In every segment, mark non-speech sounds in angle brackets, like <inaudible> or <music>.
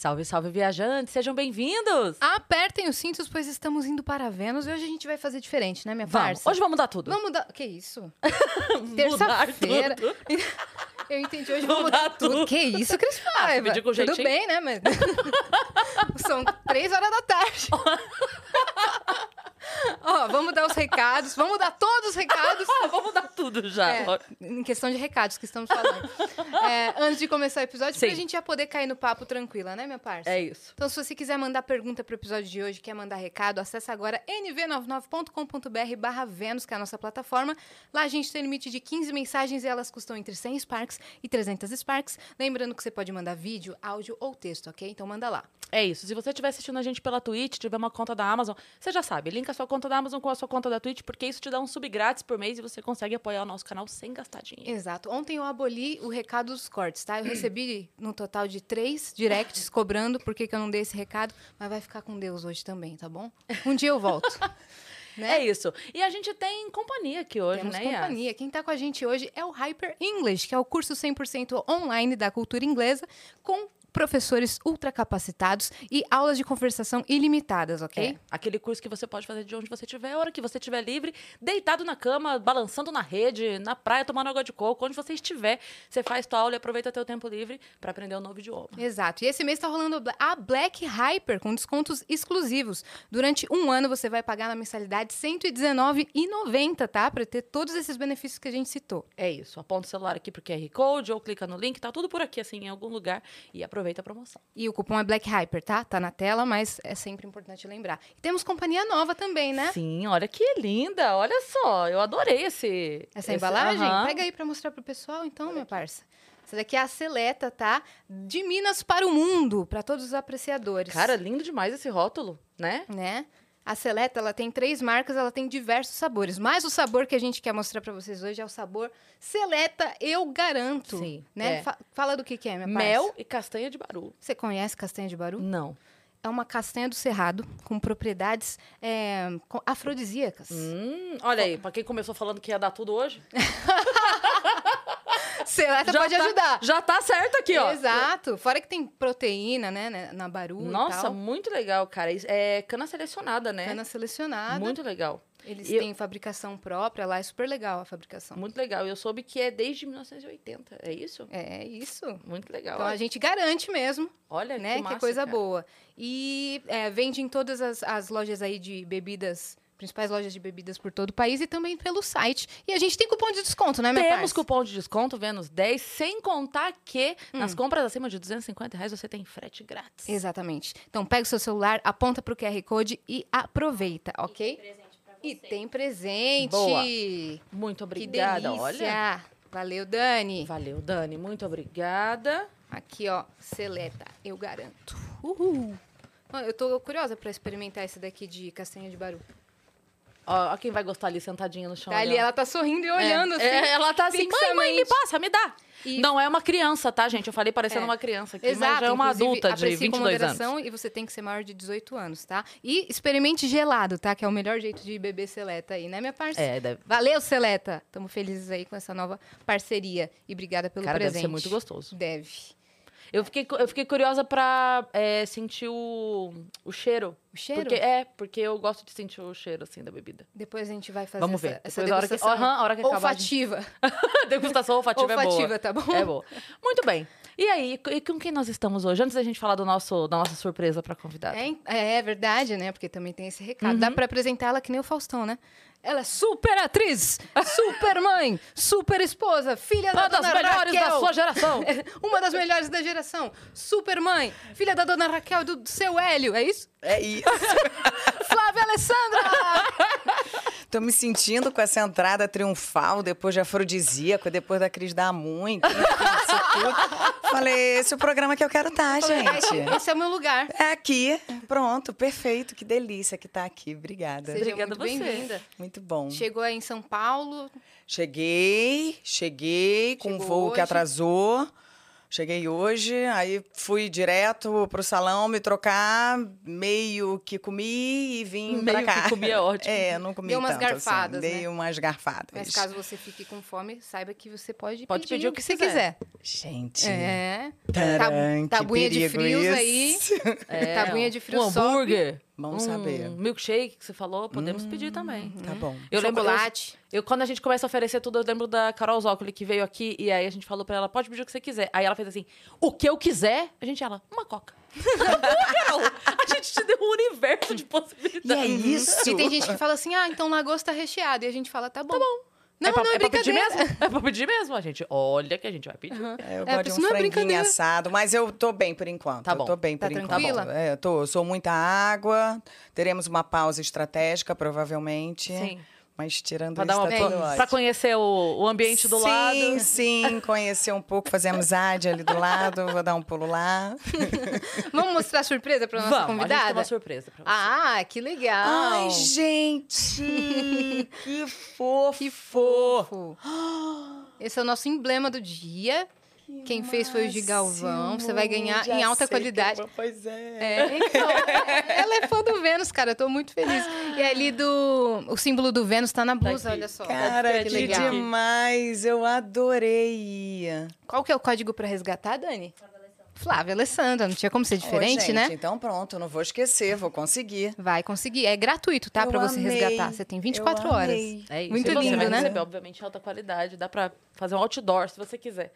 Salve, salve, viajantes, sejam bem-vindos! Apertem os cintos, pois estamos indo para Vênus e hoje a gente vai fazer diferente, né, minha Vamos, parça? hoje vamos mudar tudo. Vamos mudar. Que isso? <laughs> Terça-feira. <laughs> Eu entendi, hoje Vamos mudar tudo. tudo. Que isso, Cris Ah, Paiva? com Tudo jeitinho. bem, né? Mas... <laughs> São três horas da tarde. Ó, vamos dar os recados. Vamos dar todos os recados. <laughs> Vamos mudar tudo já. É, em questão de recados que estamos falando. É, antes de começar o episódio, Sim. pra gente já poder cair no papo tranquila, né, minha parça? É isso. Então, se você quiser mandar pergunta pro episódio de hoje, quer mandar recado, acessa agora nv99.com.br barra Vênus, que é a nossa plataforma. Lá a gente tem limite de 15 mensagens e elas custam entre 100 Sparks e 300 Sparks. Lembrando que você pode mandar vídeo, áudio ou texto, ok? Então manda lá. É isso. Se você estiver assistindo a gente pela Twitch, tiver uma conta da Amazon, você já sabe, linka a sua conta da Amazon com a sua conta da Twitch, porque isso te dá um sub grátis por mês e você consegue apoiar o nosso canal sem gastar dinheiro. Exato. Ontem eu aboli o recado dos cortes, tá? Eu recebi no total de três directs <laughs> cobrando por que que eu não dei esse recado, mas vai ficar com Deus hoje também, tá bom? Um dia eu volto. <laughs> né? É isso. E a gente tem companhia aqui hoje, Temos né, Yas? companhia. Quem está com a gente hoje é o Hyper English, que é o curso 100% online da cultura inglesa, com professores ultracapacitados e aulas de conversação ilimitadas, ok? É, aquele curso que você pode fazer de onde você estiver, a hora que você estiver livre, deitado na cama, balançando na rede, na praia, tomando água de coco, onde você estiver, você faz tua aula e aproveita teu tempo livre para aprender um novo idioma. Exato. E esse mês está rolando a Black Hyper com descontos exclusivos. Durante um ano você vai pagar na mensalidade R$ 119,90, tá? Para ter todos esses benefícios que a gente citou. É isso, aponta o celular aqui pro QR Code ou clica no link, tá tudo por aqui, assim, em algum lugar, e aproveita a promoção. E o cupom é Black Hyper, tá? Tá na tela, mas é sempre importante lembrar. E temos companhia nova também, né? Sim, olha que linda, olha só, eu adorei esse... Essa esse- embalagem? aham. Pega aí pra mostrar pro pessoal, então, minha parça. Essa daqui é a Seleta, tá? De Minas para o mundo, para todos os apreciadores. Cara, lindo demais esse rótulo, né? né? A Seleta, ela tem três marcas, ela tem diversos sabores. Mas o sabor que a gente quer mostrar pra vocês hoje é o sabor Seleta, eu garanto. Sim, Né? é. Fa- fala do que, que é, minha parça. Mel e castanha de baru. Você conhece castanha de baru? Não. É uma castanha do cerrado com propriedades é, afrodisíacas. Hum, olha aí, pra quem começou falando que ia dar tudo hoje. <laughs> Seleta já pode tá- ajudar. Já tá certo aqui, ó. Exato. Fora que tem proteína, né, né, na baru Nossa, muito legal, cara. É cana selecionada, né? Cana selecionada. Muito legal. Eles E eu- têm fabricação própria lá, é super legal a fabricação. Muito legal. Eu soube que é desde 1980. É isso? É isso. Muito legal. Então a gente garante mesmo, Olha né? Que, massa, é coisa cara. boa. E é, vende em todas as, as lojas aí de bebidas, principais lojas de bebidas por todo o país e também pelo site. E a gente tem cupom de desconto, né, minha Temos cupom de desconto, Vênus 10, sem contar que Hum. nas compras acima de 250 reais você tem frete grátis. Exatamente. Então pega o seu celular, aponta pro QR Code e aproveita, ok? E tem presente. Boa. Muito obrigada. Olha. Valeu, Dani. Valeu, Dani. Muito obrigada. Aqui, ó, seleta, eu garanto. Uhul. Eu tô curiosa pra experimentar esse daqui de castanha de baru. Ó, ó quem vai gostar ali sentadinha no chão. Tá ali, ela tá sorrindo e olhando É, assim. é, ela tá assim, mãe, mãe, me passa, me dá. E- Não é uma criança, tá, gente? Eu falei parecendo É. uma criança aqui, Exato, mas já é uma adulta de aprecie com 22 anos. moderação e você tem que ser maior de 18 anos, tá? E experimente gelado, tá? Que é o melhor jeito de beber seleta aí, né, minha parça? É, deve, Valeu, Seleta! Estamos felizes aí com essa nova parceria. E obrigada pelo cara, presente. deve ser muito gostoso. Deve. Eu fiquei, eu fiquei curiosa pra é, sentir o, o cheiro. O cheiro? Porque, é, porque eu gosto de sentir o cheiro, assim, da bebida. Depois a gente vai fazer Vamos essa, ver. essa Depois a hora que- degustação Aham, a hora que acabar, a gente- olfativa. <laughs> Degustação olfativa, é olfativa, boa. tá bom? É boa. Muito bem. E aí, e com quem nós estamos hoje? Antes da gente falar do nosso, da nossa surpresa pra convidada. É, é verdade, né? Porque também tem esse recado. Uhum. Dá pra apresentar ela que nem o Faustão, né? Ela é super atriz, super mãe, super esposa, filha da Uma das dona melhores da Raquel. sua geração. <laughs> Uma das melhores da geração. Super mãe, filha da dona Raquel e do seu Hélio, é isso? É isso. <laughs> Flávia Alessandra! Tô me sentindo com essa entrada triunfal, depois de afrodisíaco, depois da Cris da Mãe. Isso tudo. Falei, esse é o programa que eu quero estar, gente. Esse é o meu lugar. É aqui. Pronto, perfeito. Que delícia que tá aqui. Obrigada. Seja Obrigada muito bem-vinda. Muito bom. Chegou aí em São Paulo. Cheguei, cheguei com um Chegou voo que hoje. atrasou. Cheguei hoje, aí fui direto pro salão me trocar, meio que comi e vim Meio pra que cá. comi é ótimo. <laughs> É, não comi Deu umas tanto, assim, garfadas, Dei né? umas garfadas. Mas caso você fique com fome, saiba que você pode, Pode pedir o que você quiser. quiser. Gente, É. taran, Tá- que <laughs> tabuinha de frios isso. aí. É, Tabuinha de frio um hambúrguer. Bom um saber. milkshake que você falou, podemos pedir também. Tá bom. Eu lembro, eu, Chocolate. eu, quando a gente começa a oferecer tudo, eu lembro da Carol Zócoli que veio aqui e aí a gente falou pra ela, pode pedir o que você quiser. Aí ela fez assim, o que eu quiser? A gente, ela, uma coca. <laughs> Carol, a gente te deu um universo de E possibilidades. é isso. E tem gente que fala assim, ah, então lagosta tá recheado. E a gente fala, tá bom. Tá bom. Não, é pra, não, é, é pra pedir mesmo? <laughs> É pra pedir mesmo, a gente. Olha que a gente vai pedir. É, eu É, gosto de um é franguinho brincadeira. assado, mas eu tô bem por enquanto. Tá Eu bom. tô bem Tá por enquanto. tranquila? É, eu tô, sou muita água. Teremos uma pausa estratégica, provavelmente. Sim. Mas tirando Pra, isso, dar uma, tá pra, tudo pra ótimo. conhecer o, o ambiente do sim, lado. Sim, conhecer um pouco, fazer amizade ali do lado. Vou dar um pulo lá. <laughs> Vamos mostrar a surpresa pra nossa Vamos, convidada? uma surpresa pra você. Ah, que legal. Ai, gente! <laughs> que fofo! Que fofo. Esse é o nosso emblema do dia. Quem fez foi o de Galvão. Você vai ganhar Já em alta sei que qualidade. eu Pois é. É, então, ela é fã do Vênus, cara. Eu tô muito feliz. E ali do. O símbolo do Vênus tá na blusa, aqui. olha só. Cara, Que que, legal. demais! Eu adorei! Qual que é o código pra resgatar, Dani? Flávia Alessandra. Não tinha como ser diferente, Ô, gente, né? Então pronto, não vou esquecer, vou conseguir. Vai conseguir. É gratuito, tá? Eu pra você amei, resgatar. Você tem 24 eu horas. amei. É isso. Muito E você lindo, vai né? receber, obviamente, alta qualidade. Dá pra fazer um outdoor, se você quiser.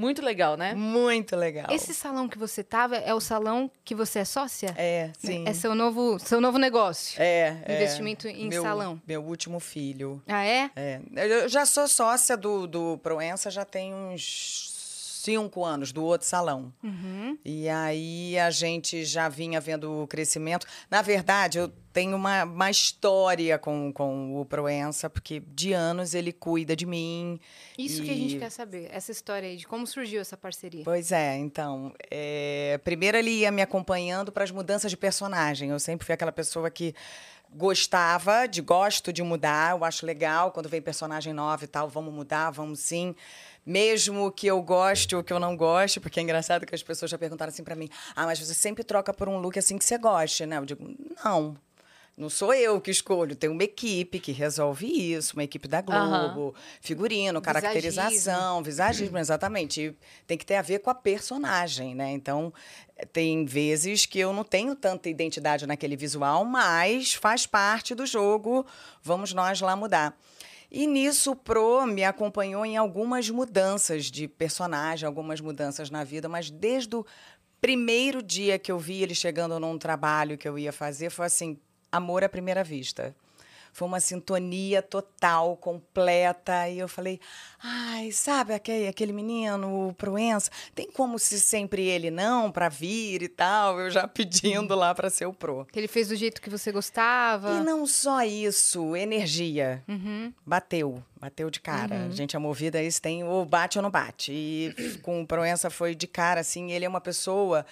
Muito legal, né? Muito legal. Esse salão que você tava é o salão que você é sócia? É, sim. É seu novo, seu novo negócio. É, é. Investimento em meu, salão. Meu último filho. Ah, é? É. Eu já sou sócia do, do Proença já tem uns cinco anos, do outro salão. Uhum. E aí a gente já vinha vendo o crescimento. Na verdade, eu tenho uma, uma história com, com o Proença, porque de anos ele cuida de mim. Isso que a gente E- quer saber. Essa história aí de como surgiu essa parceria. Pois é, então. é, primeiro ele ia me acompanhando para as mudanças de personagem. Eu sempre fui aquela pessoa que gostava, de gosto de mudar, eu acho legal quando vem personagem nova e tal, vamos mudar, vamos sim. Mesmo que eu goste ou que eu não goste, porque é engraçado que as pessoas já perguntaram assim para mim: "Ah, mas você sempre troca por um look assim que você goste, né?" Eu digo: "Não. Não sou eu que escolho, tem uma equipe que resolve isso, uma equipe da Globo, figurino, caracterização, visagismo, exatamente. E tem que ter a ver com a personagem, né? Então, tem vezes que eu não tenho tanta identidade naquele visual, mas faz parte do jogo, vamos nós lá mudar. E nisso o Pro me acompanhou em algumas mudanças de personagem, algumas mudanças na vida, mas desde o primeiro dia que eu vi ele chegando num trabalho que eu ia fazer, foi assim, amor à primeira vista. Foi uma sintonia total, completa. E eu falei, ai, sabe aquele, aquele menino, o Proença? Tem como se sempre ele não para vir e tal? Eu já pedindo lá para ser o Pro. Que ele fez do jeito que você gostava. E não só isso, energia. Uhum. Bateu, bateu de cara. A gente é movida a isso, tem ou bate ou não bate. E com o Proença foi de cara, assim, ele é uma pessoa,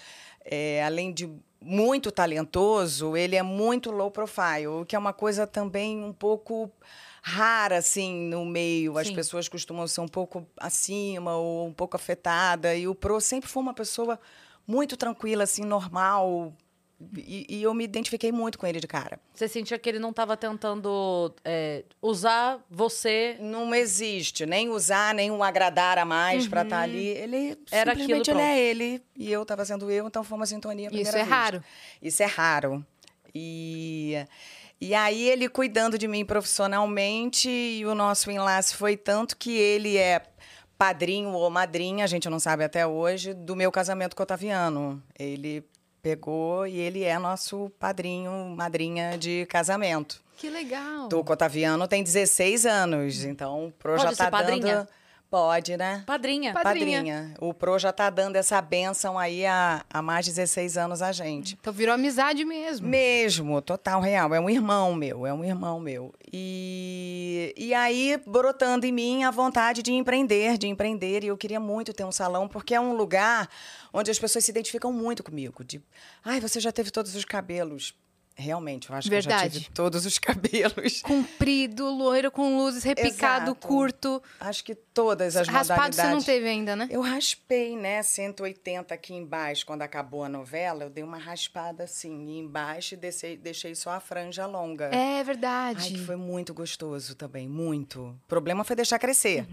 é, além de muito talentoso, ele é muito low profile, o que é uma coisa também um pouco rara, assim, no meio. As Sim. pessoas costumam ser um pouco acima ou um pouco afetada. E o Pro sempre foi uma pessoa muito tranquila, assim, normal. E, e eu me identifiquei muito com ele de cara. Você sentia que ele não estava tentando é, usar você. Não existe nem usar, nem um agradar a mais pra estar ali. Ele Era simplesmente aquilo, ele é ele e eu tava sendo eu, então foi uma sintonia Isso é vista. raro. Isso é raro. E e aí ele cuidando de mim profissionalmente e o nosso enlace foi tanto que ele é padrinho ou madrinha, a gente não sabe até hoje, do meu casamento com o Otaviano. Ele pegou e ele é nosso padrinho, madrinha de casamento. Que legal. O Otaviano tem 16 anos, então o Pro Pode já ser tá padrinha? Pode, né? Padrinha. Padrinha. O Pro já tá dando essa benção aí há, há mais de 16 anos a gente. Então virou amizade mesmo. Mesmo, total, real. É um irmão meu, é um irmão meu. E, e aí, brotando em mim a vontade de empreender, de empreender. E eu queria muito ter um salão, porque é um lugar onde as pessoas se identificam muito comigo. De, ai, você já teve todos os cabelos. Realmente, eu acho que eu já Verdade. tive todos os <laughs> cabelos. Comprido, loiro com luzes, repicado, Exato. curto. Acho que todas as Raspado você não modalidades. teve ainda, né? Eu raspei, né, 180 aqui embaixo, quando acabou a novela, eu dei uma raspada assim, embaixo e deixei, deixei só a franja longa. É verdade. Ai, que foi muito gostoso também, muito. O problema foi deixar crescer.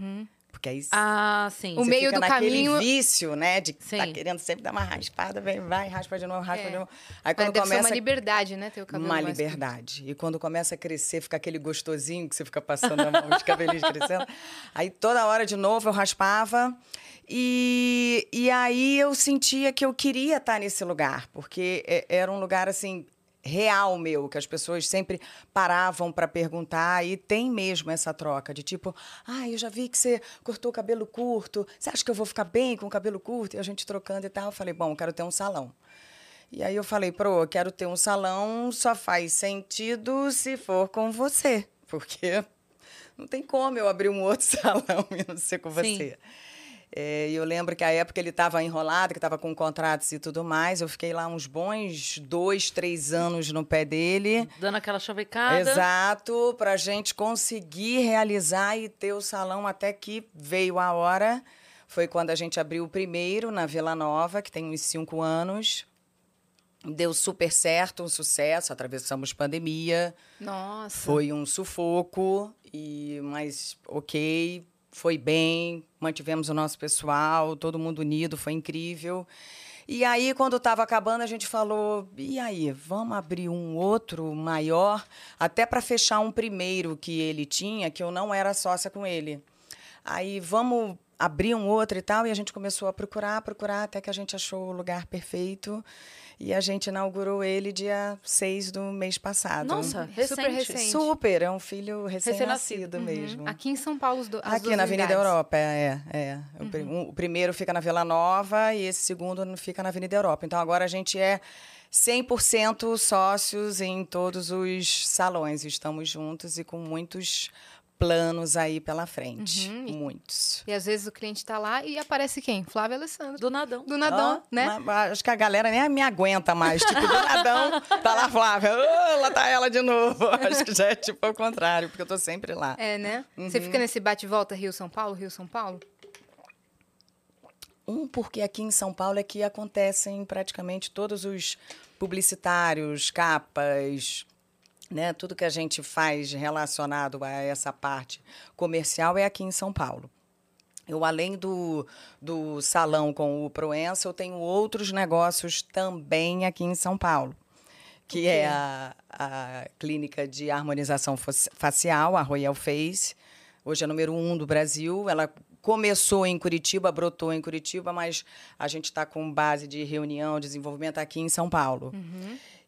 Porque aí Ah, sim. O meio fica do naquele caminho- vício, né? De tá Sim. querendo sempre dar uma raspada, vem, vai, raspa de novo, raspa É. de novo. Aí Mas quando ser começa uma liberdade, né? Ter o cabelo uma liberdade. E quando começa a crescer, fica aquele gostosinho que você fica passando a mão, os cabelinhos crescendo. <laughs> Aí toda hora de novo eu raspava. E, e aí eu sentia que eu queria estar nesse lugar, porque é- era um lugar assim real meu, que as pessoas sempre paravam para perguntar e tem mesmo essa troca de tipo, ah, eu já vi que você cortou o cabelo curto, você acha que eu vou ficar bem com o cabelo curto? E a gente trocando e tal, eu falei, bom, eu quero ter um salão. E aí eu falei, pro, eu quero ter um salão, só faz sentido se for com você. Porque não tem como eu abrir um outro <laughs> salão e não ser com Sim. você. É, E eu lembro que a época ele estava enrolado, que estava com contratos e tudo mais. Eu fiquei lá uns bons dois, três anos no pé dele. Dando aquela chavecada. Exato, para a gente conseguir realizar e ter o salão até que veio a hora. Foi quando a gente abriu o primeiro na Vila Nova, que tem uns cinco anos. Deu super certo, um sucesso, atravessamos pandemia. Nossa. Foi um sufoco, e mas ok, foi bem, mantivemos o nosso pessoal, todo mundo unido, foi incrível. E aí, quando estava acabando, a gente falou: e aí, vamos abrir um outro maior, até para fechar um primeiro que ele tinha, que eu não era sócia com ele. Aí, vamos abrir um outro e tal, e a gente começou a procurar, procurar, até que a gente achou o lugar perfeito. E a gente inaugurou ele dia 6 do mês passado. Nossa, recente. Super recente. Super, é um filho Recém-nascido. recém-nascido mesmo. Aqui em São Paulo, do, Aqui na Avenida unidades. Europa, é, é. O, pri- um- o primeiro fica na Vila Nova e esse segundo fica na Avenida Europa. Então agora a gente é 100% sócios em todos os salões. Estamos juntos e com muitos planos aí pela frente. Uhum, Muitos. E às vezes o cliente tá lá e aparece quem? Flávio Alessandro. Do nadão. Do Nadão, Ah, né? ma- ma- acho que a galera nem me aguenta mais. Tipo, do nadão, tá lá Flávia. "Ah, lá tá ela de novo. <laughs> Acho que já é tipo ao contrário, porque eu tô sempre lá. É, né? Você Uhum. fica nesse bate-volta Rio-São Paulo, Rio-São Paulo? Um, porque aqui em São Paulo é que acontecem praticamente todos os publicitários, capas, né? Tudo que a gente faz relacionado a essa parte comercial é aqui em São Paulo. Eu, além do, do salão com o Proença, eu tenho outros negócios também aqui em São Paulo, que é a, a clínica de harmonização faci- facial, a Royal Face. Hoje é número um do Brasil. Ela começou em Curitiba, brotou em Curitiba, mas a gente está com base de reunião, desenvolvimento aqui em São Paulo.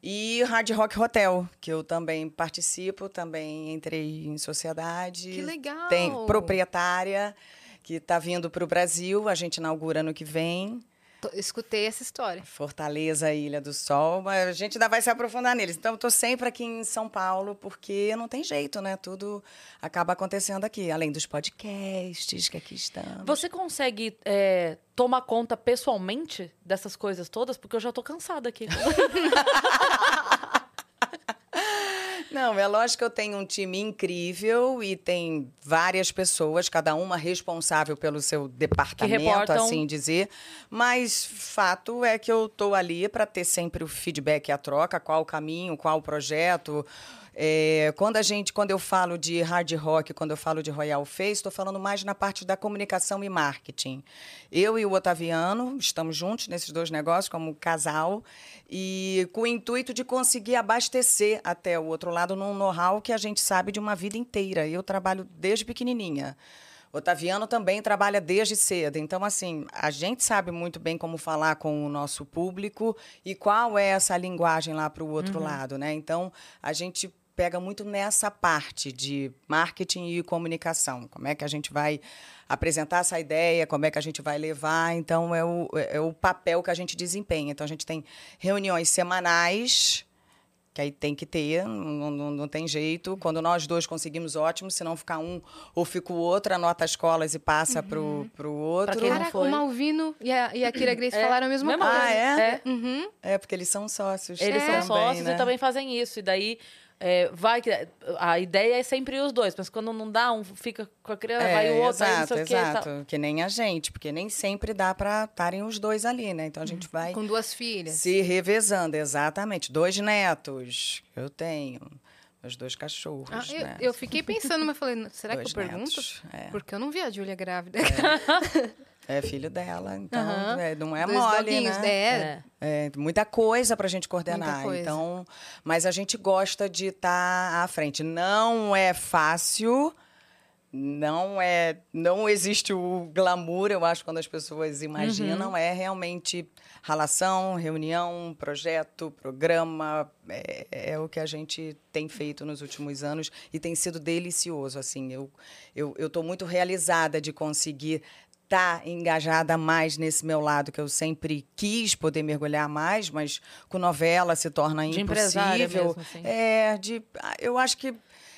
E Hard Rock Hotel, que eu também participo, também entrei em sociedade. Que legal! Tem proprietária que está vindo para o Brasil, a gente inaugura ano que vem. Tô- escutei essa história. Fortaleza, Ilha do Sol, mas a gente ainda vai se aprofundar neles. Então, estou sempre aqui em São Paulo, porque não tem jeito, né? Tudo acaba acontecendo aqui, além dos podcasts que aqui estamos. Você consegue é, tomar conta pessoalmente dessas coisas todas? Porque eu já tô cansada aqui. <laughs> Não, é lógico que eu tenho um time incrível e tem várias pessoas, cada uma responsável pelo seu departamento, reportam. assim dizer. Mas fato é que eu estou ali para ter sempre o feedback e a troca, qual o caminho, qual o projeto. É, quando a gente, quando eu falo de hard rock, quando eu falo de Royal Face, estou falando mais na parte da comunicação e marketing. Eu e o Otaviano estamos juntos nesses dois negócios como casal e com o intuito de conseguir abastecer até o outro lado num know-how que a gente sabe de uma vida inteira. Eu trabalho desde pequenininha. Otaviano também trabalha desde cedo. Então, assim, a gente sabe muito bem como falar com o nosso público e qual é essa linguagem lá para o outro lado, né? Então, a gente pega muito nessa parte de marketing e comunicação. Como é que a gente vai apresentar essa ideia, como é que a gente vai levar. Então, é o, é o papel que a gente desempenha. Então, a gente tem reuniões semanais Que aí tem que ter, não, não, não tem jeito. Quando nós dois conseguimos, ótimo. Se não ficar um ou fica o outro, anota as colas e passa pro, pro outro. Pra quem Caraca, foi. o Malvino e a, e a Kira Grace É, falaram a mesma coisa. Ah, é? É. Uhum. É, porque eles são sócios. Eles são sócios né? e também fazem isso. E daí é, vai que a ideia é sempre os dois, mas quando não dá, um fica com a criança, vai o outro, aí não É, exato, sei o e tal. exato. Que nem a gente, porque nem sempre dá para estarem os dois ali, né? Então a gente vai Com duas filhas. se revezando, exatamente. Dois netos, eu tenho. Meus dois cachorros, Ah, eu, né? eu fiquei pensando, mas falei, será Dois que eu pergunto? é. Porque eu não vi a Júlia grávida. É <laughs> filho dela, então Aham. é, não é Dois mole, doguinhos, né? É. É. É, muita coisa para a gente coordenar. Então, mas a gente gosta de estar à frente. Não é fácil, não é, não existe o glamour. Eu acho quando as pessoas imaginam é realmente relação, reunião, projeto, programa. É, é o que a gente tem feito nos últimos anos e tem sido delicioso. Assim, eu eu eu estou muito realizada de conseguir estar engajada mais nesse meu lado que eu sempre quis poder mergulhar mais, mas com novela se torna De impossível. mesmo, assim. É, de, ah, eu acho que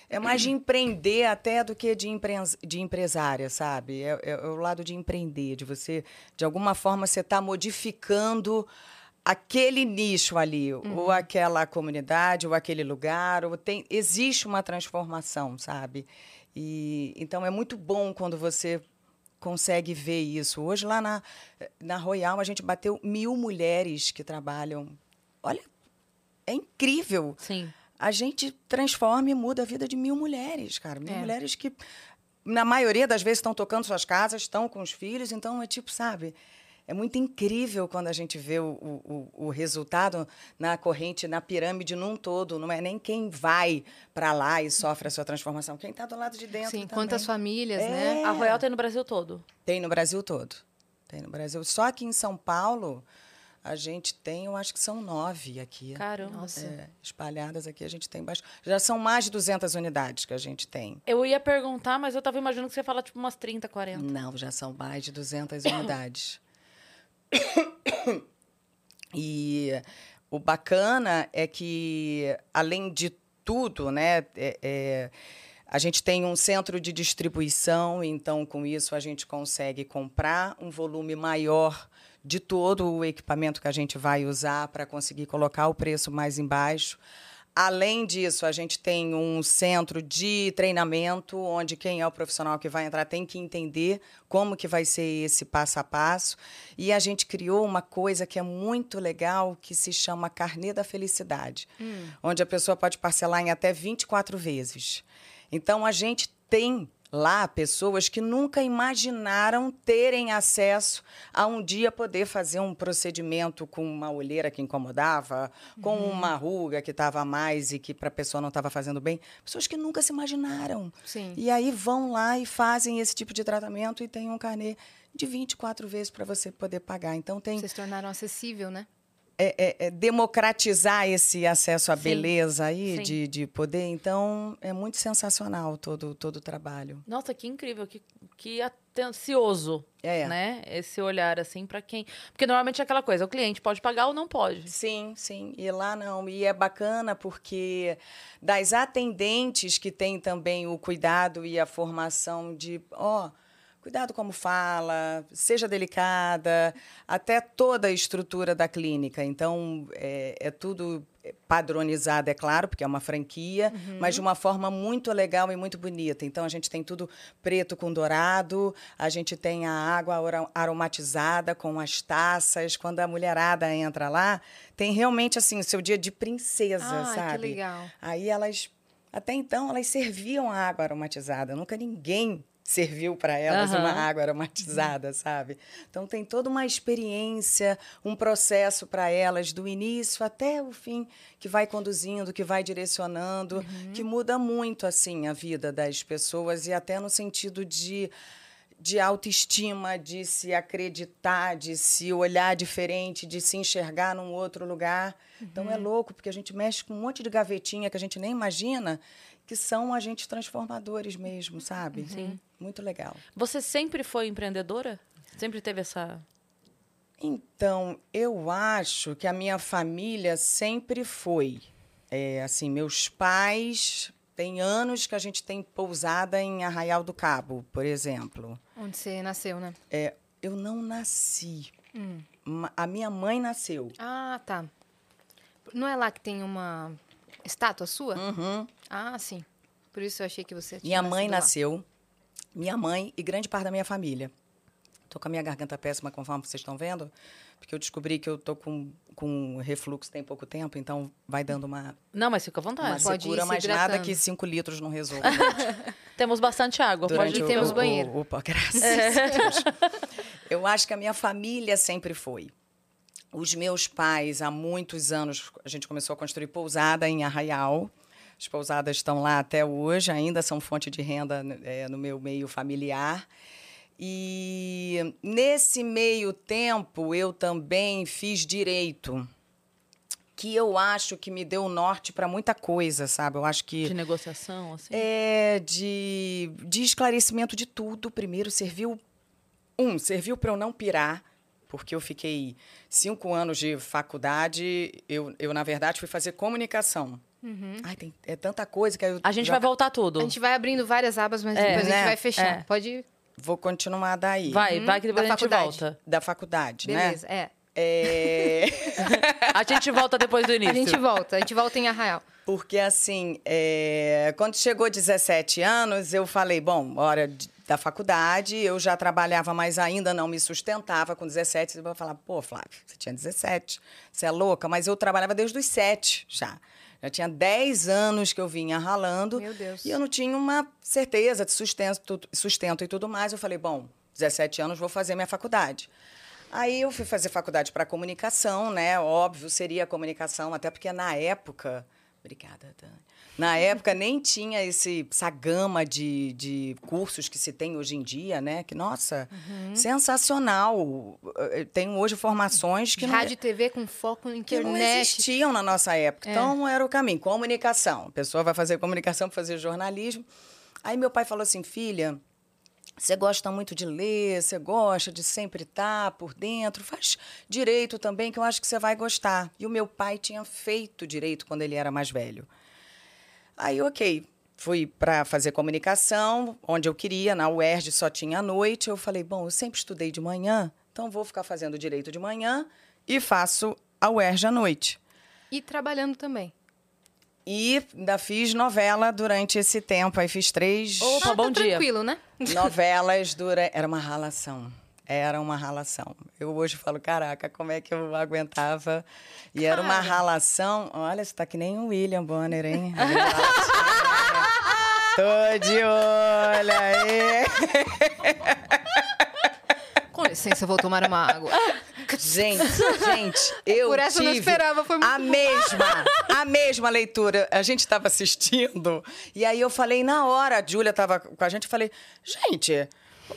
é mais de empreender até do que de, empre- de empresária, sabe? É, é- é o lado de empreender, de você, de alguma forma, você está modificando aquele nicho ali, ou aquela comunidade, ou aquele lugar, ou tem, existe uma transformação, sabe? E então é muito bom quando você consegue ver isso. Hoje lá na, na Royal a gente bateu mil mulheres que trabalham. Olha, é incrível Sim. a gente transforma e muda a vida de mil mulheres, cara. Mil É. mulheres que, na maioria das vezes, estão tocando suas casas, estão com os filhos. Então, é tipo, sabe? É muito incrível quando a gente vê o, o, o- resultado na corrente, na pirâmide num todo. Não é nem quem vai para lá e sofre a sua transformação. Quem está do lado de dentro Sim, também. quantas famílias, É. né? A Royal tem no Brasil todo. Tem no Brasil todo. Tem no Brasil. Só aqui em São Paulo, a gente tem, eu acho que são nove aqui. Caramba. Nossa. É, espalhadas aqui, a gente tem bastante. Já são mais de 200 unidades que a gente tem. Eu ia perguntar, mas eu tava imaginando que você ia falar tipo umas 30, 40. Não, já são mais de 200 unidades. E o bacana é que, além de tudo, né, é- é, a gente tem um centro de distribuição, então, com isso, a gente consegue comprar um volume maior de todo o equipamento que a gente vai usar para conseguir colocar o preço mais embaixo. Além disso, a gente tem um centro de treinamento, onde quem é o profissional que vai entrar tem que entender como que vai ser esse passo a passo. E a gente criou uma coisa que é muito legal, que se chama Carnê da Felicidade, onde a pessoa pode parcelar em até 24 vezes. Então, a gente tem lá pessoas que nunca imaginaram terem acesso a um dia poder fazer um procedimento com uma olheira que incomodava, com uma ruga que estava a mais e que para a pessoa não estava fazendo bem. Pessoas que nunca se imaginaram. Sim. E aí vão lá e fazem esse tipo de tratamento e tem um carnê de 24 vezes para você poder pagar. Então tem Vocês tornaram acessível, né? É, é- é democratizar esse acesso à Sim, beleza aí sim. de, de poder. Então é muito sensacional todo todo o trabalho. Nossa, que incrível, que, que atencioso, É. né? Esse olhar, assim, pra quem... Porque normalmente é aquela coisa, o cliente pode pagar ou não pode. Sim, sim. E lá não. E é bacana porque das atendentes que têm também o cuidado e a formação de, ó, cuidado como fala, seja delicada, até toda a estrutura da clínica. Então, é, é tudo padronizado, é claro, porque é uma franquia, mas de uma forma muito legal e muito bonita. Então, a gente tem tudo preto com dourado, a gente tem a água aromatizada com as taças. Quando a mulherada entra lá, tem realmente, assim, o seu dia de princesa, Ah, sabe? que legal. Aí elas, até então, elas serviam a água aromatizada. Nunca ninguém serviu para elas Aham. uma água aromatizada, sabe? Então tem toda uma experiência, um processo para elas do início até o fim que vai conduzindo, que vai direcionando, que muda muito assim a vida das pessoas e até no sentido de de autoestima, de se acreditar, de se olhar diferente, de se enxergar num outro lugar. Então é louco, porque a gente mexe com um monte de gavetinha que a gente nem imagina, que são agentes transformadores mesmo, sabe? Sim. Muito legal. Você sempre foi empreendedora? Sempre teve essa... Então, eu acho que a minha família sempre foi. É, assim, meus pais. Tem anos que a gente tem pousada em Arraial do Cabo, por exemplo. Onde você nasceu, né? É, eu não nasci. Ma- A minha mãe nasceu. Ah, tá. Não é lá que tem uma estátua sua? Uhum. Ah, sim. Por isso eu achei que você tinha Minha mãe nascido lá. nasceu, minha mãe e grande parte da minha família. Tô com a minha garganta péssima, conforme vocês estão vendo, porque eu descobri que eu tô com, com refluxo tem pouco tempo, então vai dando uma, Não, mas fica à uma vontade. pode ir secura, se mas nada que cinco litros não resolva. <laughs> Temos bastante água. Durante Pode o- temos o- banheiro. o- Opa, graças a Deus. Eu acho que a minha família sempre foi. Os meus pais, há muitos anos, a gente começou a construir pousada em Arraial. As pousadas estão lá até hoje, ainda são fonte de renda eh, no meu meio familiar. E nesse meio tempo, eu também fiz direito, que eu acho que me deu norte para muita coisa, sabe? Eu acho que De negociação, assim. é de, de esclarecimento de tudo. Primeiro, serviu. Um, serviu para eu não pirar, porque eu fiquei cinco anos de faculdade. Eu, eu na verdade, fui fazer comunicação. Ai, tem, é tanta coisa que eu A gente já vai voltar tudo. A gente vai abrindo várias abas, mas É, depois a gente né? vai fechar. É. Pode. vou continuar daí. Vai, vai que depois da a gente faculdade. volta. Da faculdade, Beleza, é. né? É. <laughs> A gente volta depois do início. A gente volta, a gente volta em Arraial. Porque, assim, é, quando chegou 17 anos, eu falei, bom, hora da faculdade, eu já trabalhava, mas ainda não me sustentava. Com 17, você vai falar, pô, Flávio, você tinha 17, você é louca, mas eu trabalhava desde os 7 já. Já tinha 10 anos que eu vinha ralando. Meu Deus. E eu não tinha uma certeza de sustento, sustento e tudo mais. Eu falei, bom, 17 anos, vou fazer minha faculdade. Aí eu fui fazer faculdade para comunicação, né? Óbvio, seria comunicação, até porque na época. Obrigada, Dani. Na época nem tinha esse, essa gama de, de cursos que se tem hoje em dia, né? Que, nossa, sensacional. Eh, Tem hoje formações que não, Rádio e TV com foco na que não internet. existiam na nossa época. É. Então, era o caminho. Comunicação. A pessoa vai fazer comunicação para fazer jornalismo. Aí meu pai falou assim, filha, você gosta muito de ler, você gosta de sempre estar por dentro, faz direito também, que eu acho que você vai gostar. E o meu pai tinha feito direito quando ele era mais velho. Aí, ok, fui para fazer comunicação, onde eu queria, na UERJ só tinha à noite. Eu falei, bom, eu sempre estudei de manhã, então vou ficar fazendo direito de manhã e faço a UERJ à noite. E trabalhando também. E ainda fiz novela durante esse tempo. Aí fiz três Opa, Ah, bom tá dia. tranquilo, né? novelas durante. Era uma ralação. Era uma ralação. Eu hoje falo, caraca, como é que eu aguentava? E era uma Cara. ralação. Olha, você tá que nem o William Bonner, hein? <laughs> Tô de olho aí. <laughs> Com licença, vou tomar uma água. Gente, gente, eu Por essa eu não tive esperava, foi muito a mesma, a mesma leitura. A gente estava assistindo e aí eu falei na hora, a Júlia estava com a gente, eu falei, gente,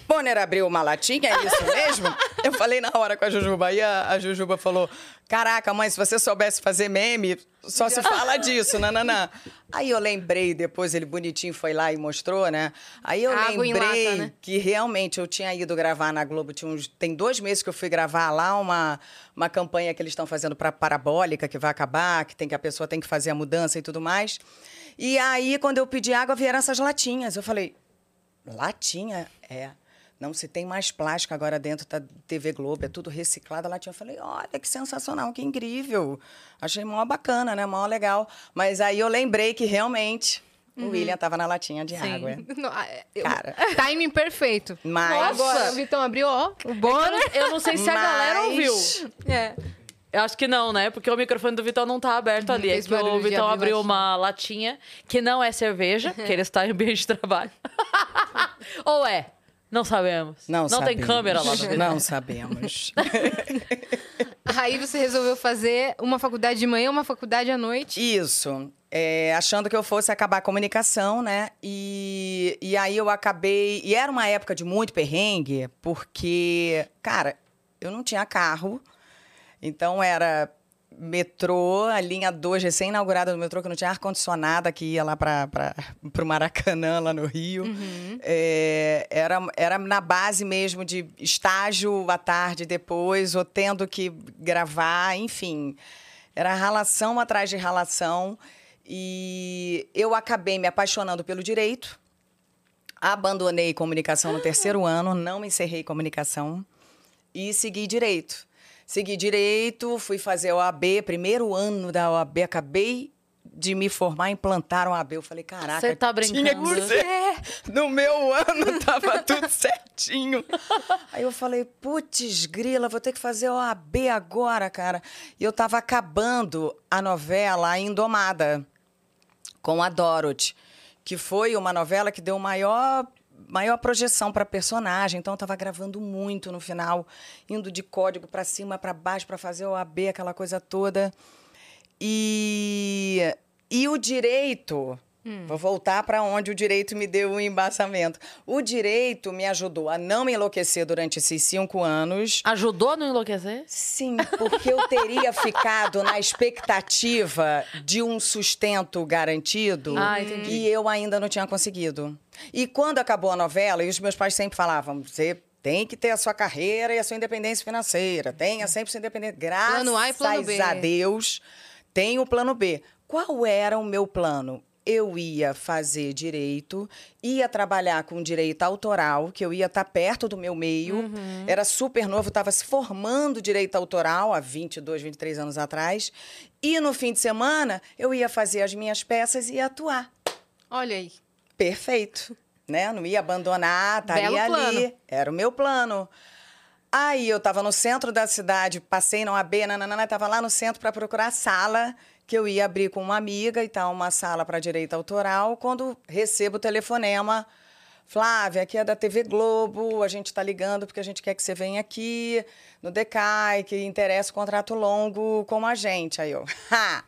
Bonner abriu uma latinha, é isso mesmo? <laughs> eu falei na hora com a Jujuba, aí a, a Jujuba falou, caraca, mãe, se você soubesse fazer meme, só se <laughs> fala disso, nananã. Aí eu lembrei, depois ele bonitinho foi lá e mostrou, né? Aí eu Água lembrei lata, né? que realmente eu tinha ido gravar na Globo. Tinha uns- tem dois meses que eu fui gravar lá uma, uma campanha que eles estão fazendo para parabólica, que vai acabar, que tem que a pessoa tem que fazer a mudança e tudo mais. E aí, quando eu pedi água, vieram essas latinhas. Eu falei, latinha? É. Não se tem mais plástico agora dentro da TV Globo, é tudo reciclado. A latinha. Eu falei, olha que sensacional, que incrível. Achei mó bacana, né? Mó legal. Mas aí eu lembrei que realmente o William estava na latinha de Sim. água. <laughs> Não, ah, é, eu- Cara. <laughs> Timing perfeito. Mas. Agora, o Vitão abriu, ó, o Bonner. <laughs> Eu não sei se a galera ouviu. É. Eu acho que não, né? Porque o microfone do Vitão não tá aberto ali. É que o Vitão abriu latinha. uma latinha que não é cerveja, que ele está em ambiente de trabalho. Ou é? Não sabemos. Não, Não tem sabemos. câmera lá Vitão. Não sabemos. <laughs> Aí você resolveu fazer uma faculdade de manhã, uma faculdade à noite. Isso. É, achando que eu fosse acabar a comunicação, né? E, e aí eu acabei. E era uma época de muito perrengue, porque, cara, eu não tinha carro. Então era metrô, a linha 2 recém-inaugurada do metrô, que não tinha ar-condicionado, que ia lá para o Maracanã, lá no Rio. É, era, era na base mesmo de estágio à tarde depois, ou tendo que gravar, enfim. Era ralação atrás de ralação. E eu acabei me apaixonando pelo direito. Abandonei comunicação no terceiro ano, não encerrei comunicação e segui direito. Segui direito, fui fazer OAB, primeiro ano da OAB, acabei de me formar, implantaram a AB. Eu falei, caraca, Você tá tinha brincando? que ser. No meu ano <laughs> tava tudo certinho. Aí eu falei, putz, grila, vou ter que fazer OAB agora, cara. E eu tava acabando a novela Indomada, com a Dorothy, que foi uma novela que deu maior maior projeção para personagem, então eu tava gravando muito no final, indo de código para cima, para baixo para fazer OAB, aquela coisa toda. E, e o direito, vou voltar para onde o direito me deu o embaçamento. O direito me ajudou a não me enlouquecer durante esses cinco anos. Ajudou a não enlouquecer? Sim, porque eu teria <laughs> ficado na expectativa de um sustento garantido Ah, e eu ainda não tinha conseguido. E quando acabou a novela, e os meus pais sempre falavam, você tem que ter a sua carreira e a sua independência financeira, tenha sempre sua independência. Graças Plano A e plano B. a Deus, tem o plano B. Qual era o meu plano? Eu ia fazer direito, ia trabalhar com direito autoral, que eu ia estar perto do meu meio. Uhum. Era super novo, estava se formando direito autoral há 22, 23 anos atrás. E no fim de semana, eu ia fazer as minhas peças e ia atuar. Olha aí. Perfeito. Né? Não ia abandonar, estaria Belo ali. plano. Era o meu plano. Aí eu estava no centro da cidade, passei na AB, nananana, estava lá no centro para procurar a sala que eu ia abrir com uma amiga e tal, uma sala para direito autoral, quando recebo o telefonema. Flávia, aqui é da TV Globo, a gente está ligando porque a gente quer que você venha aqui no DECAI, que interessa o contrato longo com a gente. Aí eu, ha!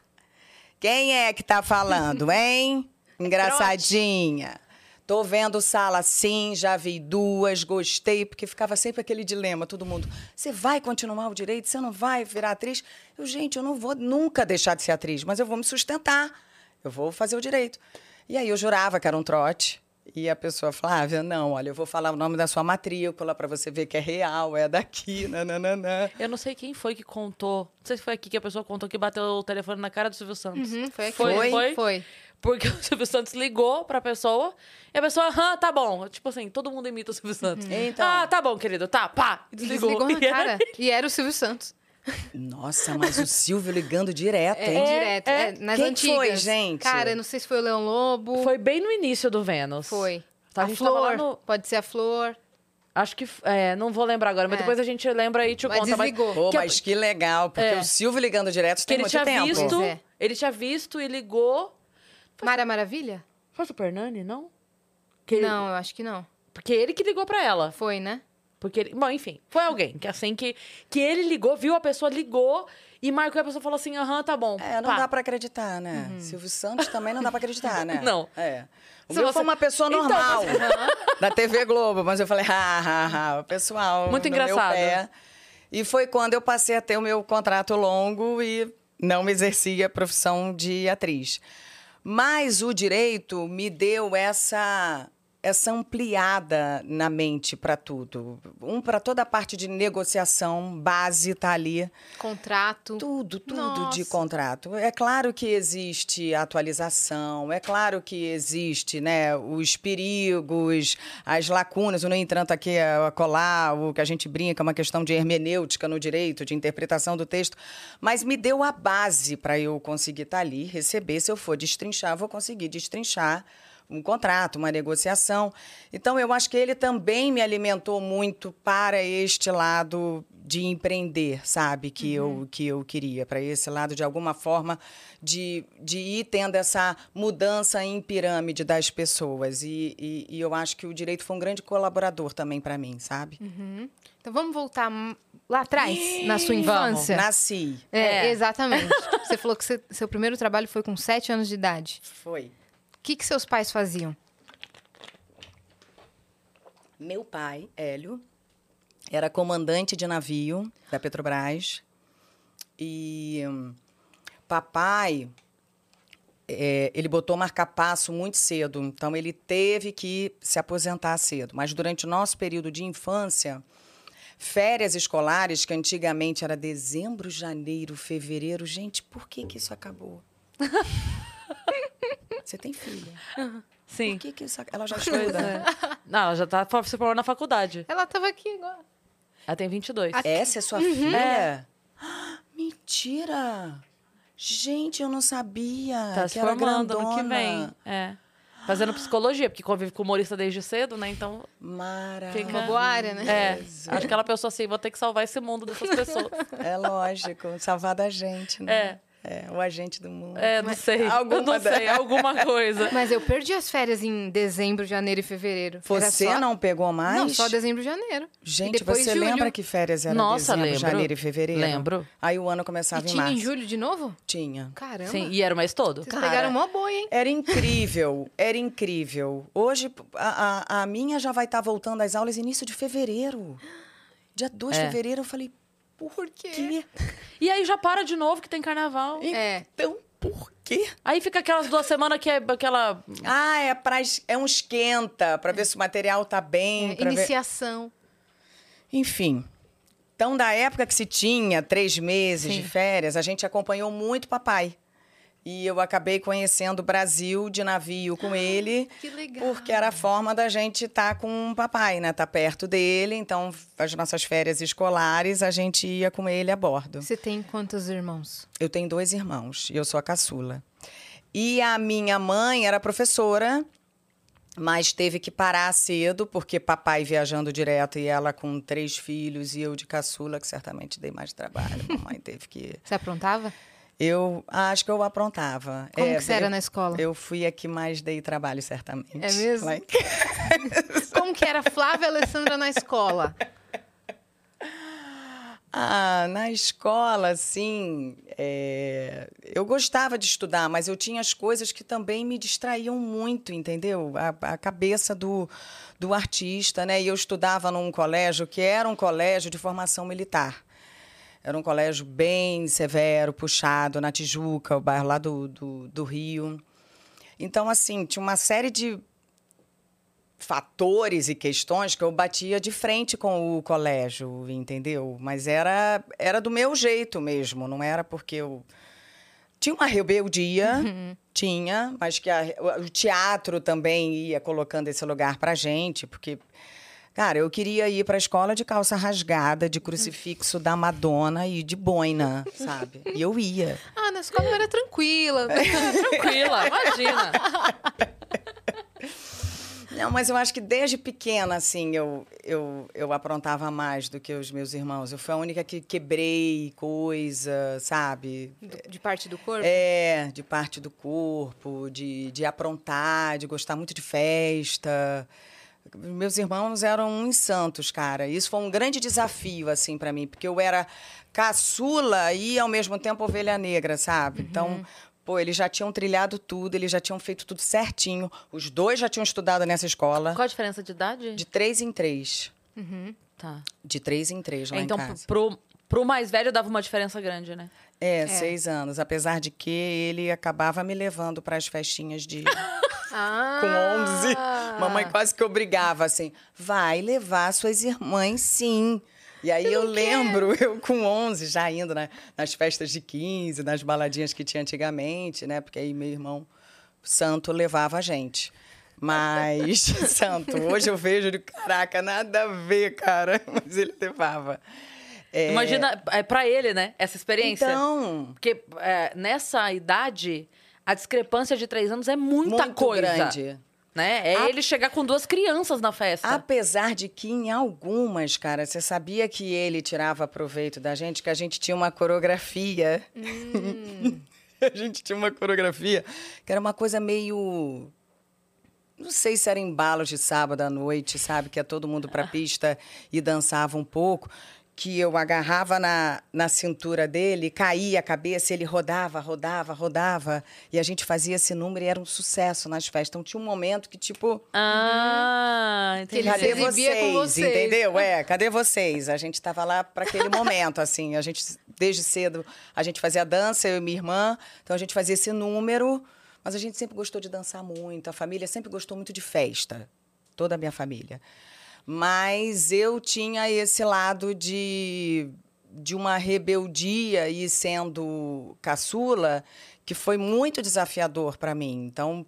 Quem é que tá falando, <laughs> hein? Engraçadinha. Tô vendo sala sim, já vi duas, gostei, porque ficava sempre aquele dilema, todo mundo. Você vai continuar o direito? Você não vai virar atriz? Eu, gente, eu não vou nunca deixar de ser atriz, mas eu vou me sustentar. Eu vou fazer o direito. E aí eu jurava que era um trote. E a pessoa, Flávia, não, olha, eu vou falar o nome da sua matrícula para você ver que é real, é daqui, <laughs> nananã. Eu não sei quem foi que contou. Não sei se foi aqui que a pessoa contou que bateu o telefone na cara do Silvio Santos. Uhum, foi aqui. Foi? Foi? Foi. Porque <laughs> o Silvio Santos ligou pra pessoa e a pessoa, aham, tá bom. Tipo assim, todo mundo imita o Silvio Santos. Então. Ah, tá bom, querido, tá, pá. E Desligou. Desligou <laughs> na E era- cara. E era o Silvio Santos. Nossa, mas o Silvio ligando direto, É, hein? direto. é. é, nas Quem antigas. foi, gente? Cara, eu não sei se foi o Leão Lobo. Foi bem no início do Vênus. Foi. Tá, a a gente tava Flor. lá no- Pode ser a Flor. Acho que. É, não vou lembrar agora, mas É. depois a gente lembra e te Mas conta. desligou. Pô, que mas que legal, porque É. o Silvio ligando direto que tem ele muito tinha tempo. visto. É. Ele tinha visto e ligou. Mara Maravilha? Foi Super Nani, não? Que ele- Não, eu acho que não. Porque ele que ligou pra ela. Foi, né? Porque ele, bom, enfim, foi alguém que assim que, que ele ligou, viu a pessoa, ligou e marcou e a pessoa falou assim: aham, tá bom. É, não pá. dá pra acreditar, né? Silvio Santos também não dá pra acreditar, né? <laughs> Não. É. O Se meu você- foi uma pessoa Então, normal, você- da <laughs> TV Globo, mas eu falei, ha, ha, ha, o pessoal Muito engraçado. pé. E foi quando eu passei a ter o meu contrato longo e não exercia a profissão de atriz. Mas o direito me deu essa essa ampliada na mente para tudo. Um para toda a parte de negociação base tá ali. Contrato. Tudo, tudo de Nossa. contrato. É claro que existe atualização, é claro que existe, né, os perigos, as lacunas, o no entanto aqui a colar, o que a gente brinca, uma questão de hermenêutica no direito, de interpretação do texto, mas me deu a base para eu conseguir estar ali, receber, se eu for destrinchar, vou conseguir destrinchar um contrato, uma negociação. Então, eu acho que ele também me alimentou muito para este lado de empreender, sabe? Que, eu, que eu queria, para esse lado, de alguma forma, de, de ir tendo essa mudança em pirâmide das pessoas. E, e, e eu acho que o direito foi um grande colaborador também para mim, sabe? Então vamos voltar lá atrás, na sua Vamos. infância. Nasci. É, É. exatamente. Você falou que você- seu primeiro trabalho foi com sete anos de idade. Foi. O que, que seus pais faziam? Meu pai, Hélio, era comandante de navio da Petrobras. E hum, papai, é, ele botou marca-passo muito cedo. Então, ele teve que se aposentar cedo. Mas durante o nosso período de infância, férias escolares, que antigamente era dezembro, janeiro, fevereiro. Gente, por que, que isso acabou? <laughs> Você tem filha. Sim. Por que, que isso... ela já Pois estuda? é. Não, ela já tá se formando na faculdade. Ela tava aqui agora. Ela tem 22. Essa é sua Uhum. filha? Ah, Mentira! Gente, eu não sabia. Tá que se era formando ano que grandona. vem. É. Fazendo psicologia, porque convive com humorista desde cedo, né? Então, Maravilha. Uma boa área, né? é. Acho que ela pensou assim, vou ter que salvar esse mundo dessas <laughs> pessoas. É lógico, salvar da gente, né? É. É, o agente do mundo. É, não sei. Eu Alguma não sei, alguma <laughs> coisa. Mas eu perdi as férias em dezembro, janeiro e fevereiro. Você só- não pegou mais? Não, só dezembro e janeiro. E Gente, depois você julho. lembra que férias era Nossa, dezembro, lembro. janeiro e fevereiro? Lembro. Aí o ano E começava em tinha março. em julho de novo? Tinha. Caramba. Sim, e era o mês todo. Vocês Cara, pegaram mó boi, hein? Era incrível, era incrível. Hoje, a, a, a minha já vai estar voltando às aulas início de fevereiro. Dia 2 de É. fevereiro, eu falei, por quê? E aí já para de novo que tem carnaval. É. Então, por quê? Aí fica aquelas duas semanas que é aquela. Ah, é, pra, é um esquenta, pra ver se o material tá bem. É, pra ver- iniciação. Enfim. Então, da época que se tinha três meses Sim. de férias, a gente acompanhou muito papai. E eu acabei conhecendo o Brasil de navio com ele. Que legal. Porque era a forma da gente estar com o papai, né? Estar perto dele. Então, as nossas férias escolares, a gente ia com ele a bordo. Você tem quantos irmãos? Eu tenho dois irmãos e eu sou a caçula. E a minha mãe era professora, mas teve que parar cedo, porque papai viajando direto e ela com três filhos e eu de caçula, que certamente dei mais trabalho. Mamãe teve que. <laughs> Você aprontava? Eu acho que eu aprontava. Como É, que você era eu- na escola? Eu fui a que mais dei trabalho, certamente. É mesmo? Em <laughs> Como que era Flávia Alessandra na escola? Ah, na escola, assim, é, eu gostava de estudar, mas eu tinha as coisas que também me distraíam muito, entendeu? A, a cabeça do, do artista, né? E eu estudava num colégio que era um colégio de formação militar. Era um colégio bem severo, puxado, na Tijuca, o bairro lá do, do, do Rio. Então, assim, tinha uma série de fatores e questões que eu batia de frente com o colégio, entendeu? Mas era era do meu jeito mesmo, não era porque eu tinha uma rebeldia, tinha, mas que a- o o teatro também ia colocando esse lugar pra gente, porque cara, eu queria ir pra escola de calça rasgada, de crucifixo da Madonna e de boina, sabe? E eu ia. Ah, na escola eu era tranquila. <laughs> Tranquila, imagina. Não, mas eu acho que desde pequena, assim, eu, eu, eu aprontava mais do que os meus irmãos. Eu fui a única que quebrei coisa, sabe? De parte do corpo? É, de parte do corpo, de, de aprontar, de gostar muito de festa. Meus irmãos eram uns santos, cara. Isso foi um grande desafio, assim, para mim, porque eu era caçula e, ao mesmo tempo, ovelha negra, sabe? Então, pô, eles já tinham trilhado tudo, eles já tinham feito tudo certinho. Os dois já tinham estudado nessa escola. Qual a diferença de idade? De três em três. Tá. De três em três lá então, em casa. pro, pro mais velho dava uma diferença grande, né? É, seis anos. Apesar de que ele acabava me levando para as festinhas de... <laughs> Ah. com 11. Mamãe quase que obrigava assim: vai levar suas irmãs, sim. E aí eu lembro, <laughs> eu com 11, já indo na- nas festas de 15, nas baladinhas que tinha antigamente, né? Porque aí meu irmão santo levava a gente. Mas, <laughs> <laughs> santo, hoje eu vejo, eu digo, caraca, nada a ver, cara. Mas ele levava. É, Imagina, é pra ele, né? Essa experiência. Então, Porque é, nessa idade, a discrepância de três anos é muita muito coisa. grande. Né? É A- ele chegar com duas crianças na festa. Apesar de que em algumas, cara, você sabia que ele tirava proveito da gente, que a gente tinha uma coreografia. <laughs> a gente tinha uma coreografia que era uma coisa meio. Não sei se era embalo de sábado à noite, sabe? Que ia todo mundo pra pista e dançava um pouco. Que eu agarrava na, na cintura dele, caía a cabeça, ele rodava, rodava, rodava. E a gente fazia esse número e era um sucesso nas festas. Então tinha um momento que, tipo. Ah, entendi. Ele se Cadê vocês? vocês. Entendeu? É, cadê vocês? A gente estava lá para aquele momento, assim. A gente, desde cedo, a gente fazia dança, eu e minha irmã. Então, a gente fazia esse número. Mas a gente sempre gostou de dançar muito. A família sempre gostou muito de festa. Toda a minha família. Mas eu tinha esse lado de de uma rebeldia e sendo caçula que foi muito desafiador para mim. Então,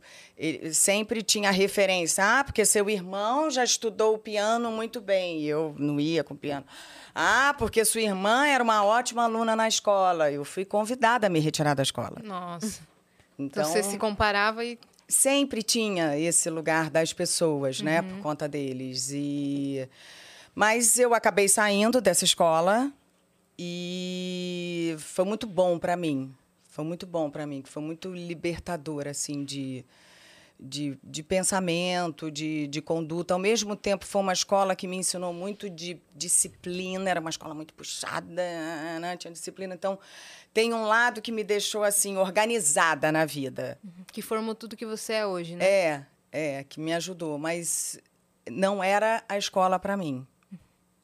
sempre tinha referência, ah, porque seu irmão já estudou o piano muito bem, e eu não ia com piano. Ah, porque sua irmã era uma ótima aluna na escola. Eu fui convidada a me retirar da escola. Nossa. Então, <laughs> então você se comparava e sempre tinha esse lugar das pessoas, né, por conta deles. E mas eu acabei saindo dessa escola e foi muito bom para mim. Foi muito bom para mim, foi muito libertador assim de de, de pensamento, de, de conduta. Ao mesmo tempo, foi uma escola que me ensinou muito de disciplina, era uma escola muito puxada, né? tinha disciplina. Então, tem um lado que me deixou assim organizada na vida. Uhum. Que formou tudo que você é hoje, né? É, é, que me ajudou, mas não era a escola para mim.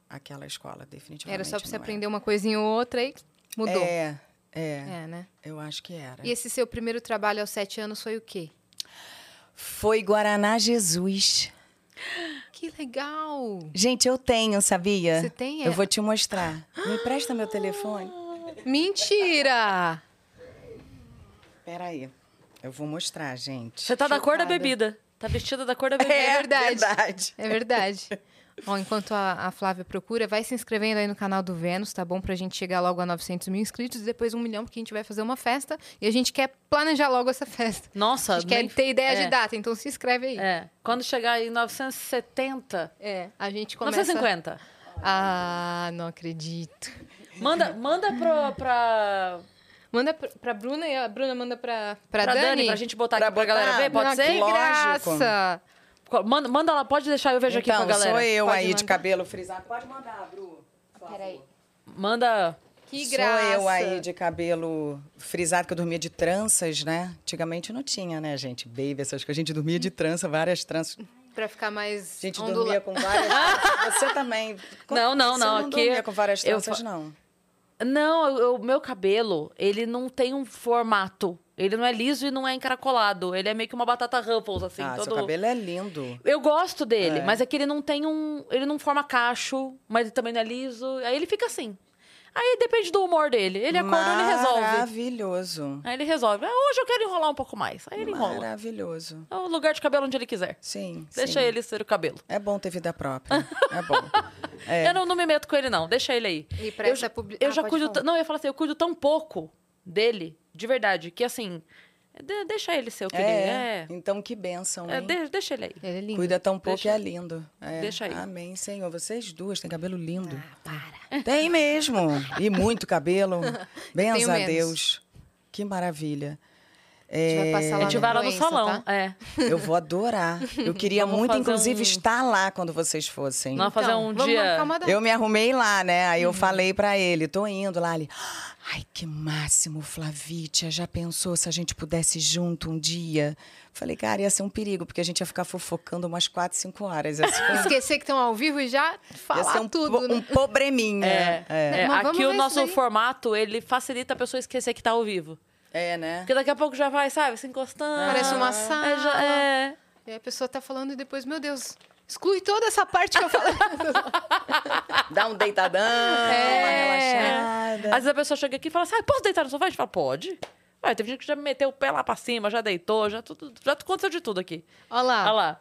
Aquela escola, definitivamente. Era só para você aprender uma coisinha ou outra e mudou. É, é. É, né? Eu acho que era. E esse seu primeiro trabalho aos sete anos foi o quê? Foi Guaraná Jesus. Que legal! Gente, eu tenho, sabia? Você tem? Eu vou te mostrar. Me presta meu telefone. Mentira! Peraí. Eu vou mostrar, gente. Você tá da cor da bebida. Tá vestida da cor da <laughs> bebida. É verdade. verdade. É verdade. Bom, enquanto a, a, Flávia procura, vai se inscrevendo aí no canal do Vênus, tá bom? Pra gente chegar logo a 900 mil inscritos e depois um milhão, porque a gente vai fazer uma festa e a gente quer planejar logo essa festa. Nossa, A gente nem... quer ter ideia é. de data, então se inscreve aí. É. Quando chegar em 970... É, a gente começa... 950. Ah, não acredito. Manda, manda pro, pra... Manda pra, Bruna e a Bruna manda pra, pra, pra Dani. Dani. Pra gente botar pra aqui pra galera ver, pode não, ser? Que graça! Manda, manda lá, pode deixar, eu vejo então, aqui pra galera. sou eu pode aí mandar. de cabelo frisado. Pode mandar, Bru. Peraí. Manda... Que sou graça. eu aí de cabelo frisado, que eu dormia de tranças, né? Antigamente não tinha, né, gente? Baby, essas coisas. A gente dormia de trança, várias tranças. Pra ficar mais A gente ondula... dormia com várias tranças. Você <laughs> também. Não, não, Você não. não Aqui dormia com várias eu tranças, fa- não. Não, o meu cabelo, ele não tem um formato. Ele não é liso e não é encaracolado. Ele é meio que uma batata Ruffles, assim. ah, todo... seu cabelo é lindo. Eu gosto dele, É. mas é que ele não tem um. Ele não forma cacho, mas ele também não é liso. Aí ele fica assim. Aí depende do humor dele. Ele acorda, ele resolve. Maravilhoso. Aí ele resolve. Ah, hoje eu quero enrolar um pouco mais. Aí ele enrola. Maravilhoso. É o lugar de cabelo onde ele quiser. Sim. Deixa sim. ele ser o cabelo. É bom ter vida própria. É bom. <laughs> É. Eu não, não me meto com ele, não. Deixa ele aí. E pra eu, essa publi... eu Ah, já cuido. t- Não, eu ia falar assim, eu cuido tão pouco dele, de verdade, que assim. de- deixa ele ser o que ele é. Então, que bênção, É, hein? de- deixa ele aí. Ele é lindo. Cuida tão pouco Deixa- e é lindo. É. Deixa aí. Amém, Senhor. Vocês duas têm cabelo lindo. Ah, para. Tem mesmo. E muito cabelo. <laughs> Benza a. Deus. Que maravilha. A gente vai É, passar A lá gente na vai lá no salão. tá? É. Eu vou adorar. Eu queria Vamos muito, fazer inclusive, um- estar lá quando vocês fossem. Nós fazer Então, um vamos dia. Eu me arrumei lá, né? Aí eu Uhum. falei pra ele, tô indo lá ali. Ai, que máximo, Flavítia. Já pensou se a gente pudesse ir junto um dia? Falei, cara, ia ser um perigo, porque a gente ia ficar fofocando umas quatro, cinco horas. Ia ser, <laughs> Esquecer que estão ao vivo e já ia falar ser um, tudo, po- né? um probleminha. É, É, é, vamos aqui o nosso daí. formato, ele facilita a pessoa esquecer que tá ao vivo. É, né? Porque daqui a pouco já vai, sabe, se encostando. Parece uma É, sala. já- é. E aí a pessoa tá falando e depois, meu Deus, exclui toda essa parte que eu falei. <laughs> Dá um deitadão, É. uma Às relaxada. vezes a pessoa chega aqui e fala assim, ah, posso deitar no sofá? A gente fala, pode. Vai, teve gente que já meteu o pé lá pra cima, já deitou, já tudo, já aconteceu de tudo aqui. Olha lá. Olha lá.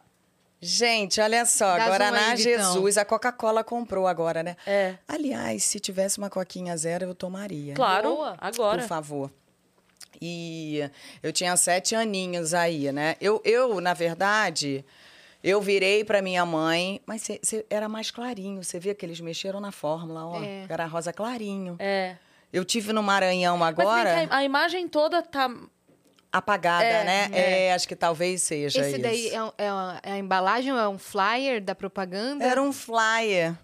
Gente, olha só, Dá agora zoom aí. Jesus, a Coca-Cola comprou agora, né? É. Aliás, se tivesse uma coquinha zero, eu tomaria. Claro, Boa. agora. Por favor. E eu tinha sete aninhos aí, né? Eu, eu na verdade, eu virei para minha mãe, mas cê- cê- era mais clarinho. Você via que eles mexeram na fórmula, ó. É. Era rosa clarinho. É. Eu tive no Maranhão agora, a imagem toda tá... apagada, É, né? é. É, acho que talvez seja Esse isso. daí é, é uma- é a embalagem ou é um flyer da propaganda? Era um flyer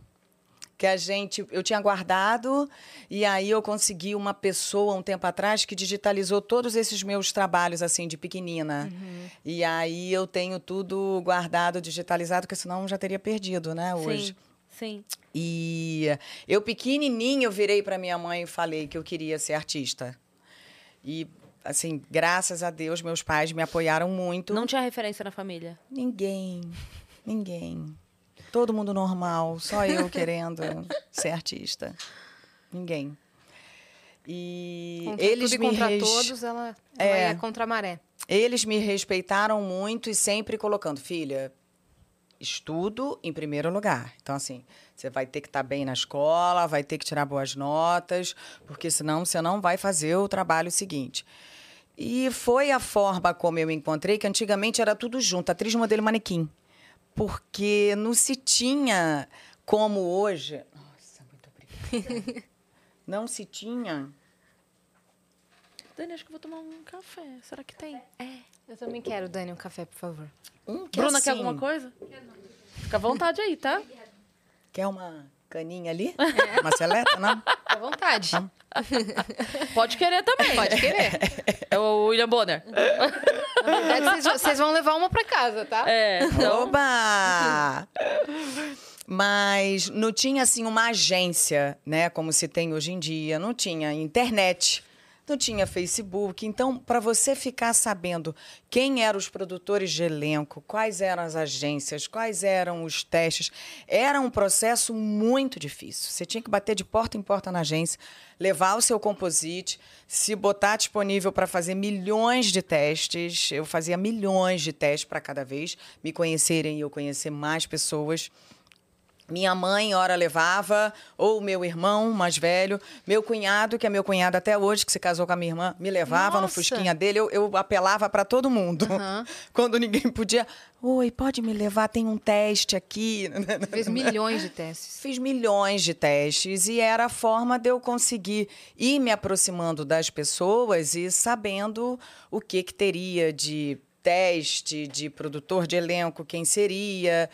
que a gente eu tinha guardado e aí eu consegui uma pessoa um tempo atrás que digitalizou todos esses meus trabalhos assim de pequenina e aí eu tenho tudo guardado digitalizado porque senão eu já teria perdido né hoje Sim, sim. e eu pequenininha eu virei para minha mãe e falei que eu queria ser artista e assim graças a Deus meus pais me apoiaram muito Não tinha referência na família. Ninguém. Ninguém. Todo mundo normal, só eu querendo ser artista. Ninguém. E Contra eles tudo me contra res- todos, ela, ela É. contra a maré. Eles me respeitaram muito e sempre colocando, filha, estudo em primeiro lugar. Então, assim, você vai ter que estar bem na escola, vai ter que tirar boas notas, porque senão você não vai fazer o trabalho seguinte. E foi a forma como eu encontrei, que antigamente era tudo junto, atriz, modelo manequim. Porque não se tinha como hoje. Nossa, muito obrigada. não se tinha. Dani, acho que eu vou tomar um café. Será que tem? É. Eu também quero, Dani, um café, por favor. Um que Bruna, quer assim, alguma coisa? Fica à vontade aí, tá? Quer uma caninha ali? <laughs> Uma seleta, não? À vontade. <laughs> Pode querer também. Pode querer. É o William Bonner. Na verdade, vocês, vão levar uma pra casa, tá? É, então... Oba! Mas não tinha assim uma agência, né, como se tem hoje em dia, não tinha internet, não tinha Facebook. Então, para você ficar sabendo quem eram os produtores de elenco, quais eram as agências, quais eram os testes, era um processo muito difícil. Você tinha que bater de porta em porta na agência, levar o seu composite, se botar disponível para fazer milhões de testes. Eu fazia milhões de testes para cada vez, me conhecerem e eu conhecer mais pessoas. Minha mãe, hora levava, ou meu irmão mais velho, meu cunhado, que é meu cunhado até hoje, que se casou com a minha irmã, me levava no Nossa! fusquinha dele, eu, eu apelava para todo mundo. Aham. <laughs> Quando ninguém podia. Oi, pode me levar? Tem um teste aqui. <laughs> Fez milhões de testes. Fiz milhões de testes e era a forma de eu conseguir ir me aproximando das pessoas e sabendo o que, que teria de teste, de produtor de elenco, quem seria.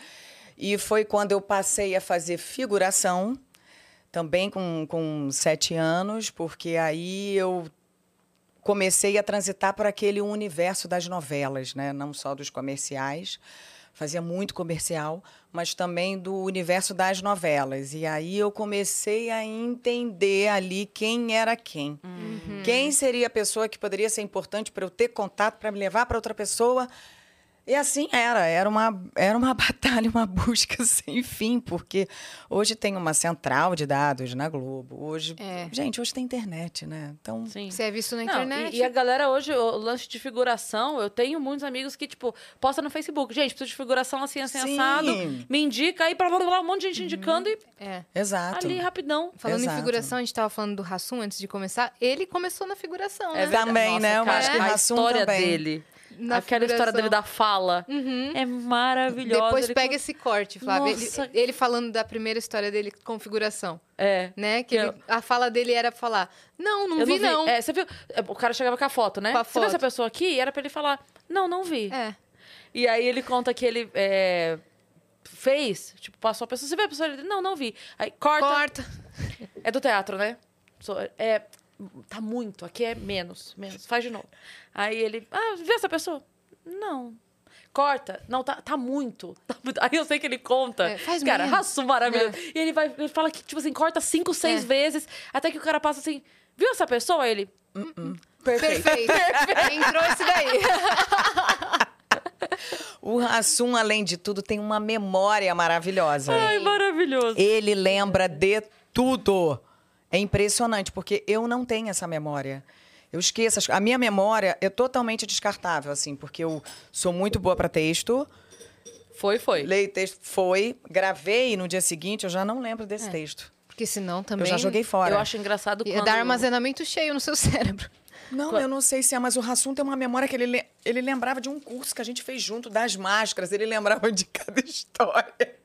E foi quando eu passei a fazer figuração, também com, com sete anos, porque aí eu comecei a transitar por aquele universo das novelas, né? não só dos comerciais. Fazia muito comercial, mas também do universo das novelas. E aí eu comecei a entender ali quem era quem. Quem seria a pessoa que poderia ser importante para eu ter contato, para me levar para outra pessoa. E assim era, era uma, era uma <laughs> batalha, uma busca sem fim, porque hoje tem uma central de dados na Globo. Hoje, É. gente, hoje tem internet, né? Então, Sim. Você é visto na Não, internet. e, e a galera hoje, o lance de figuração, eu tenho muitos amigos que, tipo, posta no Facebook. Gente, preciso de figuração assim, assim, Sim. assado. Me indica, aí blá, um monte de gente indicando e É. exato. ali rapidão. Falando Exato. em figuração, a gente tava falando do Rassum antes de começar. Ele começou na figuração, né? É. Também, Nossa, né? Eu cara, acho que a Hassum história também. dele. Na aquela história dele da fala é maravilhosa. Depois Ele pega con- esse corte, Flávia. Ele, ele falando da primeira história dele, configuração. É. Né? Que ele- a fala dele era falar: Não, não Eu vi, não. É, você viu? É, O cara chegava com a foto, né? Com a Você viu essa foto. pessoa aqui? E era pra ele falar, não, não vi. É. E aí ele conta que ele é, fez, tipo, passou a pessoa. Você viu a pessoa? Ele, não, não vi. Aí corta. Corta. É do teatro, né? É, tá muito, aqui é menos, menos. Faz de novo. <laughs> Aí ele, ah, viu essa pessoa? Não. Corta. Não, tá, tá muito. <laughs> Tá muito. Aí eu sei que ele conta. É, faz cara, raço maravilhoso. E ele vai, ele fala que, tipo assim, corta cinco, seis É. vezes, até que o cara passa assim, viu essa pessoa? Aí Ele, Perfeito. Perfeito. <laughs> Entrou esse daí. O Hassum, além de tudo, tem uma memória maravilhosa. ai, maravilhoso. Ele lembra de tudo. É impressionante, porque eu não tenho essa memória. Eu esqueço. as- A minha memória é totalmente descartável, assim, porque eu sou muito boa para texto. Foi, foi. Leio texto, foi, gravei e no dia seguinte eu já não lembro desse texto. Porque senão Eu também. já joguei fora. Eu acho engraçado Ia quando... dar armazenamento cheio no seu cérebro. Não, eu não sei se é, mas o Rassum tem uma memória que ele, le- ele lembrava de um curso que a gente fez junto das máscaras. Ele lembrava de cada <laughs> história.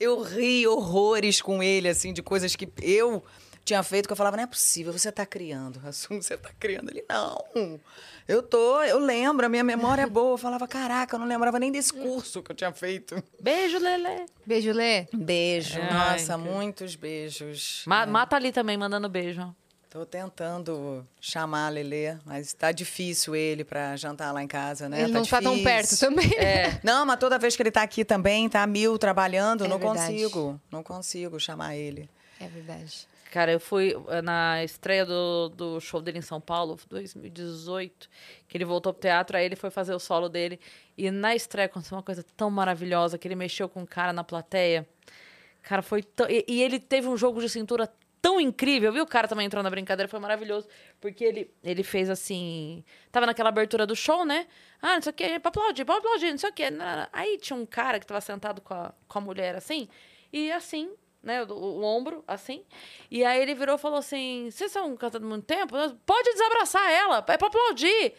Eu ri horrores com ele, assim, de coisas que eu tinha feito, que eu falava, não é possível, você tá criando, <laughs> Rassum, você tá criando. Ele, não, eu tô, eu lembro, a minha memória é boa. Eu falava, caraca, eu não lembrava nem desse curso que eu tinha feito. Beijo, Lelê. Beijo, Lê. Beijo, Ai, nossa, que- muitos beijos. Ma Mata ali também, mandando beijo. Tô tentando chamar a Lelê, mas tá difícil ele pra jantar lá em casa, né? Ele não tá tão difícil. perto também. É. Não, mas toda vez que ele tá aqui também, tá mil trabalhando, É não verdade. consigo. Não consigo chamar ele. É verdade. Cara, eu fui eh, na estreia do, do show dele em São Paulo, 2018, que ele voltou pro teatro, aí ele foi fazer o solo dele. E na estreia aconteceu uma coisa tão maravilhosa, que ele mexeu com um cara na plateia. Cara, foi tão... E, e ele teve um jogo de cintura tão incrível, viu? O cara também entrou na brincadeira, foi maravilhoso. Porque ele, ele fez assim. Tava naquela abertura do show, né? Ah, não sei o que, pra aplaudir, pra aplaudir, não sei o que. Aí tinha um cara que tava sentado com a, com a mulher assim, e assim, né? O, o, ombro, assim. E aí ele virou e falou assim: Vocês são casados há muito tempo? Pode desabraçar ela, é pra aplaudir.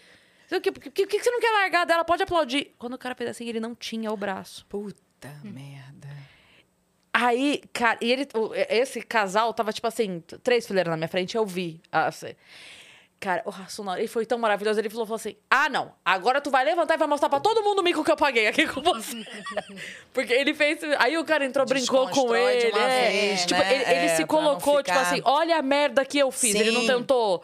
O que, que, que, você não quer largar dela? Pode aplaudir. Quando o cara fez assim, ele não tinha o braço. Puta hum. merda. Aí, cara, e ele, esse casal tava, tipo assim, três fileiras na minha frente, eu vi. Assim. Cara, o Racional, ele foi tão maravilhoso. Ele falou, falou, assim: Ah, não, agora tu vai levantar e vai mostrar pra todo mundo o mico que eu paguei aqui com você. <laughs> Porque ele fez. Aí o cara entrou, brincou com ele. É, vez, tipo, né? ele, ele é, se colocou, ficar... tipo assim: olha a merda que eu fiz. Sim. Ele não tentou.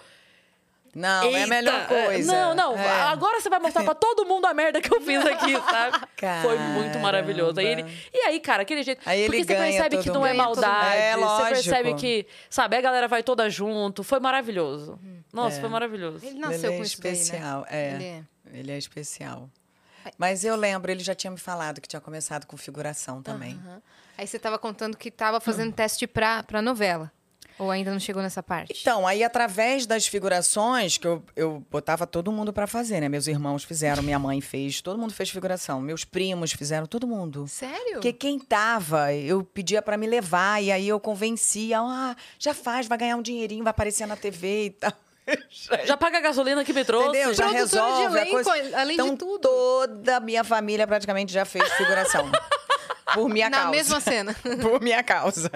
Não, Eita. é a melhor coisa. Não, não. É. Agora você vai mostrar pra todo mundo a merda que eu fiz aqui, sabe? Caramba. <laughs> Foi muito maravilhoso. Aí ele, e aí, cara, aquele jeito. Aí porque você percebe que não é maldade. É, você percebe que, sabe, a galera vai toda junto. Foi maravilhoso. Nossa, é. foi maravilhoso. Ele nasceu ele é com especial. Play, né? é. Ele é. Ele é especial. Mas eu lembro, ele já tinha me falado que tinha começado com figuração também. Uhum. Aí você estava contando que estava fazendo teste para pra novela. Ou ainda não chegou nessa parte? Então, aí através das figurações, que eu, eu botava todo mundo para fazer, né? Meus irmãos fizeram, minha mãe fez, todo mundo fez figuração. Meus primos fizeram, todo mundo. Sério? Porque quem tava, eu pedia para me levar, e aí eu convencia, ah, já faz, vai ganhar um dinheirinho, vai aparecer na TV e tal. Já paga a gasolina que me trouxe. Entendeu? Já resolve de elenco, a coisa. além então, de tudo. toda a minha família praticamente já fez figuração. <laughs> por minha Na causa. Na mesma cena. <laughs> por minha causa.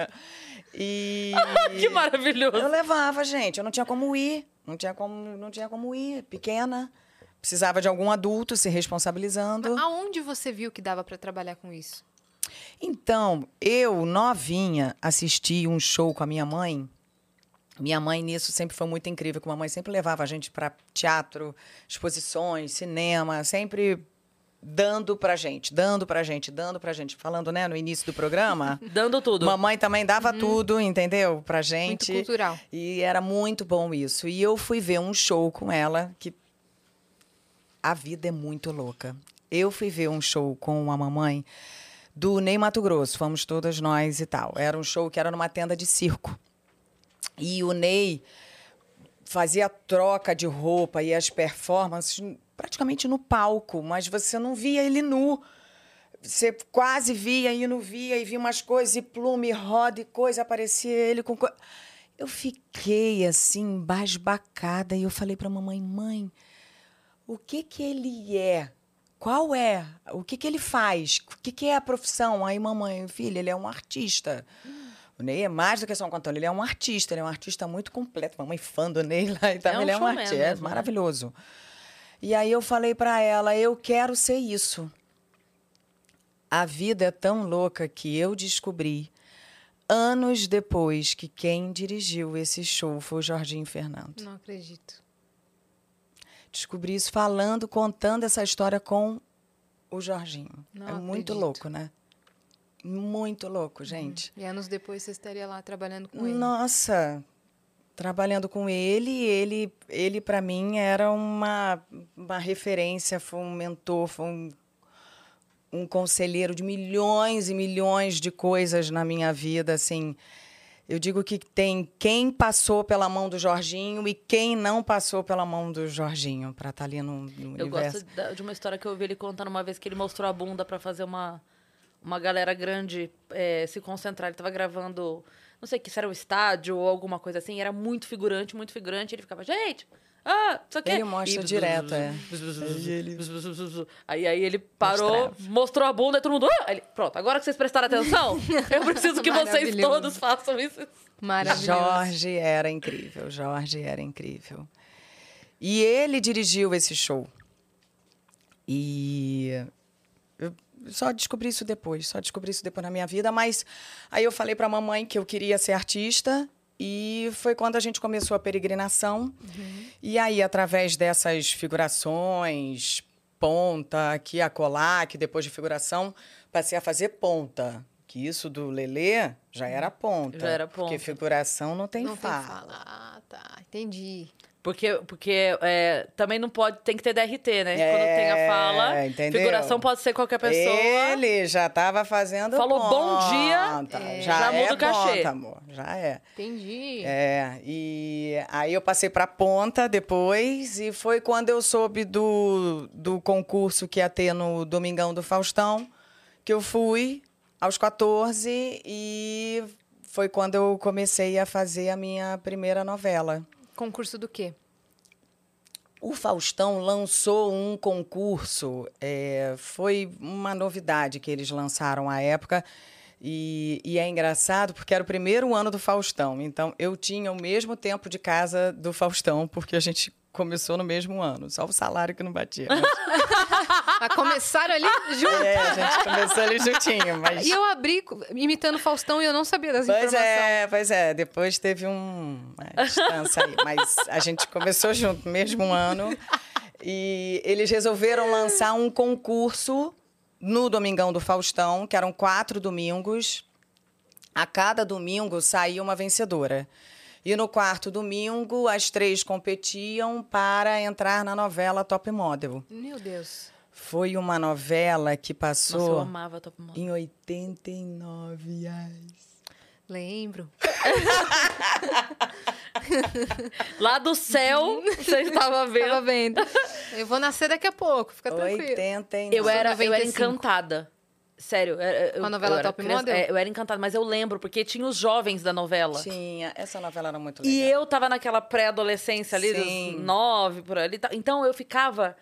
E. <laughs> que maravilhoso! Eu levava, gente. Eu não tinha como ir. Não tinha como, não tinha como ir. Pequena. Precisava de algum adulto se responsabilizando. Mas aonde você viu que dava para trabalhar com isso? Então, eu, novinha, assisti um show com a minha mãe. Minha mãe nisso sempre foi muito incrível, que a mãe sempre levava a gente para teatro, exposições, cinema, sempre dando pra gente, dando pra gente, dando pra gente. Falando, né, no início do programa. <laughs> dando tudo. Mamãe também dava uhum. tudo, entendeu? Pra gente. Muito cultural. E era muito bom isso. E eu fui ver um show com ela que a vida é muito louca. Eu fui ver um show com a mamãe do Ney Mato Grosso, fomos todas nós e tal. Era um show que era numa tenda de circo. E o Ney fazia troca de roupa e as performances praticamente no palco, mas você não via ele nu. Você quase via e não via, e via umas coisas, e plume, roda e coisa, aparecia ele com. Co... Eu fiquei assim, basbacada, e eu falei para mamãe: mãe, o que que ele é? Qual é? O que que ele faz? O que que é a profissão? Aí, mamãe, filha, ele é um artista. O Ney é mais do que só um cantor, ele é um artista, ele é um artista muito completo. Mamãe fã do Ney lá e tal, é um ele é um artista, é maravilhoso. Né? E aí eu falei para ela, eu quero ser isso. A vida é tão louca que eu descobri anos depois que quem dirigiu esse show foi o Jorginho Fernando. Não acredito. Descobri isso falando, contando essa história com o Jorginho. Não é acredito. muito louco, né? Muito louco, gente. Uhum. E anos depois você estaria lá trabalhando com ele. Nossa, trabalhando com ele, ele, ele para mim era uma, uma referência, foi um mentor, foi um, um conselheiro de milhões e milhões de coisas na minha vida, assim. Eu digo que tem quem passou pela mão do Jorginho e quem não passou pela mão do Jorginho para estar tá ali no, no eu universo. gosto de uma história que eu ouvi ele contando uma vez que ele mostrou a bunda para fazer uma uma galera grande é, se concentrar. Ele estava gravando não sei que se era um estádio ou alguma coisa assim, era muito figurante, muito figurante. Ele ficava, gente, ah, isso aqui. Ele mostra e, direto, é. Aí, aí ele parou, mostrou a bunda e todo mundo. Ah! Ele, pronto, agora que vocês prestaram atenção, <laughs> eu preciso que vocês todos façam isso. Maravilhoso. Jorge era incrível, Jorge era incrível. E ele dirigiu esse show. E só descobri isso depois, só descobri isso depois na minha vida. Mas aí eu falei para a mamãe que eu queria ser artista e foi quando a gente começou a peregrinação. Uhum. E aí, através dessas figurações, ponta, aqui, acolá, que depois de figuração, passei a fazer ponta. Que isso do Lelê já era ponta. Já era ponta. Porque figuração não tem não fala. Tem fala. Ah, tá. Entendi. Porque, porque é, também não pode, tem que ter DRT, né? É, Quando tem a fala, entendeu? figuração pode ser qualquer pessoa. Ele já estava fazendo Falou ponta. bom dia, é, já, já é muda o cachê. ponta, amor. Já é. Entendi. É, e aí eu passei para ponta depois, e foi quando eu soube do, do concurso que ia ter no Domingão do Faustão, que eu fui aos 14 e foi quando eu comecei a fazer a minha primeira novela. Concurso do quê? O Faustão lançou um concurso, é, foi uma novidade que eles lançaram à época. E, e é engraçado porque era o primeiro ano do Faustão. Então, eu tinha o mesmo tempo de casa do Faustão, porque a gente começou no mesmo ano. Só o salário que não batia. Mas, <laughs> Mas <laughs> começaram ali <laughs> junto. é, a gente começou ali juntinho. Mas... E eu abri imitando Faustão e eu não sabia das Pois informações. é, pois é. Depois teve um, uma distância aí. Mas a gente começou junto, mesmo ano. E eles resolveram lançar um concurso no Domingão do Faustão, que eram quatro domingos. A cada domingo saía uma vencedora. E no quarto domingo, as três competiam para entrar na novela Top Model. Meu Deus. Foi uma novela que Nossa, eu passou amava Top Model. em 89 reais. Lembro. <laughs> Lá do céu, você estava vendo. Tava vendo. Eu vou nascer daqui a pouco, fica tranquilo. 89. Eu era, eu era 95. encantada. Sério. eu- eu- a novela eu era Top criança- Model? é, eu era encantada, mas eu lembro, porque tinha os jovens da novela. Tinha. Essa novela era muito legal. E eu tava naquela pré-adolescência ali, Sim. dos nove, por ali. Então eu ficava.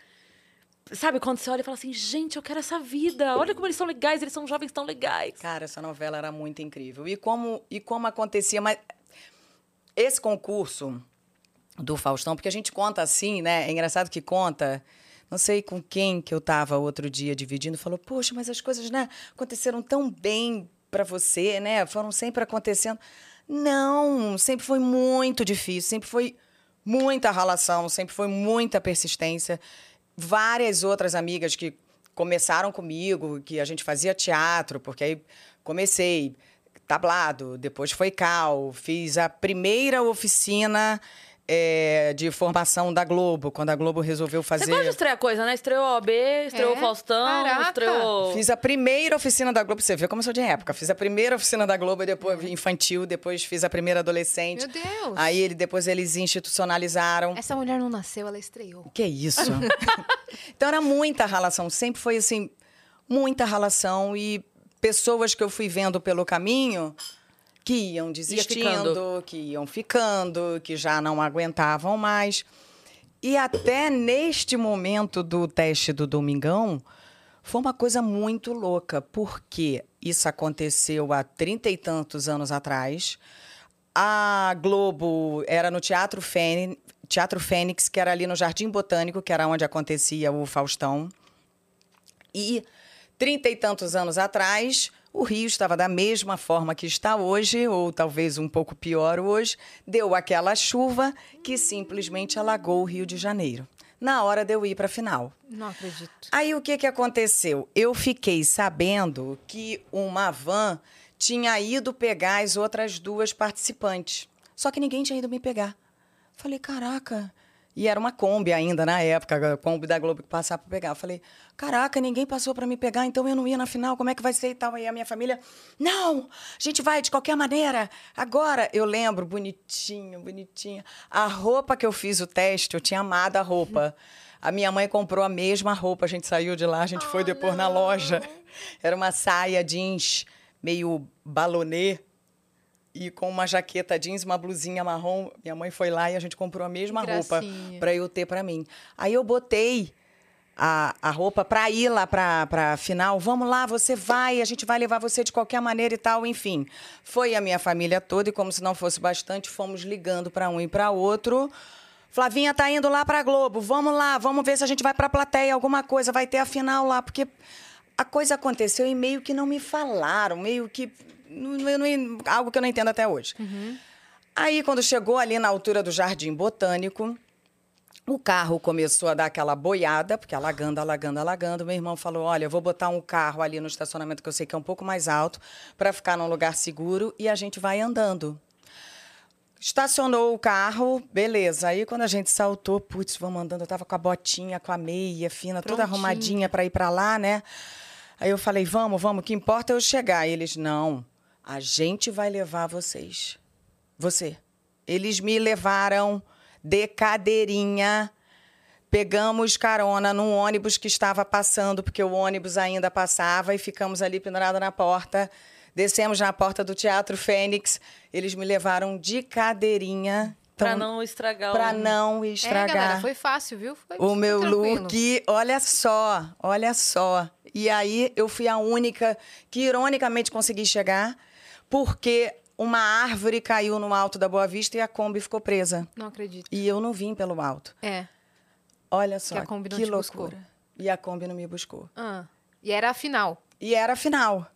Sabe, quando você olha e fala assim, gente, eu quero essa vida. Olha como eles são legais, eles são jovens tão legais. Cara, essa novela era muito incrível. E como, e como acontecia, mas esse concurso do Faustão, porque a gente conta assim, né? É engraçado que conta. Não sei com quem que eu tava outro dia dividindo, falou: "Poxa, mas as coisas, né, aconteceram tão bem para você, né? Foram sempre acontecendo". Não, sempre foi muito difícil, sempre foi muita relação, sempre foi muita persistência. Várias outras amigas que começaram comigo, que a gente fazia teatro, porque aí comecei tablado, depois foi cal, fiz a primeira oficina eh, de formação da Globo, quando a Globo resolveu Você fazer. gosta de estrear coisa, né? Estreou a OAB, estreou É? o Faustão, Caraca. estreou. Fiz a primeira oficina da Globo, você vê como eu sou de época. Fiz a primeira oficina da Globo, depois infantil, depois fiz a primeira adolescente. Meu Deus. Aí ele, depois eles institucionalizaram. Essa mulher não nasceu, ela estreou. Que isso? <laughs> então era muita relação, sempre foi assim, muita relação e pessoas que eu fui vendo pelo caminho que iam desistindo, que iam ficando, que já não aguentavam mais. E até neste momento do teste do Domingão, foi uma coisa muito louca, porque isso aconteceu há trinta e tantos anos atrás. A Globo era no Teatro Fênix, Teatro Fênix, que era ali no Jardim Botânico, que era onde acontecia o Faustão. E trinta e tantos anos atrás, o Rio estava da mesma forma que está hoje, ou talvez um pouco pior hoje, deu aquela chuva que simplesmente alagou o Rio de Janeiro. Na hora de eu ir para a final. Não acredito. Aí o que, que aconteceu? Eu fiquei sabendo que uma van tinha ido pegar as outras duas participantes. Só que ninguém tinha ido me pegar. Falei, caraca. E era uma Kombi ainda na época, a Kombi da Globo que passava para pegar. Eu falei, caraca, ninguém passou para me pegar, então eu não ia na final, como é que vai ser e tal? Aí a minha família, não, a gente vai de qualquer maneira. Agora, eu lembro, bonitinho, bonitinho. A roupa que eu fiz o teste, eu tinha amado a roupa. A minha mãe comprou a mesma roupa, a gente saiu de lá, a gente foi depois na loja. Era uma saia jeans meio balonê e com uma jaqueta jeans, uma blusinha marrom. Minha mãe foi lá e a gente comprou a mesma roupa para eu ter para mim. Aí eu botei a, a roupa para ir lá para para final. Vamos lá, você vai, a gente vai levar você de qualquer maneira e tal, enfim. Foi a minha família toda e como se não fosse bastante, fomos ligando para um e para outro. Flavinha tá indo lá para Globo. Vamos lá, vamos ver se a gente vai para plateia, alguma coisa, vai ter a final lá, porque a coisa aconteceu e meio que não me falaram, meio que não- não- algo que eu não entendo até hoje. Aí quando chegou ali na altura do Jardim Botânico, o carro começou a dar aquela boiada, porque alagando, alagando, alagando. Meu irmão falou: Olha, eu vou botar um carro ali no estacionamento que eu sei que é um pouco mais alto, para ficar num lugar seguro e a gente vai andando. Estacionou o carro, beleza. Aí quando a gente saltou, putz, vamos andando, eu tava com a botinha, com a meia fina, toda Prontinho. arrumadinha para ir para lá, né? Aí eu falei, vamos, vamos, o que importa é eu chegar. E eles, não, a gente vai levar vocês. Você. Eles me levaram de cadeirinha. Pegamos carona num ônibus que estava passando, porque o ônibus ainda passava, e ficamos ali pendurados na porta. Descemos na porta do Teatro Fênix. Eles me levaram de cadeirinha. Pra não estragar Pra o... não É, estragar galera, foi fácil, viu? Foi o meu tranquilo. look. Olha só, olha só. E aí eu fui a única que, ironicamente, consegui chegar, porque uma árvore caiu no alto da Boa Vista e a Kombi ficou presa. Não acredito. E eu não vim pelo alto. É. Olha só, Que a Kombi não que te buscou. loucura. E a Kombi não me buscou. Ah, e era a final. E era a final.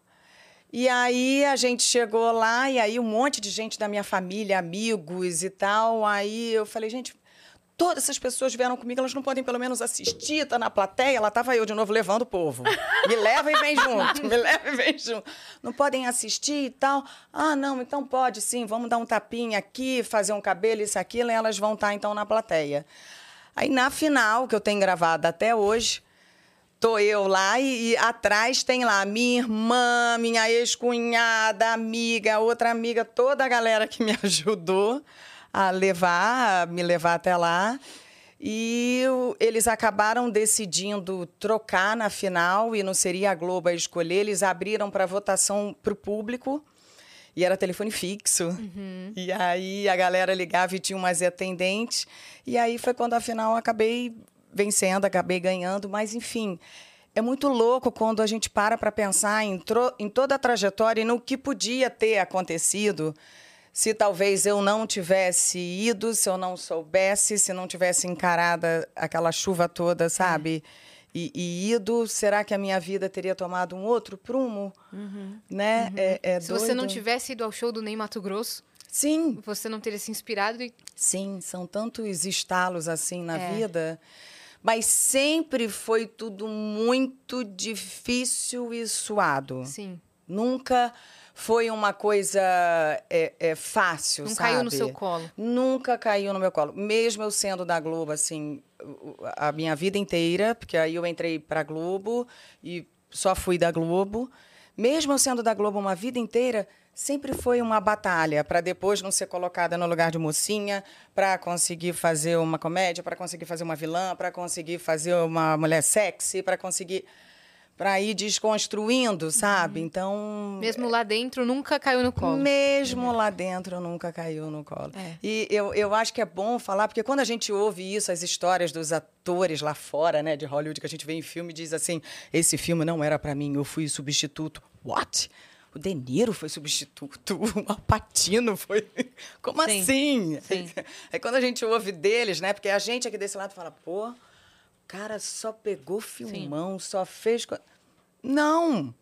E aí a gente chegou lá, e aí um monte de gente da minha família, amigos e tal. Aí eu falei, gente, todas essas pessoas vieram comigo, elas não podem pelo menos assistir, tá na plateia. Lá tava eu de novo levando o povo. Me leva e vem junto, me leva e vem junto. Não podem assistir e tal. Ah, não, então pode sim, vamos dar um tapinha aqui, fazer um cabelo, isso, aquilo, e elas vão estar então na plateia. Aí na final, que eu tenho gravado até hoje, Tô eu lá e, e atrás tem lá minha irmã, minha ex-cunhada, amiga, outra amiga, toda a galera que me <laughs> ajudou a levar, a me levar até lá. E eles acabaram decidindo trocar na final e não seria a Globo a escolher. Eles abriram para votação para o público e era telefone fixo. E aí a galera ligava e tinha umas atendentes. E aí foi quando a final eu acabei vencendo, acabei ganhando. Mas, enfim, é muito louco quando a gente para para pensar em, em toda a trajetória e no que podia ter acontecido se talvez eu não tivesse ido, se eu não soubesse, se não tivesse encarada aquela chuva toda, sabe? E, e ido, será que a minha vida teria tomado um outro prumo? Né? É, é Se você não doido. tivesse ido ao show do Ney Mato Grosso, Sim, você não teria se inspirado e sim, são tantos estalos assim na É. vida. Mas sempre foi tudo muito difícil e suado. sim, Nunca foi uma coisa é, é, fácil, não sabe? caiu no seu colo. Nunca caiu no meu colo. Mesmo eu sendo da Globo, assim, a minha vida inteira, porque aí eu entrei pra Globo e só fui da Globo. Mesmo eu sendo da Globo uma vida inteira, sempre foi uma batalha para depois não ser colocada no lugar de mocinha, para conseguir fazer uma comédia, para conseguir fazer uma vilã, para conseguir fazer uma mulher sexy, para conseguir para ir desconstruindo, sabe? Então, Mesmo lá dentro, nunca caiu no colo. mesmo lá dentro, nunca caiu no colo. É. E eu, eu acho que é bom falar, porque quando a gente ouve isso, as histórias dos atores lá fora, né, de Hollywood, que a gente vê em filme, diz assim: esse filme não era para mim, eu fui substituto. What? O De Niro foi substituto, <laughs> o Alpatino foi. <laughs> Como Sim, assim? sim. Aí <laughs> quando a gente ouve deles, né? Porque a gente aqui desse lado fala, pô, o cara só pegou filmão, só fez. co-". Não!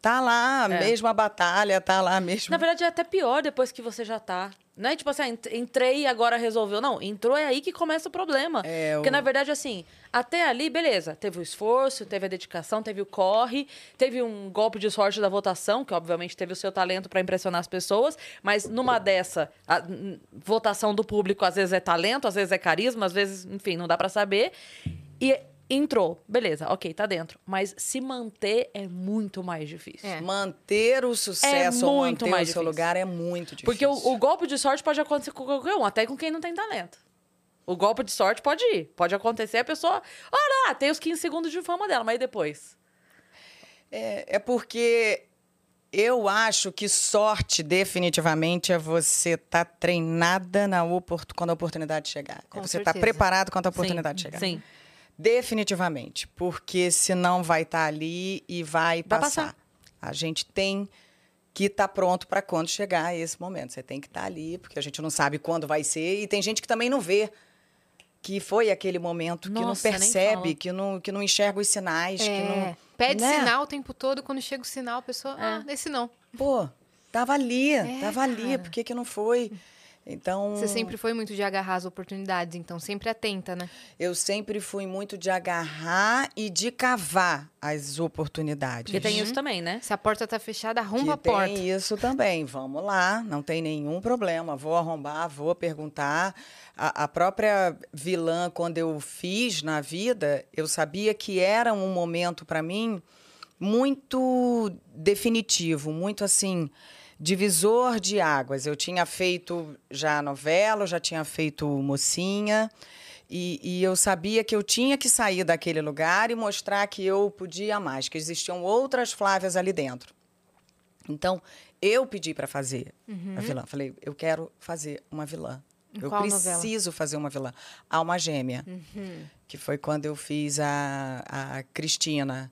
Tá lá, a É. mesma batalha, tá lá mesmo. Na verdade, é até pior depois que você já tá. Não é tipo assim, ah, ent- entrei e agora resolveu. Não, entrou é aí que começa o problema. É, Porque, o- na verdade, assim, até ali, beleza. Teve o esforço, teve a dedicação, teve o corre, teve um golpe de sorte da votação, que obviamente teve o seu talento para impressionar as pessoas. Mas numa dessa, a votação do público às vezes é talento, às vezes é carisma, às vezes, enfim, não dá para saber. E entrou, beleza, ok, tá dentro. Mas se manter é muito mais difícil. É. Manter o sucesso ou muito manter mais o seu difícil. lugar é muito difícil. Porque o, o golpe de sorte pode acontecer com qualquer um, até com quem não tem talento. O golpe de sorte pode ir. Pode acontecer, a pessoa. Olha lá, tem os 15 segundos de fama dela, mas e depois? É, é porque eu acho que sorte, definitivamente, é você estar treinada na opor- quando a oportunidade chegar. Com é você estar certeza. preparado quando a oportunidade sim, chegar. Sim. Definitivamente. Porque senão vai estar ali e vai, Vai passar. passar. A gente tem que estar pronto para quando chegar esse momento. Você tem que estar ali, porque a gente não sabe quando vai ser. E tem gente que também não vê que foi aquele momento, que não Nossa, percebe, que não, que não enxerga os sinais, que É, não. Pede né? sinal o tempo todo, quando chega o sinal, a pessoa, ah, esse não. Pô, tava ali, É, tava ali, cara. por que, que não foi? Então, Você sempre foi muito de agarrar as oportunidades, então sempre atenta, né? eu sempre fui muito de agarrar e de cavar as oportunidades. Porque tem isso também, né? Se a porta tá fechada, arromba que a porta. tem isso também. Vamos lá, não tem nenhum problema. Vou arrombar, vou perguntar. A, a própria vilã, quando eu fiz na vida, eu sabia que era um momento para mim muito definitivo, muito assim divisor de águas. Eu tinha feito já novela, eu já tinha feito mocinha. E, e eu sabia que eu tinha que sair daquele lugar e mostrar que eu podia mais, que existiam outras Flávias ali dentro. Então, eu pedi para fazer a vilã. Falei, eu quero fazer uma vilã. Em eu qual novela? preciso fazer uma vilã. Alma Gêmea, que foi quando eu fiz a, a Cristina.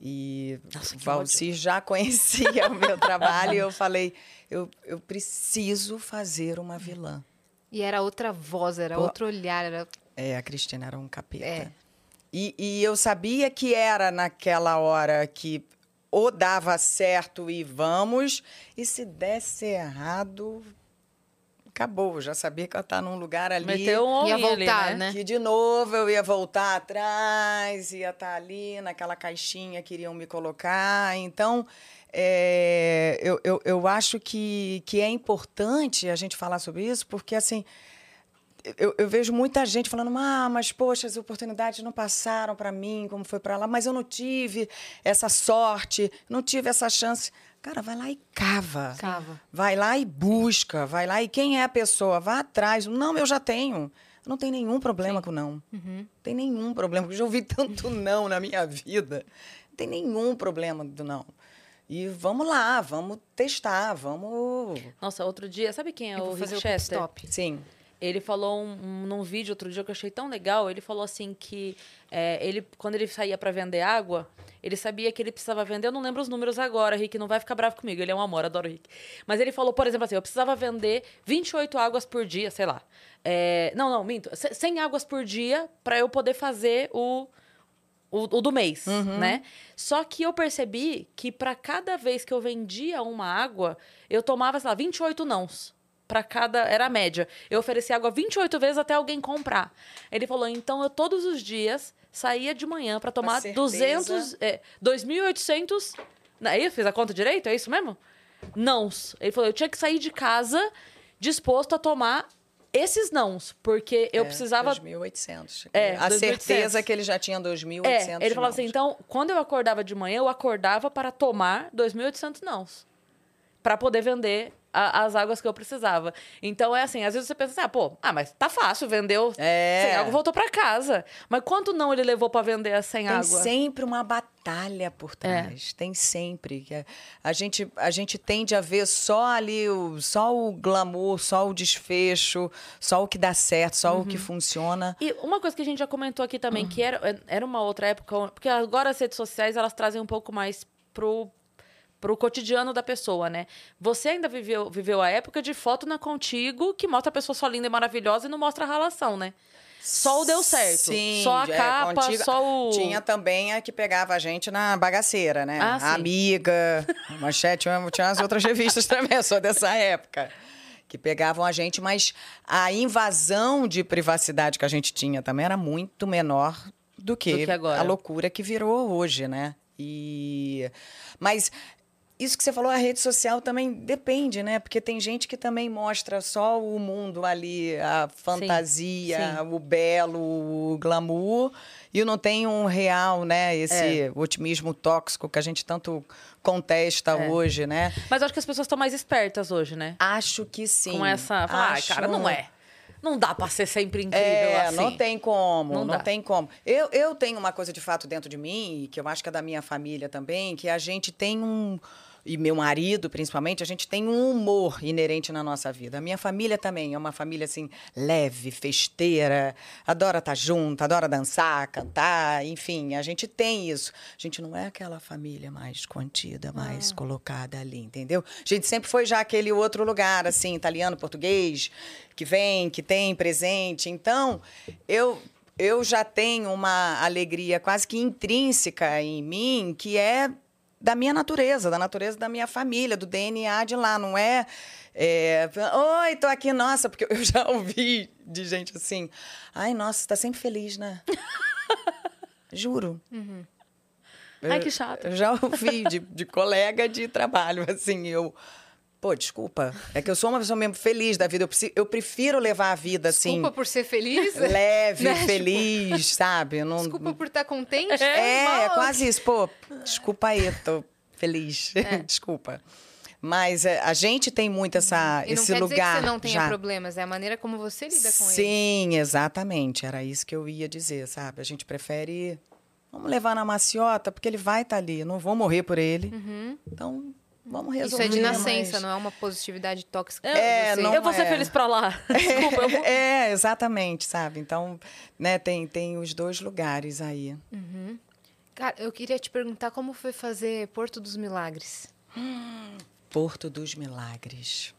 E Nossa, Valci já conhecia o meu trabalho e eu <laughs> falei, eu, eu preciso fazer uma vilã. E era outra voz, era Pô. outro olhar, era... É, a Cristina era um capeta. É. E, e eu sabia que era naquela hora que ou dava certo e vamos, e se desse errado, acabou. Eu já sabia que eu estava num lugar ali. Meteu um Ia all-in ali, voltar, né? Que de novo eu ia voltar atrás, ia estar ali naquela caixinha que iriam me colocar. Então, é, eu, eu, eu acho que, que é importante a gente falar sobre isso, porque assim. Eu, eu vejo muita gente falando, ah, mas poxa, as oportunidades não passaram para mim, como foi para lá, mas eu não tive essa sorte, não tive essa chance. Cara, vai lá e cava. Cava. Vai lá e busca, vai lá e quem é a pessoa? Vá atrás. Não, eu já tenho. Não tem nenhum problema com não. Não tem nenhum problema. Eu já ouvi tanto <laughs> não na minha vida. Não tem nenhum problema do não. E vamos lá, vamos testar, vamos. Nossa, outro dia, sabe quem é Eu o Rick o Chester? stop. Sim. Ele falou um, um- num vídeo outro dia que eu achei tão legal. Ele falou assim que é, ele, quando ele saía para vender água, ele sabia que ele precisava vender. Eu não lembro os números agora, Rick, não vai ficar bravo comigo. Ele é um amor, adoro o Rick. Mas ele falou, por exemplo, assim: eu precisava vender 28 águas por dia, sei lá. É, não, não, minto. 100 águas por dia para eu poder fazer o, o, o do mês, né? Só que eu percebi que para cada vez que eu vendia uma água, eu tomava, sei lá, 28 nãos. Pra cada. Era a média. Eu oferecia água 28 vezes até alguém comprar. Ele falou: então eu todos os dias saía de manhã pra tomar certeza. 200. É, 2.800. Aí eu fiz a conta direito? É isso mesmo? Nãos. Ele falou: eu tinha que sair de casa disposto a tomar esses nãos. Porque eu É, precisava 2.800. É, a 2.800. certeza que ele já tinha 2.800. É, ele falava assim, nãos. então, quando eu acordava de manhã, eu acordava para tomar 2.800 nãos. Para poder vender a- as águas que eu precisava. Então, é assim, às vezes você pensa assim, ah, pô, ah, mas tá fácil, vendeu É. 100 água, voltou para casa. Mas quanto não ele levou para vender as 100 Tem água? sempre uma batalha por trás. Tem sempre. que a- A gente, a gente tende a ver só ali, o, só o glamour, só o desfecho, só o que dá certo, só o que funciona. E uma coisa que a gente já comentou aqui também, que era, era uma outra época, porque agora as redes sociais, elas trazem um pouco mais pro pro cotidiano da pessoa, né? Você ainda viveu, viveu a época de foto na Contigo, que mostra a pessoa só linda e maravilhosa e não mostra a relação, né? Só o deu certo. Sim, só a é, capa, contigo- só o... Tinha também a que pegava a gente na bagaceira, né? Ah, a Amiga, <laughs> Manchete, tinha tinha as outras revistas também, só dessa época. Que pegavam a gente, mas a invasão de privacidade que a gente tinha também era muito menor do que, Do que agora. a loucura que virou hoje, né? E... Mas isso que você falou, a rede social também depende, né? Porque tem gente que também mostra só o mundo ali, a fantasia, sim. o belo, o glamour, e não tem um real, né? Esse É. otimismo tóxico que a gente tanto contesta É. hoje, né? Mas acho que as pessoas estão mais espertas hoje, né? Acho que sim. Com essa... Falar, Acho... ah, cara, não é. Não dá pra ser sempre incrível É, assim. não tem como, Não não, tem como. Eu, eu tenho uma coisa de fato dentro de mim, que eu acho que é da minha família também, que a gente tem um. E meu marido, principalmente, a gente tem um humor inerente na nossa vida. A minha família também é uma família assim, leve, festeira, adora estar junto, adora dançar, cantar, enfim, a gente tem isso. A gente não é aquela família mais contida, mais Ah. colocada ali, entendeu? A gente sempre foi já aquele outro lugar, assim, italiano, português, que vem, que tem presente. Então, eu eu já tenho uma alegria quase que intrínseca em mim, que é da minha natureza, da natureza da minha família, do DNA de lá, não é É, Oi, tô aqui, nossa, porque eu já <laughs> ouvi de gente assim. Ai, nossa, você tá sempre feliz, né? <laughs> Juro. Ai, que chato. Eu já ouvi de, de colega de trabalho, <laughs> assim, eu. Pô, desculpa. É que eu sou uma pessoa mesmo feliz da vida. Eu, preci- eu prefiro levar a vida assim. Desculpa por ser feliz. Leve, <laughs> Né? feliz, sabe? Eu não, Desculpa por estar contente. é, é Mal. quase isso. Pô, desculpa aí, tô feliz. É. <laughs> desculpa. Mas é, a gente tem muito essa, E não esse quer lugar. dizer que você não tenha já. problemas, é a maneira como você lida com ele. Sim, exatamente. Era isso que eu ia dizer, sabe? A gente prefere. Vamos levar na maciota, porque ele vai estar ali. Não vou morrer por ele. Então, vamos Isso resolver. é de nascença, mas- não é uma positividade tóxica. É, não eu vou ser é. feliz pra lá. <laughs> Desculpa, eu vou... É, exatamente, sabe? Então, né, tem, tem os dois lugares aí. Cara, eu queria te perguntar como foi fazer Porto dos Milagres. <gasps> Porto dos Milagres.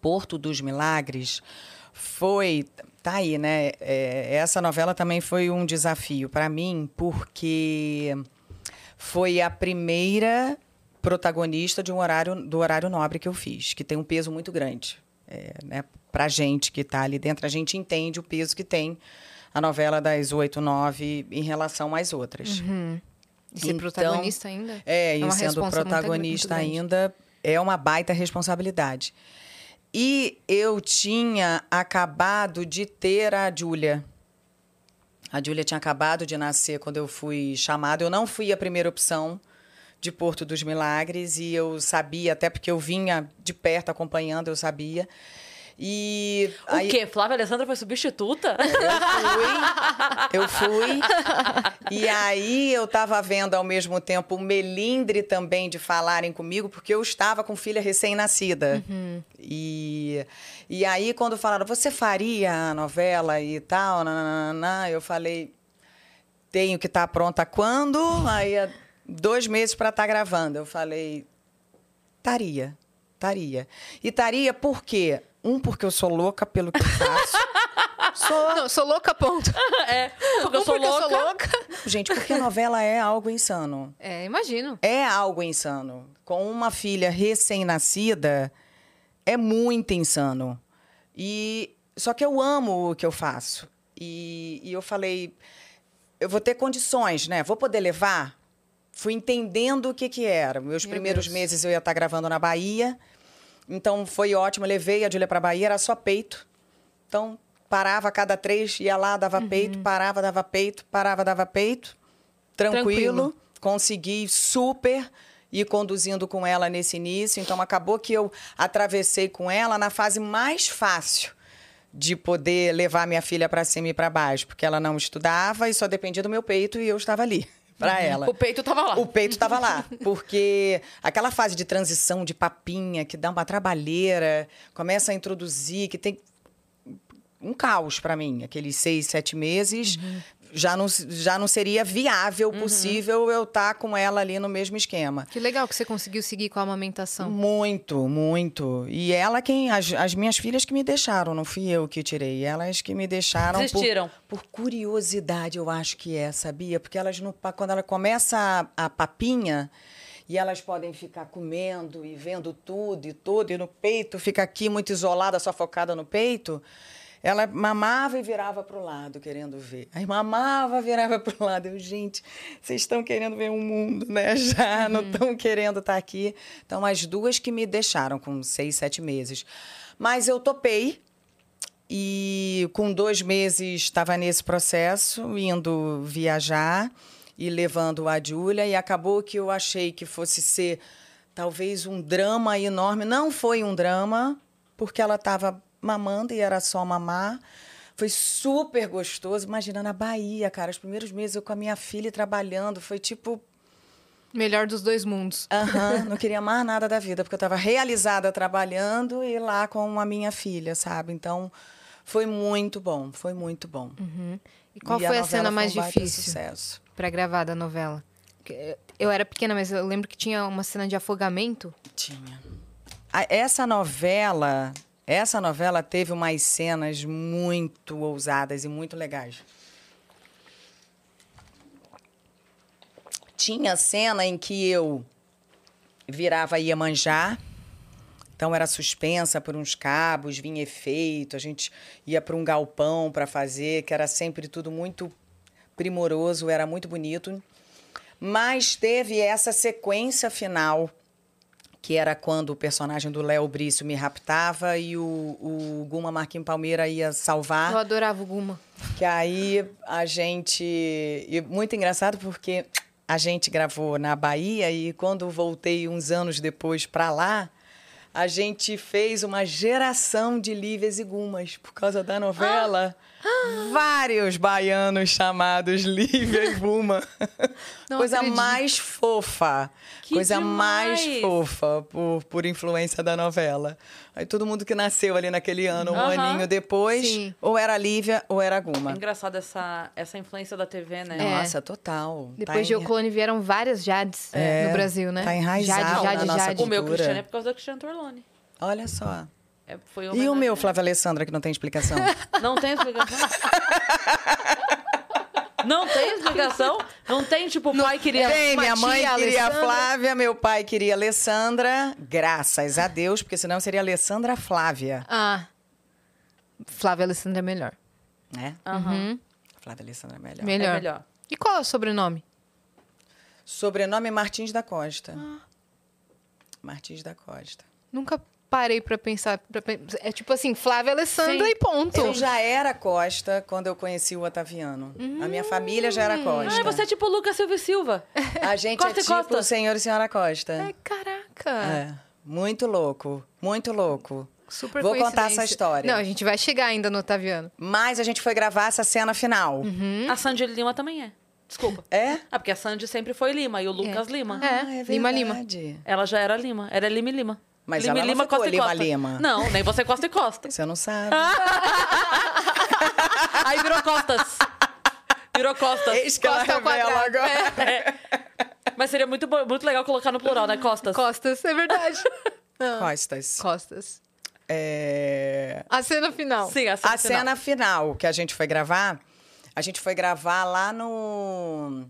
Porto dos Milagres foi. Tá aí, né? É, essa novela também foi um desafio para mim, porque foi a primeira protagonista de um horário, do horário nobre que eu fiz, que tem um peso muito grande. É, né? Pra gente que está ali dentro, a gente entende o peso que tem a novela das oito, nove em relação às outras. E ser Então, protagonista ainda? É, e uma sendo muito- protagonista muito grande. ainda é uma baita responsabilidade. E eu tinha acabado de ter a Júlia. A Júlia tinha acabado de nascer quando eu fui chamada. Eu não fui a primeira opção de Porto dos Milagres e eu sabia, até porque eu vinha de perto acompanhando, eu sabia. E O quê? Flávia Alessandra foi substituta? eu fui. E aí eu estava vendo ao mesmo tempo o melindre também de falarem comigo, porque eu estava com filha recém-nascida. E, e aí, quando falaram, você faria a novela e tal, nananana, eu falei, tenho que estar pronta quando? Aí, dois meses para estar gravando. Eu falei, estaria, estaria. E estaria por quê? Um, porque eu sou louca pelo que eu faço. <laughs> sou. Não, sou louca, ponto. <laughs> é, porque eu Um sou porque louca. eu sou louca. Gente, porque a novela é algo insano. É, imagino. É algo insano. Com uma filha recém-nascida, é muito insano. E só que eu amo o que eu faço. E, e eu falei, eu vou ter condições, né? Vou poder levar? Fui entendendo o que que era. Meus Meu primeiros Deus. meses eu ia estar gravando na Bahia. Então foi ótimo. Levei a Júlia para Bahia, era só peito. Então parava a cada três, ia lá, dava peito, parava, dava peito, parava, dava peito. Tranquilo. Tranquilo. Consegui super ir conduzindo com ela nesse início. Então acabou que eu atravessei com ela na fase mais fácil de poder levar minha filha para cima e para baixo, porque ela não estudava e só dependia do meu peito e eu estava ali para ela. O peito tava lá. O peito estava lá, porque aquela fase de transição, de papinha, que dá uma trabalheira, começa a introduzir, que tem um caos para mim. Aqueles seis, sete meses já, não, já não seria viável, possível eu estar com ela ali no mesmo esquema. Que legal que você conseguiu seguir com a amamentação. Muito, muito. E ela quem. As, as minhas filhas que me deixaram, não fui eu que tirei. Elas que me deixaram. por- Desistiram. Por, curiosidade, eu acho que é, sabia? Porque elas, no, quando ela começa a, a papinha. E elas podem ficar comendo e vendo tudo e tudo, e no peito fica aqui muito isolada, só focada no peito. Ela mamava e virava para o lado, querendo ver. Aí mamava, virava para o lado. Eu, gente, vocês estão querendo ver o mundo, né? <laughs> Já não estão querendo estar aqui. Então, as duas que me deixaram com seis, sete meses. Mas eu topei. E com dois meses estava nesse processo, indo viajar e levando a Júlia. E acabou que eu achei que fosse ser talvez um drama enorme. Não foi um drama, porque ela estava mamando e era só mamar. Foi super gostoso. Imagina, na Bahia, cara, os primeiros meses eu com a minha filha trabalhando, foi tipo. Melhor dos dois mundos. Aham, <laughs> não queria mais nada da vida, porque eu estava realizada trabalhando e lá com a minha filha, sabe? Então, foi muito bom, foi muito bom. E qual E foi a, novela cena mais um difícil pra gravar da novela? Porque Eu era pequena, mas eu lembro que tinha uma cena de afogamento. Tinha. A- Essa novela, essa novela teve umas cenas muito ousadas e muito legais. Tinha cena em que eu virava Iemanjá Então era suspensa por uns cabos, vinha efeito, a gente ia para um galpão para fazer, que era sempre tudo muito primoroso, era muito bonito. Mas teve essa sequência final, que era quando o personagem do Léo Brício me raptava e o, o Guma Marquinhos Palmeira ia salvar. Eu adorava o Guma. Que aí a gente. E muito engraçado porque a gente gravou na Bahia e quando voltei uns anos depois para lá, a gente fez uma geração de Lívias e Gumas por causa da novela. Vários baianos chamados Lívia e Guma. <laughs> Não Coisa acredito. mais fofa. Que Coisa demais! mais fofa por, por influência da novela. Aí todo mundo que nasceu ali naquele ano, um Aham. aninho depois, Sim. ou era Lívia ou era É Guma. engraçado essa, essa influência da TV, né? É. Nossa, total. Depois Tá de em- O Clone vieram várias Jades É, no Brasil, né? tá enraizado Jade, na Jade, nossa Jade. O meu. Cristiano é por causa da Cristiano Torlone. Olha só. É, foi E o meu, Flávia Alessandra, que não tem explicação? <laughs> Não tem explicação? Não tem explicação? Não tem, tipo, o pai queria... Tem, minha mãe queria a Alessandra. Flávia, meu pai queria a Alessandra. Graças a Deus, porque senão seria Alessandra Flávia, Ah. Flávia Alessandra é melhor. né? Aham. Flávia Alessandra é melhor. Melhor. É melhor. E qual é o sobrenome? Sobrenome Martins da Costa. Ah. Martins da Costa. Nunca parei pra pensar. pra É tipo assim, Flávia Alessandra Sim. e ponto. Eu já era Costa quando eu conheci o Otaviano. A minha família já era Costa. Ah, você é tipo Lucas Silva e Silva. A gente Costa é tipo Costa. o senhor e senhora Costa. Ai, caraca. É. Muito louco, muito louco. Super Vou contar essa história. Não, a gente vai chegar ainda no Otaviano. Mas a gente foi gravar essa cena final. Hum? A Sandy Lima também é. Desculpa. É? Ah, porque a Sandy sempre foi Lima e o Lucas É. Lima. É, Lima, Lima. verdade. Ela já era Lima. Era Lima e Lima. Mas Lima ela não Costa Lima, Costa. Lima. Não, nem você Costa e Costa. Você não sabe. <laughs> Aí virou Costas. Virou Costas. Eis que ela Costa ao revela quadrado. agora. É. Mas seria muito, muito legal colocar no plural, né? Costas. Costas, é verdade. <laughs> Costas. Costas. É... A cena final. Sim, a A cena. cena final que a gente foi gravar, a gente foi gravar lá no.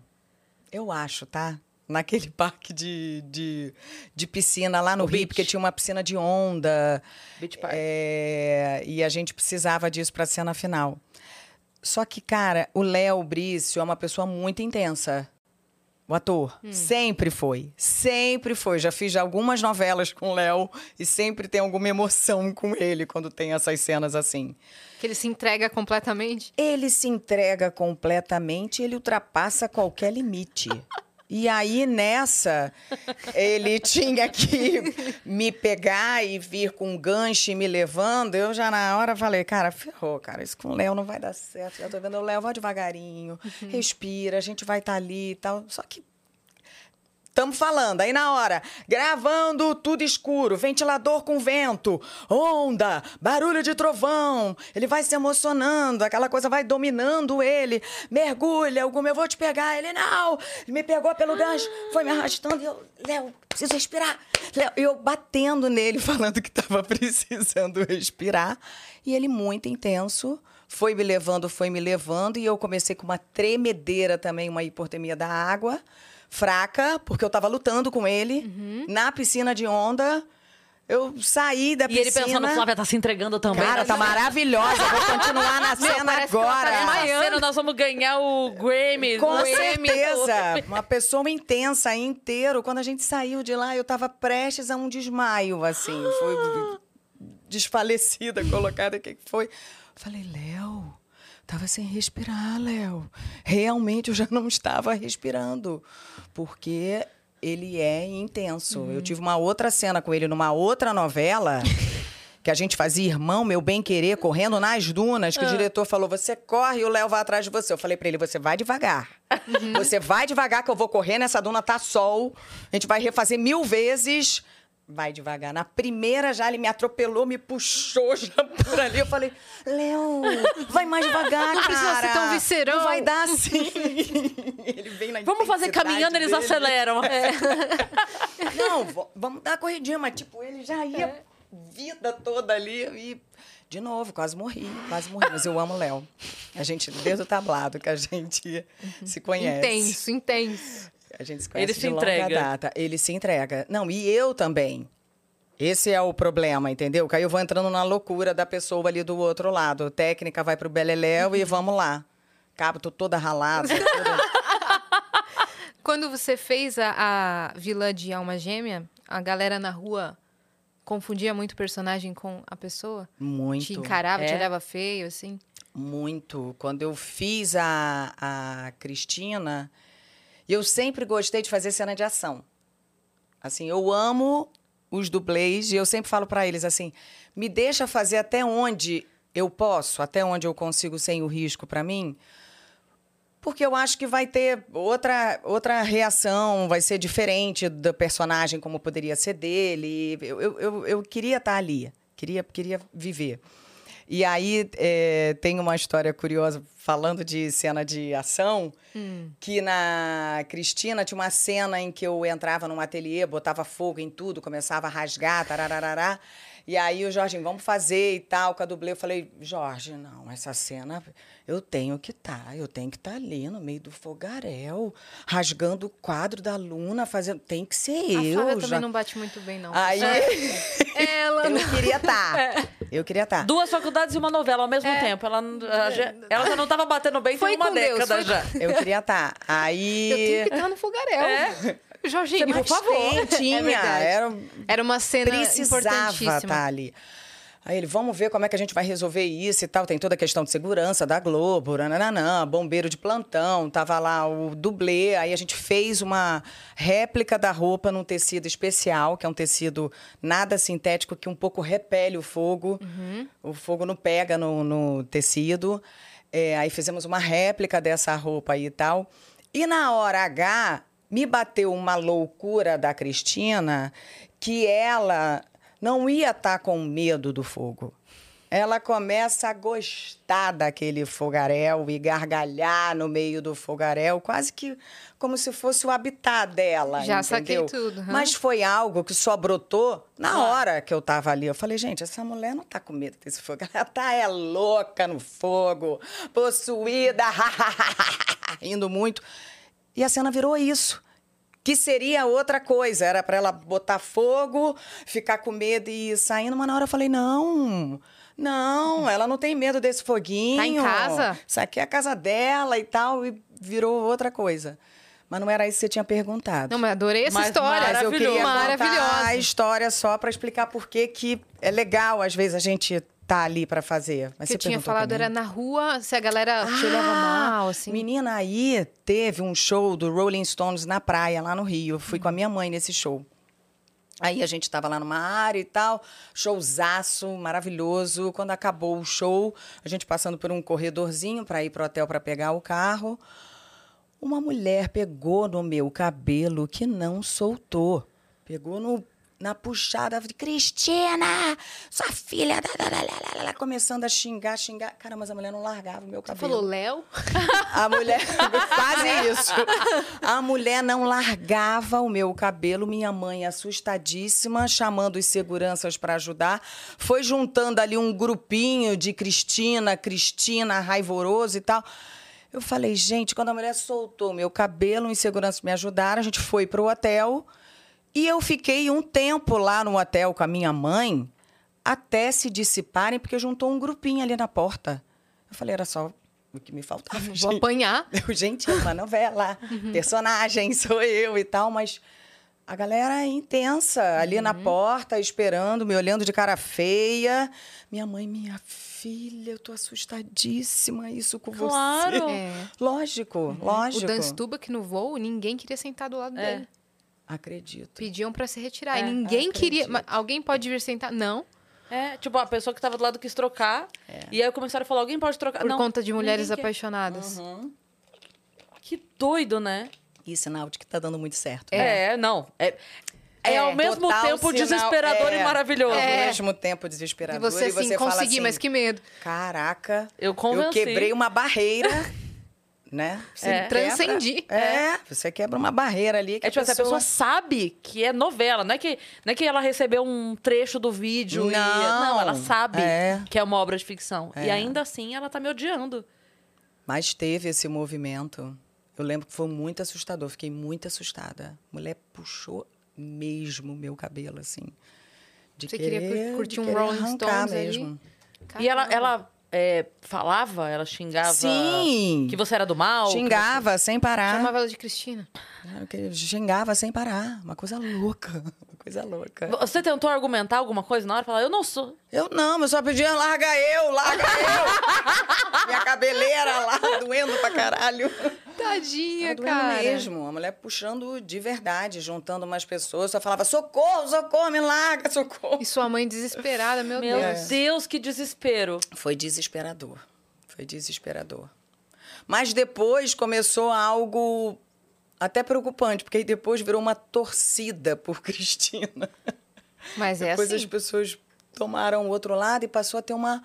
Eu acho, tá? Naquele <laughs> parque de, de, de piscina lá no O Rio, beach. porque tinha uma piscina de onda. Beach Park. É, e a gente precisava disso para a cena final. Só que, cara, o Léo Brício é uma pessoa muito intensa. O ator. Sempre foi. Sempre foi. Já fiz algumas novelas com o Léo e sempre tem alguma emoção com ele quando tem essas cenas assim. Que ele se entrega completamente. Ele se entrega completamente, ele ultrapassa qualquer limite. <laughs> E aí, nessa, ele <laughs> tinha que me pegar e vir com um gancho e me levando. Eu já na hora falei, cara, ferrou, cara, isso com o Léo não vai dar certo. Já tô vendo o Léo, vai devagarinho, respira, a gente vai estar ali e tal. Só que Estamos falando, aí na hora, gravando tudo escuro, ventilador com vento, onda, barulho de trovão. Ele vai se emocionando, aquela coisa vai dominando ele. Mergulha, alguma, eu vou te pegar. Ele, não, ele me pegou pelo gancho, foi me arrastando. E eu, Léo, preciso respirar. Léo, eu batendo nele, <laughs> falando que estava precisando respirar. E ele, muito intenso, foi me levando, foi me levando. E eu comecei com uma tremedeira também, uma hipotermia da água fraca, porque eu tava lutando com ele na piscina de onda. Eu saí da E ele piscina. pensando, Flávia tá se entregando também. Cara, tá maravilhosa. Vou continuar na <laughs> cena que ela tá agora. desmaiando. cena nós vamos ganhar o Grammy. Com o certeza. Uma pessoa intensa inteiro. Quando a gente saiu de lá, eu tava prestes a um desmaio, assim. Foi <gasps> desfalecida, colocada. O que que foi? Falei, Léo, tava sem respirar, Léo. Realmente eu já não estava respirando. Porque ele é intenso. Eu tive uma outra cena com ele numa outra novela. <laughs> Que a gente fazia irmão, meu bem querer, correndo nas dunas, que o diretor falou: você corre e o Léo vai atrás de você. Eu falei pra ele: você vai devagar. Você vai devagar, que eu vou correr nessa duna, tá sol. A gente vai refazer mil vezes. Vai devagar. Na primeira já ele me atropelou, me puxou já por ali. Eu falei, Léo, vai mais devagar, Não cara. precisa ser tão viscerão. Não vai dar assim. <laughs> ele vem na Vamos fazer caminhando, eles dele. aceleram. É. <laughs> Não, vamos dar a corridinha, mas tipo, ele já ia É. vida toda ali e de novo, quase morri, quase morri, mas eu amo o Léo. A gente desde o tablado que a gente se conhece. Intenso, intenso. A gente se conhece Ele de se longa entrega. data. Ele se entrega. Não, e eu também. Esse é o problema, entendeu? Que aí eu vou entrando na loucura da pessoa ali do outro lado. técnica vai pro beleléu e vamos lá. Cabo, tô toda ralada. toda... <laughs> Quando você fez a, a vilã de Alma Gêmea, a galera na rua confundia muito o personagem com a pessoa? Muito. Te encarava, É. te olhava feio, assim? Muito. Quando eu fiz a, a Cristina, eu sempre gostei de fazer cena de ação. Assim, eu amo os dublês e eu sempre falo para eles assim: me deixa fazer até onde eu posso, até onde eu consigo sem o risco para mim. Porque eu acho que vai ter outra, outra reação, vai ser diferente do personagem, como poderia ser dele. Eu, eu, eu, queria estar ali, queria, queria viver. E aí é, tem uma história curiosa, falando de cena de ação, que na Cristina tinha uma cena em que eu entrava num ateliê, botava fogo em tudo, começava a rasgar, tarararará. E aí o Jorginho, vamos fazer e tal, com a dublê. Eu falei, Jorge, não, essa cena eu tenho que estar, eu tenho que estar ali no meio do fogaréu, rasgando o quadro da Luna, fazendo. Tem que ser a eu. Flávia já- também não bate muito bem, não. Aí <laughs> Ela não... <laughs> eu queria estar. Eu queria estar. Duas faculdades e uma novela ao mesmo tempo. Ela, ela já, ela já não tava batendo bem Foi tem uma com Deus, década foi já. Eu queria estar. Aí. Eu tenho que estar no fogaréu. É. Jorginho, por favor. tem, tinha. <laughs> É era, Era uma cena precisava importantíssima. estar ali. Aí ele, vamos ver como é que a gente vai resolver isso e tal. Tem toda a questão de segurança da Globo, nananã, bombeiro de plantão, tava lá o dublê. Aí a gente fez uma réplica da roupa num tecido especial, que é um tecido nada sintético, que um pouco repele o fogo. O fogo não pega no, no tecido. É, aí fizemos uma réplica dessa roupa aí e tal. E na hora H, me bateu uma loucura da Cristina que ela não ia estar com medo do fogo. Ela começa a gostar daquele fogaréu e gargalhar no meio do fogaréu, quase que como se fosse o habitat dela. Já saquei entendeu? tudo, hã? Mas foi algo que só brotou na hora que eu tava ali. Eu falei, gente, essa mulher não tá com medo desse fogo. Ela tá é louca no fogo, possuída, rindo muito. E a cena virou isso. Que seria outra coisa. Era para ela botar fogo, ficar com medo e ir saindo. Mas na hora eu falei, não. Não, ela não tem medo desse foguinho. Tá em casa? Isso aqui é a casa dela e tal. E virou outra coisa. Mas não era isso que você tinha perguntado. Não, mas adorei essa Mas história. Mas eu queria contar a história só para explicar por que que é legal, às vezes, a gente tá ali para fazer. Mas que eu tinha falado era na rua, se a galera te olhava Ah, mal, assim. Menina, aí teve um show do Rolling Stones na praia, lá no Rio. Eu fui com a minha mãe nesse show. Aí a gente estava lá numa área e tal, showzaço, maravilhoso. Quando acabou o show, a gente passando por um corredorzinho para ir pro hotel para pegar o carro, uma mulher pegou no meu cabelo que não soltou. Pegou no, na puxada, de Cristina, sua filha, da, da, da, da, da, da", começando a xingar, xingar. Cara, mas a mulher não largava o meu Você cabelo. falou Léo? A mulher, <laughs> quase isso. A mulher não largava o meu cabelo, minha mãe assustadíssima, chamando os seguranças para ajudar, foi juntando ali um grupinho de Cristina, Cristina, raivoroso e tal. Eu falei, gente, quando a mulher soltou o meu cabelo, os seguranças me ajudaram, a gente foi para o hotel e eu fiquei um tempo lá no hotel com a minha mãe até se dissiparem, porque juntou um grupinho ali na porta. Eu falei, era só o que me faltava. Vou gente. apanhar. <laughs> Eu, gente, é uma novela, personagem sou eu e tal, mas a galera é intensa ali na porta, esperando, me olhando de cara feia. Minha mãe, minha filha, eu tô assustadíssima isso com Claro. você. É. Lógico, lógico. O Dan Stubach no voo, ninguém queria sentar do lado É. dele. Acredito. Pediam pra se retirar. É, e ninguém queria. Mas Alguém pode vir sentar? Não. É, tipo, a pessoa que tava do lado quis trocar. E aí começaram a falar, alguém pode trocar? Por não, conta de mulheres apaixonadas. Que doido, né? E sinal de que tá dando muito certo. É, não. É, é, É, ao mesmo tempo sinal- desesperador é. e maravilhoso. Ao né? mesmo tempo E desesperador. você assim, fala consegui, mas que medo. Caraca, Eu convenci. quebrei uma barreira, <laughs> né? Você É. Transcendi. É, você quebra uma barreira ali. Que É tipo assim, a pessoa sabe que é novela, não é que, não é que ela recebeu um trecho do vídeo e. Não. Não, ela sabe É. que é uma obra de ficção. E É. ainda assim ela tá me odiando. Mas teve esse movimento. Eu lembro que foi muito assustador. Fiquei muito assustada. A mulher puxou mesmo o meu cabelo, assim. De Você queria querer- cur- curtir de um querer Rolling arrancar Stones aí? mesmo. E ela, ela é, falava, ela xingava Sim. que você era do mal? Xingava sem parar. Chamava ela de Cristina. Claro que Xingava sem parar. Uma coisa louca. <laughs> Uma coisa louca. você- tentou argumentar alguma coisa na hora? Falar, eu não sou. Eu não, eu só pedia, larga eu, larga eu. <laughs> Minha cabeleira lá, doendo pra caralho. Tadinha, Tava cara. mesmo. A mulher puxando de verdade, juntando umas pessoas. Só falava, socorro, socorro, me larga, socorro. E sua mãe desesperada, meu, Meu Deus. Deus, que desespero. Foi desesperador. Foi desesperador. Mas depois começou algo até preocupante, porque aí depois virou uma torcida por <laughs> Cristina. Mas é depois assim. as pessoas tomaram o outro lado e passou a ter uma,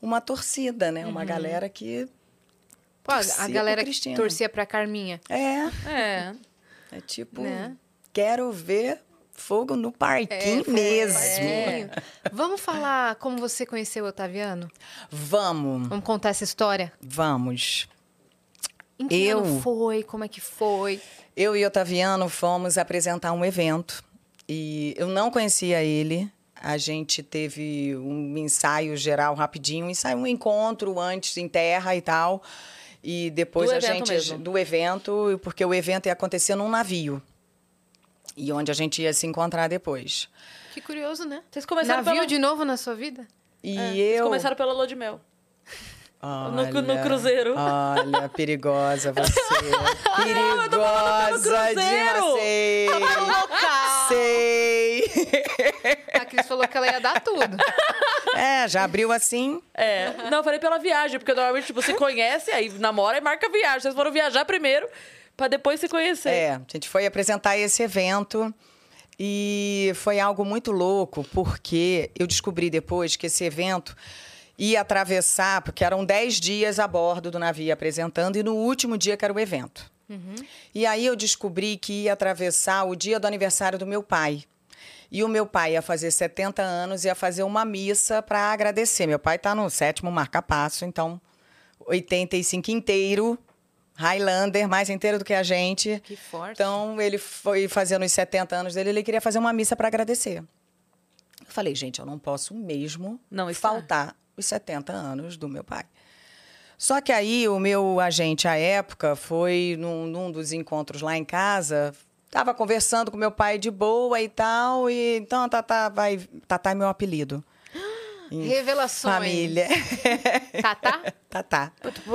uma torcida, né? Uhum. Uma galera que. Pô, a galera que Cristina. torcia pra Carminha. É, É. é tipo. Né? Quero ver fogo no parquinho É, mesmo. É. Vamos falar como você conheceu o Otaviano? Vamos, Vamos contar essa história? vamos. Em que Eu? ano foi? Como é que foi? Eu e Otaviano fomos apresentar um evento e eu não conhecia ele. A gente teve um ensaio geral rapidinho, um ensaio, um encontro antes em terra e tal. E depois Do a evento gente mesmo. do evento, porque o evento ia acontecer num navio. E onde a gente ia se encontrar depois. Que curioso, né? Vocês começaram Navio pela... de novo na sua vida? E É, Vocês eu começaram pela lua de mel. Olha, no cruzeiro. Olha, perigosa você. <laughs> perigosa de cruzeiro. sei. Local! Sei. <laughs> A Cris falou que ela ia dar tudo. É, já abriu assim. É. Não, eu falei pela viagem, porque normalmente tipo, você conhece, aí namora e marca a viagem. Vocês foram viajar primeiro pra depois se conhecer. É, a gente foi apresentar esse evento e foi algo muito louco, porque eu descobri depois que esse evento ia atravessar, porque eram 10 dias a bordo do navio apresentando, e no último dia que era o evento. E aí eu descobri que ia atravessar o dia do aniversário do meu pai. E o meu pai ia fazer 70 anos, ia fazer uma missa para agradecer. Meu pai está no sétimo marca-passo, então 85 inteiro, Highlander, mais inteiro do que a gente. Que forte. Então ele foi fazendo os 70 anos dele, ele queria fazer uma missa para agradecer. Eu falei, gente, eu não posso mesmo Não faltar os 70 anos do meu pai. Só que aí o meu agente à época foi num, num dos encontros lá em casa, tava conversando com meu pai de boa e tal, e então Tatá vai, Tatá é meu apelido. <gasps> Em Revelações. Família. <laughs> Tatá? <laughs> Tatá.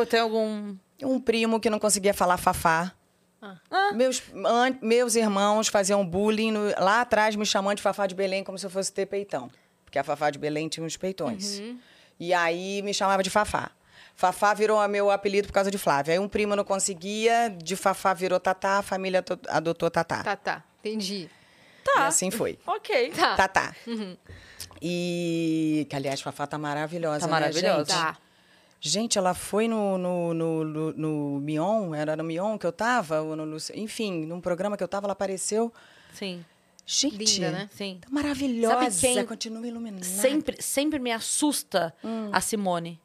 Tem algum. Um primo que não conseguia falar fafá. Ah. Meus, an- meus irmãos faziam bullying no- lá atrás, me chamando de Fafá de Belém como se eu fosse ter peitão. Porque a Fafá de Belém tinha uns peitões. Uhum. E aí me chamava de Fafá. Fafá virou a meu apelido por causa de Flávia. Aí um primo não conseguia, de Fafá virou Tatá, a família to- adotou Tatá. Tatá. Entendi. E Tá. assim foi. Ok. Tá. Tatá. E que, aliás, Fafá tá maravilhosa. Tá né, maravilhosa. gente? Tá. Gente, ela foi no, no, no, no, no Mion, era no Mion que eu tava, ou no, no- enfim, num programa que eu tava, ela apareceu. Sim. Gente, Linda, né? Sim. tá maravilhosa, Sabe quem continua iluminada. Sempre, sempre me assusta Hum. a Simone.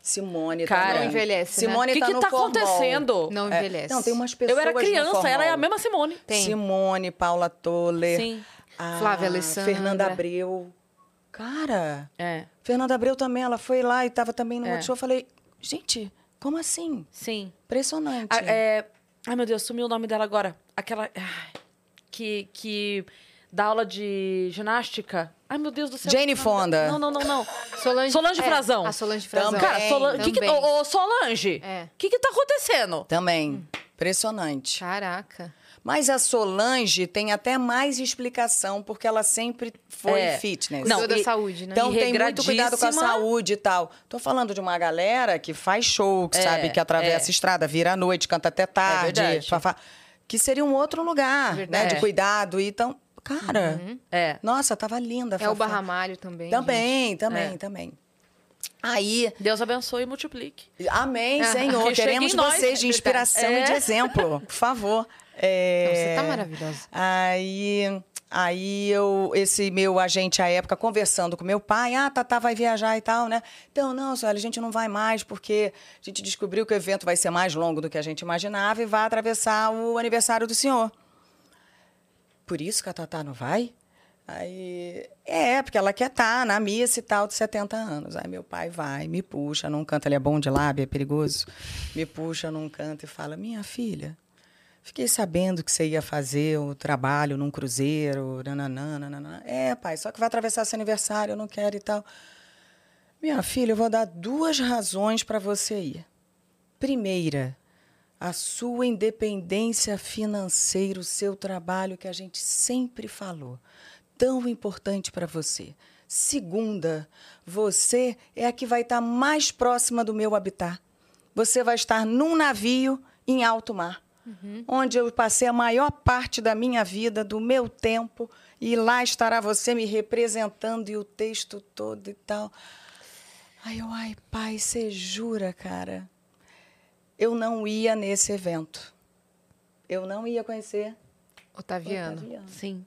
Simone Cara, também. Não envelhece, né? Simone O que tá que no tá formol. acontecendo? Não É, envelhece. Não, tem umas pessoas Eu era criança, ela é a mesma Simone. Tem. Simone, Paula Toller. Sim. a Flávia Alessandra. Fernanda Abreu. Cara, É. Fernanda Abreu também, ela foi lá e tava também no É. outro show. Eu falei, gente, como assim? Sim. Impressionante. A- é... Ai, meu Deus, sumiu o nome dela agora. Aquela. ai, que, que dá aula de ginástica. Ai, meu Deus do céu. Jane Fonda. Não, não, não, não. <laughs> Solange, Solange é, Frazão. A Solange Frazão. Também. Cara, Solange. Que que, ô, ô, Solange, o É. que que tá acontecendo? Também. Impressionante. Caraca. Mas a Solange tem até mais explicação, porque ela sempre foi É. fitness. Não, Cuidou da e- saúde, né? Então E tem muito cuidado com a saúde e tal. Tô falando de uma galera que faz show, que É, sabe, que atravessa é. a estrada, vira à noite, canta até tarde. verdade. fafá. Que seria um outro lugar, né? De cuidado. E Então, cara, É. nossa, tava linda. É o Fafá. Barramalho também. Também, também, É. também. Aí, Deus abençoe e multiplique. amém, Ah, Senhor. que Queremos vocês é de inspiração verdade. e de É. exemplo, por favor. É... <laughs> Não, você tá maravilhosa. Aí, aí eu, esse meu agente à época, conversando com meu pai, ah, Tatá vai viajar e tal, né? Então, não, olha, a gente não vai mais, porque a gente descobriu que o evento vai ser mais longo do que a gente imaginava e vai atravessar o aniversário do senhor. Por isso que a Tatá não vai? Aí, é, porque ela quer estar na missa e tal, de 70 anos. Aí meu pai vai, me puxa num canto, ele é bom de lábia, é perigoso. Me puxa num canto e fala: Minha filha, fiquei sabendo que você ia fazer o trabalho num cruzeiro, nananã, nananã. É, pai, só que vai atravessar seu aniversário, eu não quero e tal. Minha filha, eu vou dar duas razões para você ir. Primeira, a sua independência financeira, o seu trabalho que a gente sempre falou tão importante para você. Segunda, você é a que vai estar mais próxima do meu habitat. Você vai estar num navio em alto mar, uhum. onde eu passei a maior parte da minha vida, do meu tempo, e lá estará você me representando e o texto todo e tal. Ai, eu, ai, pai, você jura, cara? Eu não ia nesse evento. Eu não ia conhecer Otaviano. Otaviano. Sim.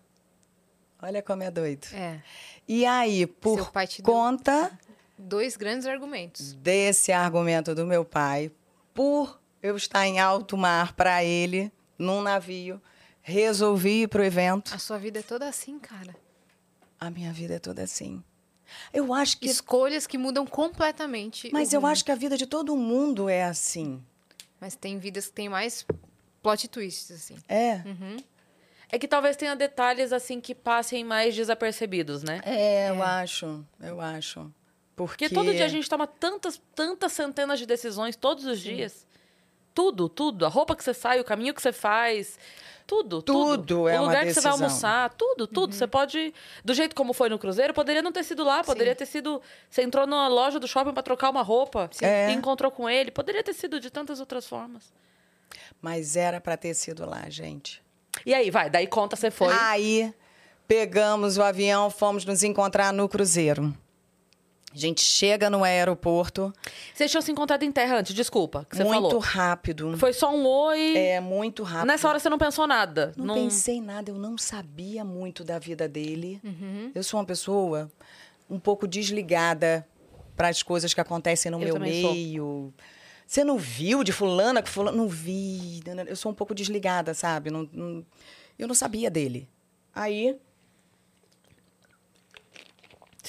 Olha como é doido. É. E aí, por conta. Dois grandes argumentos. Desse argumento do meu pai, por eu estar em alto mar para ele, num navio, resolvi ir pro evento. A sua vida é toda assim, cara. A minha vida é toda assim. Eu acho que. Escolhas que mudam completamente. Mas eu acho que a vida de todo mundo é assim. Mas tem vidas que têm mais plot twists, assim. É. Uhum. É que talvez tenha detalhes assim que passem mais desapercebidos, né? É, eu é. acho, eu acho. Porque... Porque todo dia a gente toma tantas, tantas centenas de decisões todos os Sim. dias. Tudo, tudo. A roupa que você sai, o caminho que você faz. Tudo, tudo. Tudo é O lugar que você vai almoçar, tudo, tudo. Uhum. Você pode. Do jeito como foi no Cruzeiro, poderia não ter sido lá, poderia Sim. ter sido. Você entrou na loja do shopping para trocar uma roupa é. e encontrou com ele. Poderia ter sido de tantas outras formas. Mas era para ter sido lá, gente. E aí, vai, daí conta, você foi. Aí pegamos o avião, fomos nos encontrar no Cruzeiro. A gente chega no aeroporto. Vocês tinham se encontrado em terra antes, desculpa, que você muito falou. Rápido. Foi só um oi. É, muito rápido. Nessa hora você não pensou nada? Não, não... pensei nada, eu não sabia muito da vida dele. Uhum. Eu sou uma pessoa um pouco desligada para as coisas que acontecem no eu meu meio. Sou. Você não viu de fulana que fulana... Não vi. Eu sou um pouco desligada, sabe? Não, não... Eu não sabia dele. Aí...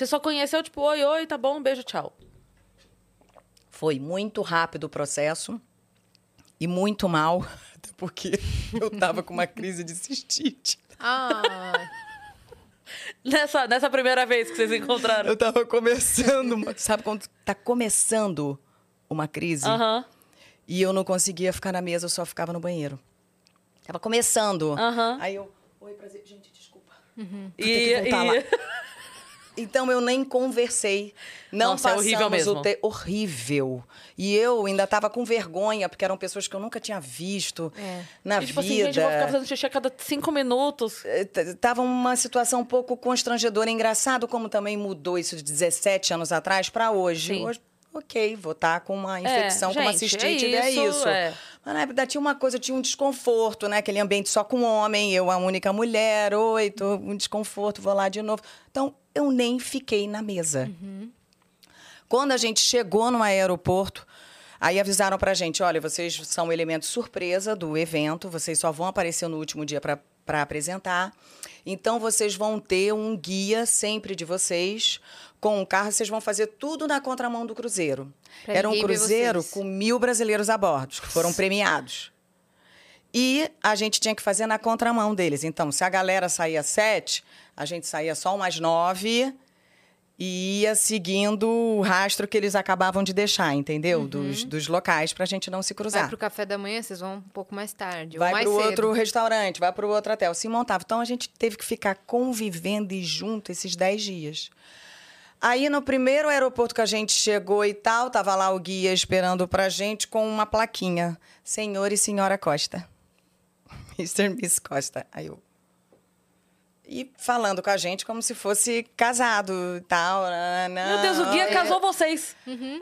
Você só conheceu, tipo, oi, oi, tá bom, beijo, tchau. Foi muito rápido o processo e muito mal, <laughs> porque eu tava com uma crise de cistite. Ah. nessa, nessa primeira vez que vocês encontraram. Eu tava começando, sabe quando tá começando uma crise. Uhum. E eu não conseguia ficar na mesa, eu só ficava no banheiro. Tava começando. Uhum. Aí eu, oi, prazer. Gente, desculpa. Uhum. E, que voltar e... lá. <laughs> Então eu nem conversei. Não Nossa, passamos é horrível mesmo. o te... horrível. E eu ainda estava com vergonha, porque eram pessoas que eu nunca tinha visto é. na e, tipo vida. Assim, gente, eu vou ficar fazendo xixi a cada cinco minutos. É, tava uma situação um pouco constrangedora. Engraçado como também mudou isso de 17 anos atrás para hoje. Sim. Hoje ok, vou estar tá com uma infecção, é, com uma cistite, é isso. É isso. É. Mas na época tinha uma coisa, tinha um desconforto, né? Aquele ambiente só com homem, eu a única mulher, oi, tô um desconforto, vou lá de novo. Então, eu nem fiquei na mesa. Uhum. Quando a gente chegou no aeroporto, aí avisaram pra gente, olha, vocês são elemento surpresa do evento, vocês só vão aparecer no último dia para apresentar. Então, vocês vão ter um guia sempre de vocês, com o carro, vocês vão fazer tudo na contramão do cruzeiro. Pra Era um cruzeiro com mil brasileiros a bordo, que foram premiados. E a gente tinha que fazer na contramão deles. Então, se a galera saía sete, a gente saía só umas nove e ia seguindo o rastro que eles acabavam de deixar, entendeu? Uhum. Dos, dos locais, para a gente não se cruzar. Vai pro café da manhã, vocês vão um pouco mais tarde. Vai para o outro restaurante, vai para o outro hotel. Se montava. Então, a gente teve que ficar convivendo e junto esses dez dias. Aí no primeiro aeroporto que a gente chegou e tal, tava lá o guia esperando pra gente com uma plaquinha. Senhor e senhora Costa. <laughs> Mr. Miss Costa. Aí eu. E falando com a gente como se fosse casado e tal. Não, Meu Deus, o guia é... casou vocês. Uhum.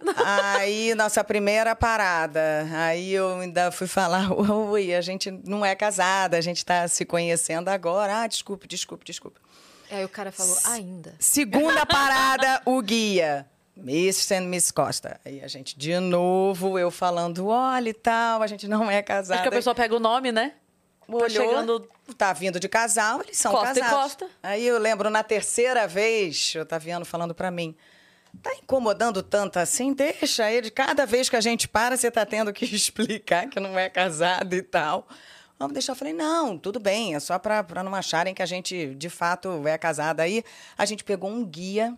Aí, nossa primeira parada. Aí eu ainda fui falar: <laughs> oi, a gente não é casada, a gente tá se conhecendo agora. Ah, desculpe, desculpe, desculpe. Aí o cara falou, ainda. Segunda <laughs> parada, o guia. Miss and Miss Costa. Aí a gente, de novo, eu falando, olha e tal, a gente não é casada. Acho que a pessoa pega o nome, né? Olhou, chegando- tá vindo de casal, eles são Costa e casados. costa. Aí eu lembro, na terceira vez, o Otaviano falando pra mim, tá incomodando tanto assim? Deixa ele, cada vez que a gente para, você tá tendo que <laughs> explicar que não é casado e tal. Vamos deixar. Eu falei, não, tudo bem, é só pra, pra não acharem que a gente, de fato, é casada. Aí a gente pegou um guia,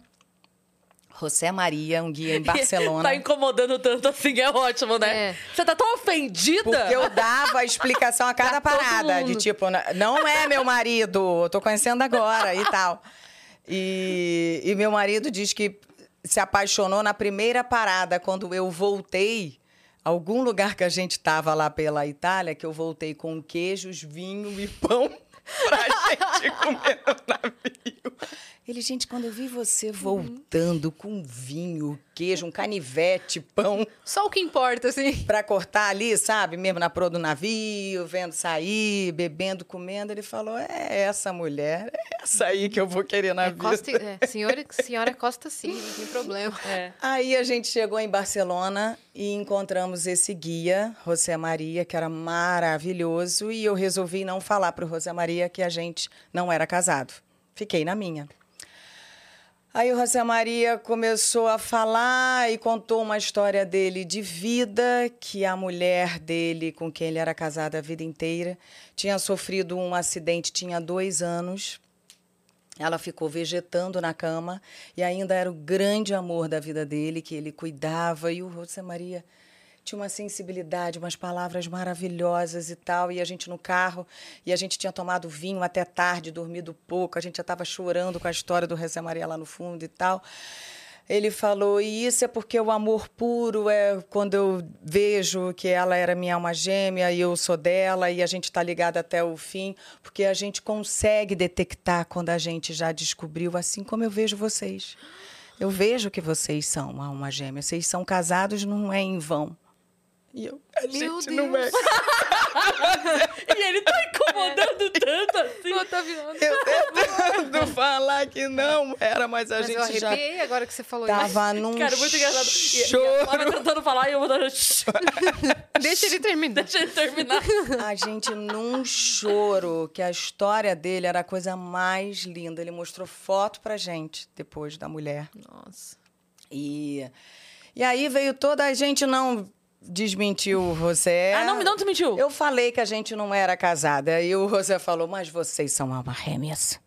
José Maria, um guia em <laughs> Barcelona. tá incomodando tanto assim, é ótimo, né? É. Você tá tão ofendida. Porque eu dava a explicação a <laughs> cada Pra parada. De tipo, "N- não é meu marido, eu tô conhecendo agora e tal. E, e meu marido diz que se apaixonou na primeira parada, quando eu voltei. Algum lugar que a gente tava lá pela Itália, que eu voltei com queijos, vinho e pão <laughs> pra gente comer no navio. Ele, gente, quando eu vi você voltando com vinho, queijo, um canivete, pão, Só o que importa, assim. Pra cortar ali, sabe? Mesmo na proa do navio, vendo sair, bebendo, comendo. Ele falou: é essa mulher, é essa aí que eu vou querer na É, vida. Costa, é, senhora, senhora Costa sim, não tem problema. É. Aí a gente chegou em Barcelona e encontramos esse guia, José Maria, que era maravilhoso, e eu resolvi não falar para o José Maria que a gente não era casado. Fiquei na minha. Aí o José Maria começou a falar e contou uma história dele de vida, que a mulher dele, com quem ele era casado a vida inteira, tinha sofrido um acidente, tinha dois anos. Ela ficou vegetando na cama e ainda era o grande amor da vida dele, que ele cuidava. E o José Maria tinha uma sensibilidade, umas palavras maravilhosas e tal. E a gente no carro, e a gente tinha tomado vinho até tarde, dormido pouco. A gente já estava chorando com a história do José Maria lá no fundo e tal. Ele falou, e isso é porque o amor puro é quando eu vejo que ela era minha alma gêmea e eu sou dela e a gente está ligada até o fim, porque a gente consegue detectar quando a gente já descobriu, assim como eu vejo vocês. Eu vejo que vocês são uma alma gêmea, vocês são casados, não é em vão. E eu, a Meu gente não é. Deus. <laughs> E ele tá incomodando tanto assim. Otaviano. Eu tentando <laughs> falar que não era, mas a Mas eu gente já arrepiei agora que você falou isso. tava num Cara, muito engraçado. E, e a choro. Flávia tentando falar e eu vou dando... <laughs> Deixa ele terminar. Deixa ele terminar. A gente num choro, que a história dele era a coisa mais linda. Ele mostrou foto pra gente depois da mulher. Nossa. E, e aí veio toda a gente não desmentiu o José. Ah, não, me não desmentiu. Eu falei que a gente não era casada. E o José falou, mas vocês são alma gêmeas.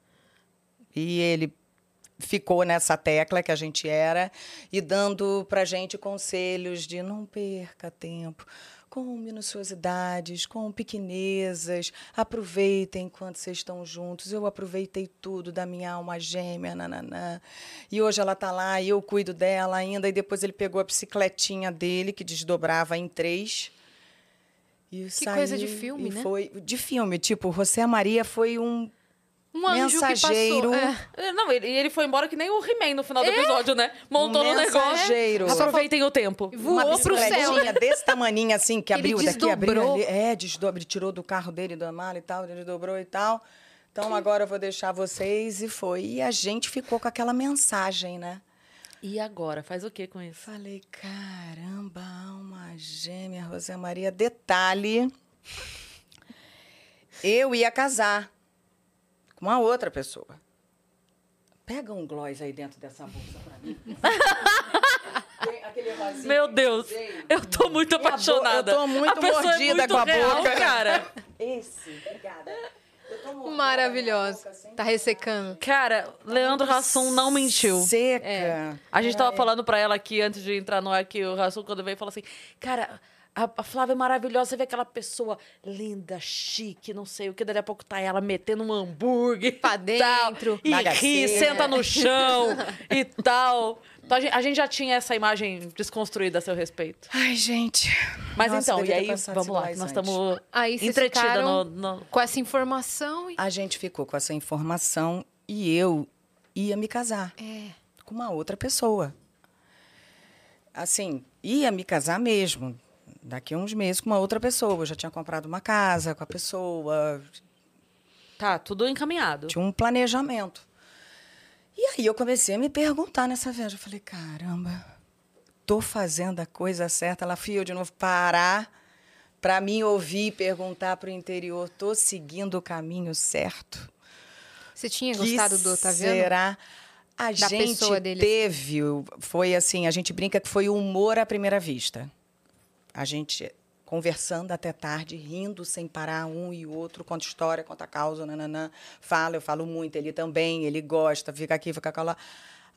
E ele ficou nessa tecla que a gente era e dando pra gente conselhos de não perca tempo. Com minuciosidades, com pequenezas, aproveitem enquanto vocês estão juntos. Eu aproveitei tudo da minha alma gêmea, nananã. E hoje ela tá lá e eu cuido dela ainda. E depois ele pegou a bicicletinha dele, que desdobrava em três. E Que coisa de filme, e né? Foi de filme, tipo, José Maria foi um Um anjo Mensageiro. que passou. É. É, Não, ele, ele foi embora que nem o He-Man no final do episódio, né? Montou Um no negócio. mensageiro. Aproveitem o tempo. Voou uma pro céu. desse tamaninho assim, que Ele abriu daqui, abriu ali. É, desdobre, tirou do carro dele, da mala e tal, ele dobrou e tal. Então agora eu vou deixar vocês e foi. E a gente ficou com aquela mensagem, né? E agora? Faz o que com isso? Falei, caramba, alma gêmea, José Maria. Detalhe, eu ia casar com uma outra pessoa. Pega um gloss aí dentro dessa bolsa pra mim. Meu Deus, eu tô muito apaixonada. eu tô muito a pessoa mordida é muito com a real, boca. cara. Esse, obrigada. Eu tô mordendo Maravilhosa. a boca sem Tá ressecando. Cara, Leandro Hassum não mentiu. Seca. É. A gente tava falando pra ela aqui antes de entrar no ar que o Hassum, quando veio, falou assim: Cara, a, a Flávia é maravilhosa. Você vê aquela pessoa linda, chique, não sei o que. Daqui a pouco tá ela metendo um hambúrguer. Pra dentro. E ri, senta no chão e <laughs> tal. Então a gente, a gente já tinha essa imagem desconstruída a seu respeito. Ai, gente. Mas Nossa, então, e aí, vamos lá, nós estamos entretida no- Com essa informação e... A gente ficou com essa informação e eu ia me casar É. com uma outra pessoa. Assim, ia me casar mesmo. Daqui a uns meses com uma outra pessoa. Eu já tinha comprado uma casa com a pessoa, Tá, tudo encaminhado. tinha um planejamento. E aí eu comecei a me perguntar nessa viagem. Eu falei, caramba, tô fazendo a coisa certa. Ela fui eu de novo parar, para mim ouvir perguntar pro interior, tô seguindo o caminho certo? Você tinha Que gostado do Otaviano? Será? A Da gente teve, foi assim, a gente brinca que foi o humor à primeira vista. A gente conversando até tarde, rindo sem parar, um e outro, conta história, conta causa, nananã. Fala, eu falo muito, ele também, ele gosta, fica aqui, fica lá.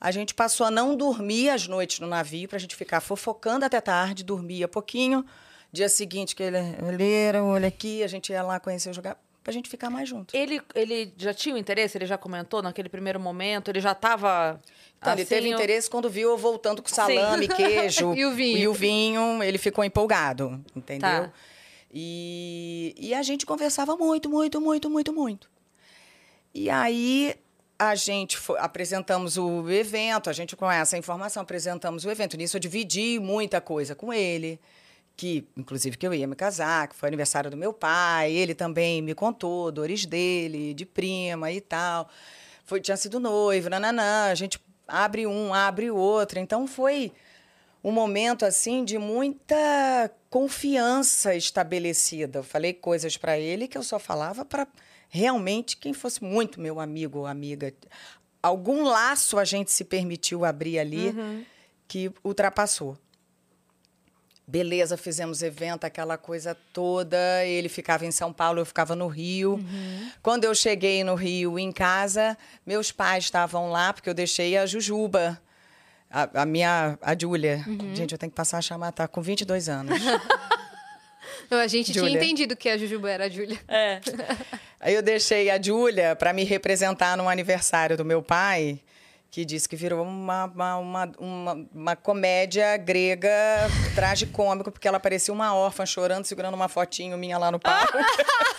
A gente passou a não dormir as noites no navio, pra gente ficar fofocando até tarde, dormia pouquinho. Dia seguinte, que ele olheira, olha aqui, a gente ia lá conhecer o jogar, pra gente ficar mais junto. Ele, ele já tinha o interesse? Ele já comentou naquele primeiro momento? Ele já tava. Então, ele assim, teve interesse quando viu eu voltando com salame, <laughs> queijo. E o vinho. E o vinho, ele ficou empolgado, entendeu? Tá. E, e a gente conversava muito, muito, muito, muito, muito. E aí a gente fo- apresentamos o evento, a gente com essa informação apresentamos o evento. Nisso eu dividi muita coisa com ele, que inclusive que eu ia me casar, que foi aniversário do meu pai, ele também me contou dores dele, de prima e tal. Foi, tinha sido noivo, nananã, a gente abre um, abre o outro. Então foi um momento assim de muita confiança estabelecida. Eu falei coisas para ele que eu só falava para realmente quem fosse muito meu amigo ou amiga. Algum laço a gente se permitiu abrir ali que ultrapassou. Beleza, fizemos evento, aquela coisa toda. Ele ficava em São Paulo, eu ficava no Rio. Quando eu cheguei no Rio, em casa, meus pais estavam lá, porque eu deixei a Jujuba, a, a minha, a Júlia. Gente, eu tenho que passar a chamar, tá com 22 anos. <laughs> Não, a gente Júlia. tinha entendido que a Jujuba era a Júlia. É. <laughs> Aí eu deixei a Júlia para me representar no aniversário do meu pai, que disse que virou uma, uma, uma, uma, uma comédia grega tragicômica, porque ela parecia uma órfã chorando, segurando uma fotinho minha lá no palco. <laughs>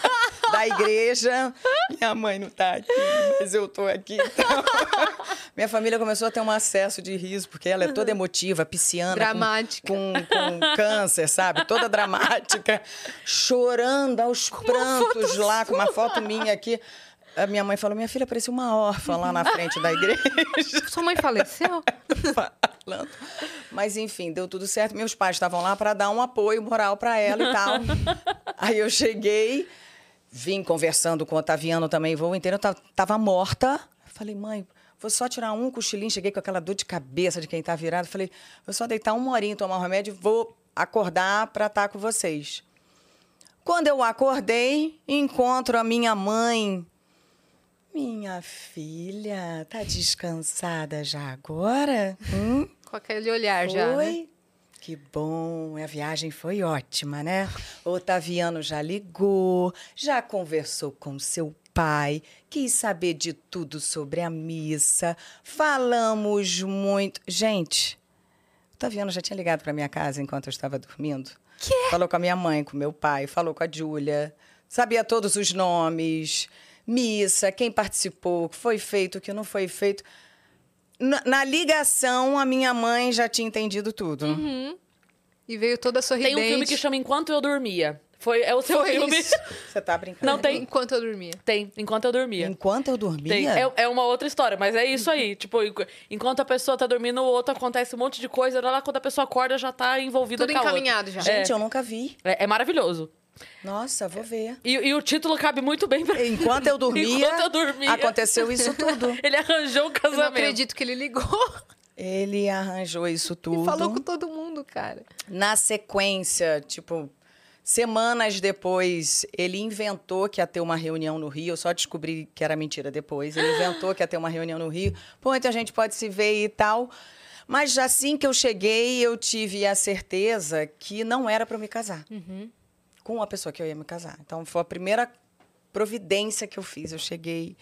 da igreja. Minha mãe não tá aqui, mas eu tô aqui. Então. <laughs> Minha família começou a ter um acesso de riso, porque ela é toda emotiva, pisciana. com- Dramática. Com, com, câncer, sabe? Toda dramática. Chorando aos prantos lá, com uma foto minha aqui. A minha mãe falou: minha filha parecia uma órfã lá na frente da igreja. <laughs> Sua mãe faleceu? <laughs> falando. Mas enfim, deu tudo certo. Meus pais estavam lá para dar um apoio moral para ela e tal. <laughs> Aí eu cheguei, vim conversando com o Otaviano também, voo inteiro, eu tava, morta. Falei, mãe, vou só tirar um cochilinho. Cheguei com aquela dor de cabeça de quem tá virado. Falei, vou só deitar uma horinha, tomar um remédio vou acordar para estar com vocês. Quando eu acordei, encontro a minha mãe. Minha filha, tá descansada já agora? Hum? Com aquele olhar já, né? Foi? Que bom, a viagem foi ótima, né? O Otaviano já ligou, já conversou com seu pai, quis saber de tudo sobre a missa, falamos muito. Gente, o Otaviano já tinha ligado para minha casa enquanto eu estava dormindo. Falou com a minha mãe, com meu pai, falou com a Júlia, sabia todos os nomes, missa, quem participou, o que foi feito, o que não foi feito. Na, na ligação, a minha mãe já tinha entendido tudo. E veio toda Tem sorridente. um filme que chama Enquanto Eu Dormia. Foi, é o seu Foi filme. isso. <laughs> Você tá brincando? Não tem. Enquanto eu dormia. Tem, Enquanto Eu Dormia. Enquanto eu dormia? Tem. É, é uma outra história, mas é isso aí. tipo, enqu- enquanto a pessoa tá dormindo, o outro acontece um monte de coisa. Lá quando a pessoa acorda, já tá envolvida Tudo com a outra. encaminhado já. Gente, eu nunca vi. É, é maravilhoso. Nossa, vou ver. E, e o título cabe muito bem pra Enquanto eu <laughs> dormia, Enquanto eu dormia. aconteceu isso tudo. <laughs> Ele arranjou o Eu não casamento. acredito que ele ligou Ele arranjou isso tudo. <laughs> e falou com todo mundo, cara. Na sequência, tipo, semanas depois, ele inventou que ia ter uma reunião no Rio. Eu só descobri que era mentira depois. Ele inventou que ia ter uma reunião no Rio. Pô, então a gente pode se ver e tal. Mas já assim que eu cheguei, eu tive a certeza que não era para eu me casar com a pessoa que eu ia me casar. Então foi a primeira providência que eu fiz. Eu cheguei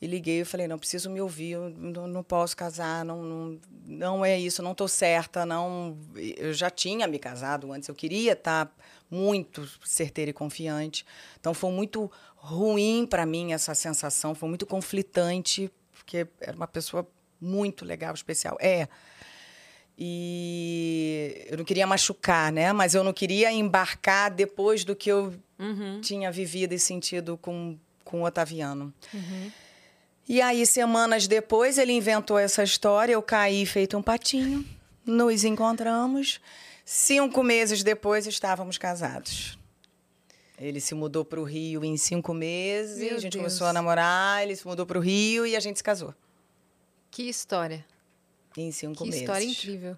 e liguei e falei: não preciso me ouvir, não, não posso casar, não, não, não é isso, não estou certa, não. Eu já tinha me casado antes, eu queria estar muito certeira e confiante. Então foi muito ruim para mim essa sensação, foi muito conflitante, porque era uma pessoa muito legal, especial. É. E eu não queria machucar, né? Mas eu não queria embarcar depois do que eu tinha vivido e sentido com, com o Otaviano. E aí, semanas depois, ele inventou essa história. Eu caí feito um patinho. Nos encontramos. Cinco meses depois, estávamos casados. Ele se mudou para o Rio em cinco meses, Meu a gente Deus. começou a namorar, ele se mudou para o Rio e a gente se casou. Que história. Em cinco Que meses. história incrível.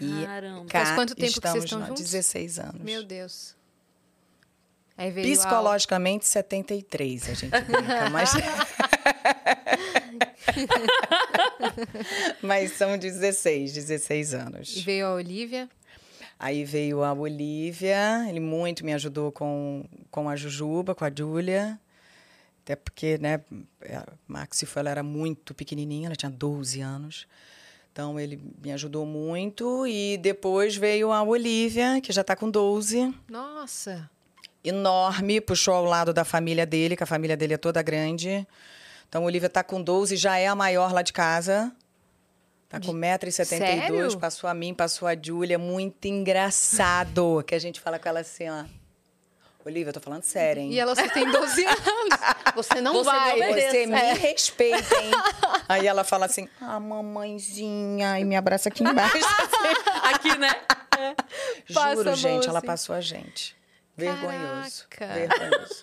E Caramba. Faz quanto tempo que vocês estão nós, juntos? 16 anos. Meu Deus. Aí veio a- Psicologicamente, 73, a gente <laughs> brinca, mas... <laughs> mas são 16, 16 E anos. veio a Olivia. Aí veio a Olivia, ele muito me ajudou com, com a Jujuba, com a Júlia. Até porque, né, a Maxi foi, ela era muito pequenininha, ela tinha 12 anos. Então, ele me ajudou muito. E depois veio a Olivia, que já está com 12. Nossa. Enorme, puxou ao lado da família dele, que a família dele é toda grande. Então, a Olivia está com 12, já é a maior lá de casa. Tá com 1,72m, Sério? passou a mim, passou a Júlia. Muito engraçado. que a gente fala com ela assim, ó. Olivia, eu tô falando sério, hein? E ela só tem 12 <laughs> anos. Você não Você não vai. obedece. Você me É. respeita, hein? <laughs> Aí ela fala assim, ah, mamãezinha, e me abraça aqui embaixo. <laughs> Aqui, né? A Juro, gente, ela assim. passou a gente. Vergonhoso. Caraca. Vergonhoso.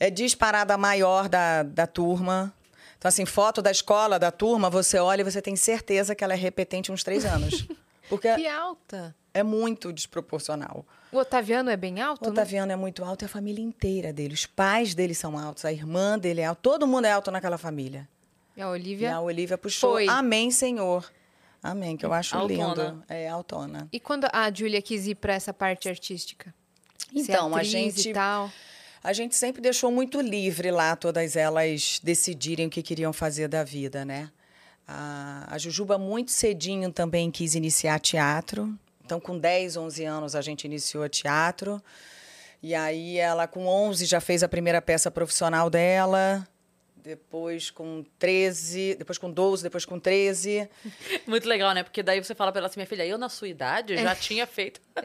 É disparada maior da, da turma. Então, assim, foto da escola, da turma, você olha e você tem certeza que ela é repetente uns três anos. Porque Que alta. É muito desproporcional. O Otaviano é bem alto? O Otaviano é muito alto e a família inteira dele. Os pais dele são altos, a irmã dele é alta. Todo mundo é alto naquela família. E a E Olivia? a Olivia puxou. Foi. Amém, Senhor. Amém, que eu acho Autona. lindo. É, autona. E quando a Júlia quis ir pra essa parte artística? Então, a gente e tal. A gente sempre deixou muito livre lá, todas elas decidirem o que queriam fazer da vida, né? A, a Jujuba, muito cedinho, também quis iniciar teatro. Então, com 10, 11 anos, a gente iniciou teatro. E aí, ela, com 11, já fez a primeira peça profissional dela. Depois, com 13, depois com 12, depois com 13. <laughs> Muito legal, né? Porque daí você fala pra ela assim, minha filha, eu na sua idade É. já tinha feito. <laughs>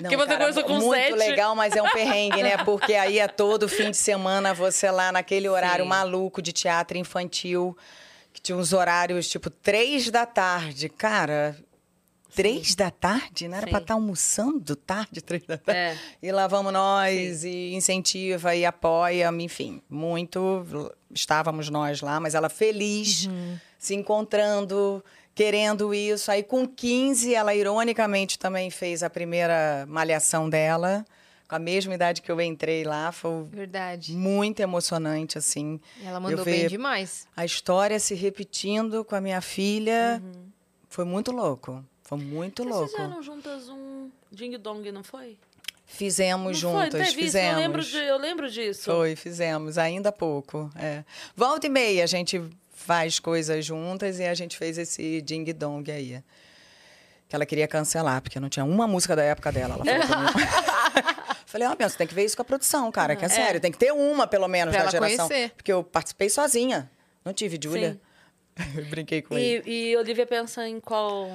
Não, Porque você começou com muito sete. legal, mas é um perrengue, né? Porque aí é todo fim de semana você lá naquele horário Sim. maluco de teatro infantil, que tinha uns horários tipo três da tarde. Cara, três da tarde? Não era Sim. pra estar almoçando tarde, <laughs> três da tarde? É. E lá vamos nós, e incentiva, e apoia, enfim, muito. Estávamos nós lá, mas ela feliz, se encontrando, querendo isso. Aí, com 15, ela ironicamente também fez a primeira malhação dela, com a mesma idade que eu entrei lá. Foi Verdade. muito emocionante, assim. Ela mandou eu bem demais. A história se repetindo com a minha filha. Uhum. Foi muito louco. Foi muito Vocês louco. fizeram juntas um ding dong, não foi? Fizemos Não foi? juntas, isso? fizemos. Eu lembro, de, eu lembro disso. Foi, fizemos, ainda há pouco. É. Volta e meia, a gente faz coisas juntas e a gente fez esse ding dong aí. Que ela queria cancelar, porque não tinha uma música da época dela. Ela falou. <laughs> Falei, ó, meu, você tem que ver isso com a produção, cara, que é, sério. Tem que ter uma, pelo menos, Pra da ela geração. conhecer. Porque eu participei sozinha. Não tive Júlia. Eu <laughs> brinquei com ele. E, e Olivia pensa em qual.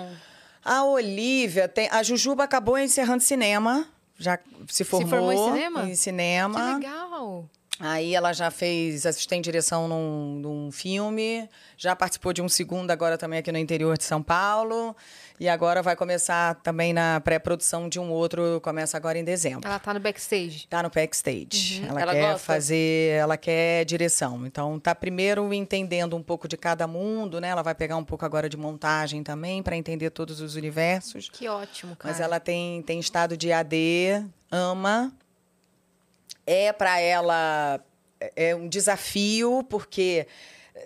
A Olivia tem. A Jujuba acabou encerrando cinema. Já se formou, formou em cinema? em cinema. Que legal. Aí ela já fez assistente de direção num, num filme, já participou de um segundo agora também aqui no interior de São Paulo. E agora vai começar também na pré-produção de um outro, começa agora em dezembro. Ela tá no backstage. Tá no backstage. Ela, Ela quer gosta? fazer, ela quer direção. Então tá primeiro entendendo um pouco de cada mundo, né? Ela vai pegar um pouco agora de montagem também para entender todos os universos. Que ótimo, cara. Mas ela tem, tem estado de AD, ama. É para ela é é um desafio, porque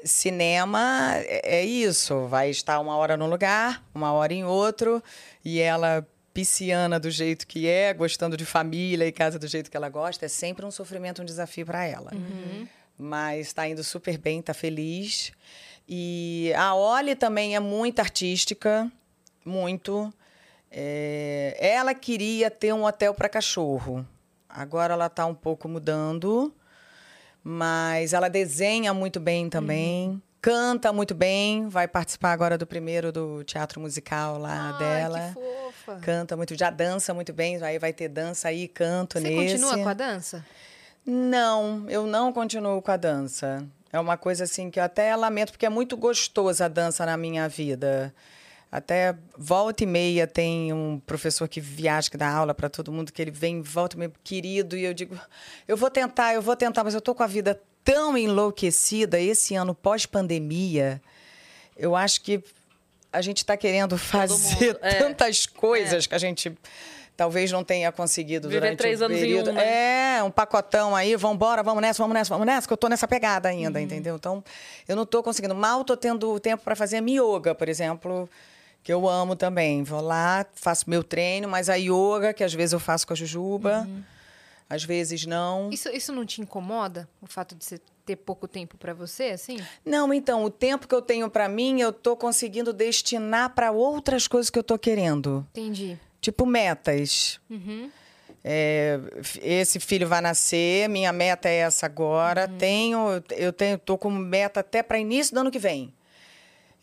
cinema é é isso. Vai estar uma hora num lugar, uma hora em outro, e ela pisciana do jeito que é, gostando de família e casa do jeito que ela gosta, é sempre um sofrimento, um desafio para ela. Mas está indo super bem, está feliz. E a Oli também é muito artística, muito. É, ela queria ter um hotel para cachorro. Agora ela está um pouco mudando, mas ela desenha muito bem também, canta muito bem. Vai participar agora do primeiro do teatro musical lá Ai, dela. que fofa. Canta muito, já dança muito bem. Aí vai ter dança aí, canto Você nesse. continua com a dança? Não, eu não continuo com a dança. É uma coisa assim que eu até lamento, porque é muito gostosa a dança na minha vida. Até volta e meia tem um professor que viaja, que dá aula para todo mundo, que ele vem, volta e meia, querido, e eu digo, eu vou tentar, eu vou tentar, mas eu tô com a vida tão enlouquecida esse ano pós-pandemia. Eu acho que a gente está querendo fazer é. tantas coisas que a gente talvez não tenha conseguido Viver durante três o anos em período. um, né? É, um pacotão aí, vamos embora, vamos nessa, vamos nessa, vamos nessa, que eu tô nessa pegada ainda, Uhum. entendeu? Então, eu não tô conseguindo. Mal tô tendo tempo para fazer a minha yoga, por exemplo, que eu amo também. Vou lá, faço meu treino, mas a yoga, que às vezes eu faço com a Jujuba, Uhum. às vezes não. Isso, isso não te incomoda? O fato de você ter pouco tempo pra você, assim? Não, então, o tempo que eu tenho para mim, eu tô conseguindo destinar para outras coisas que eu tô querendo. Entendi. Tipo metas. Uhum. É, esse filho vai nascer, minha meta é essa agora. Tenho, eu tenho, tô com meta até para início do ano que vem.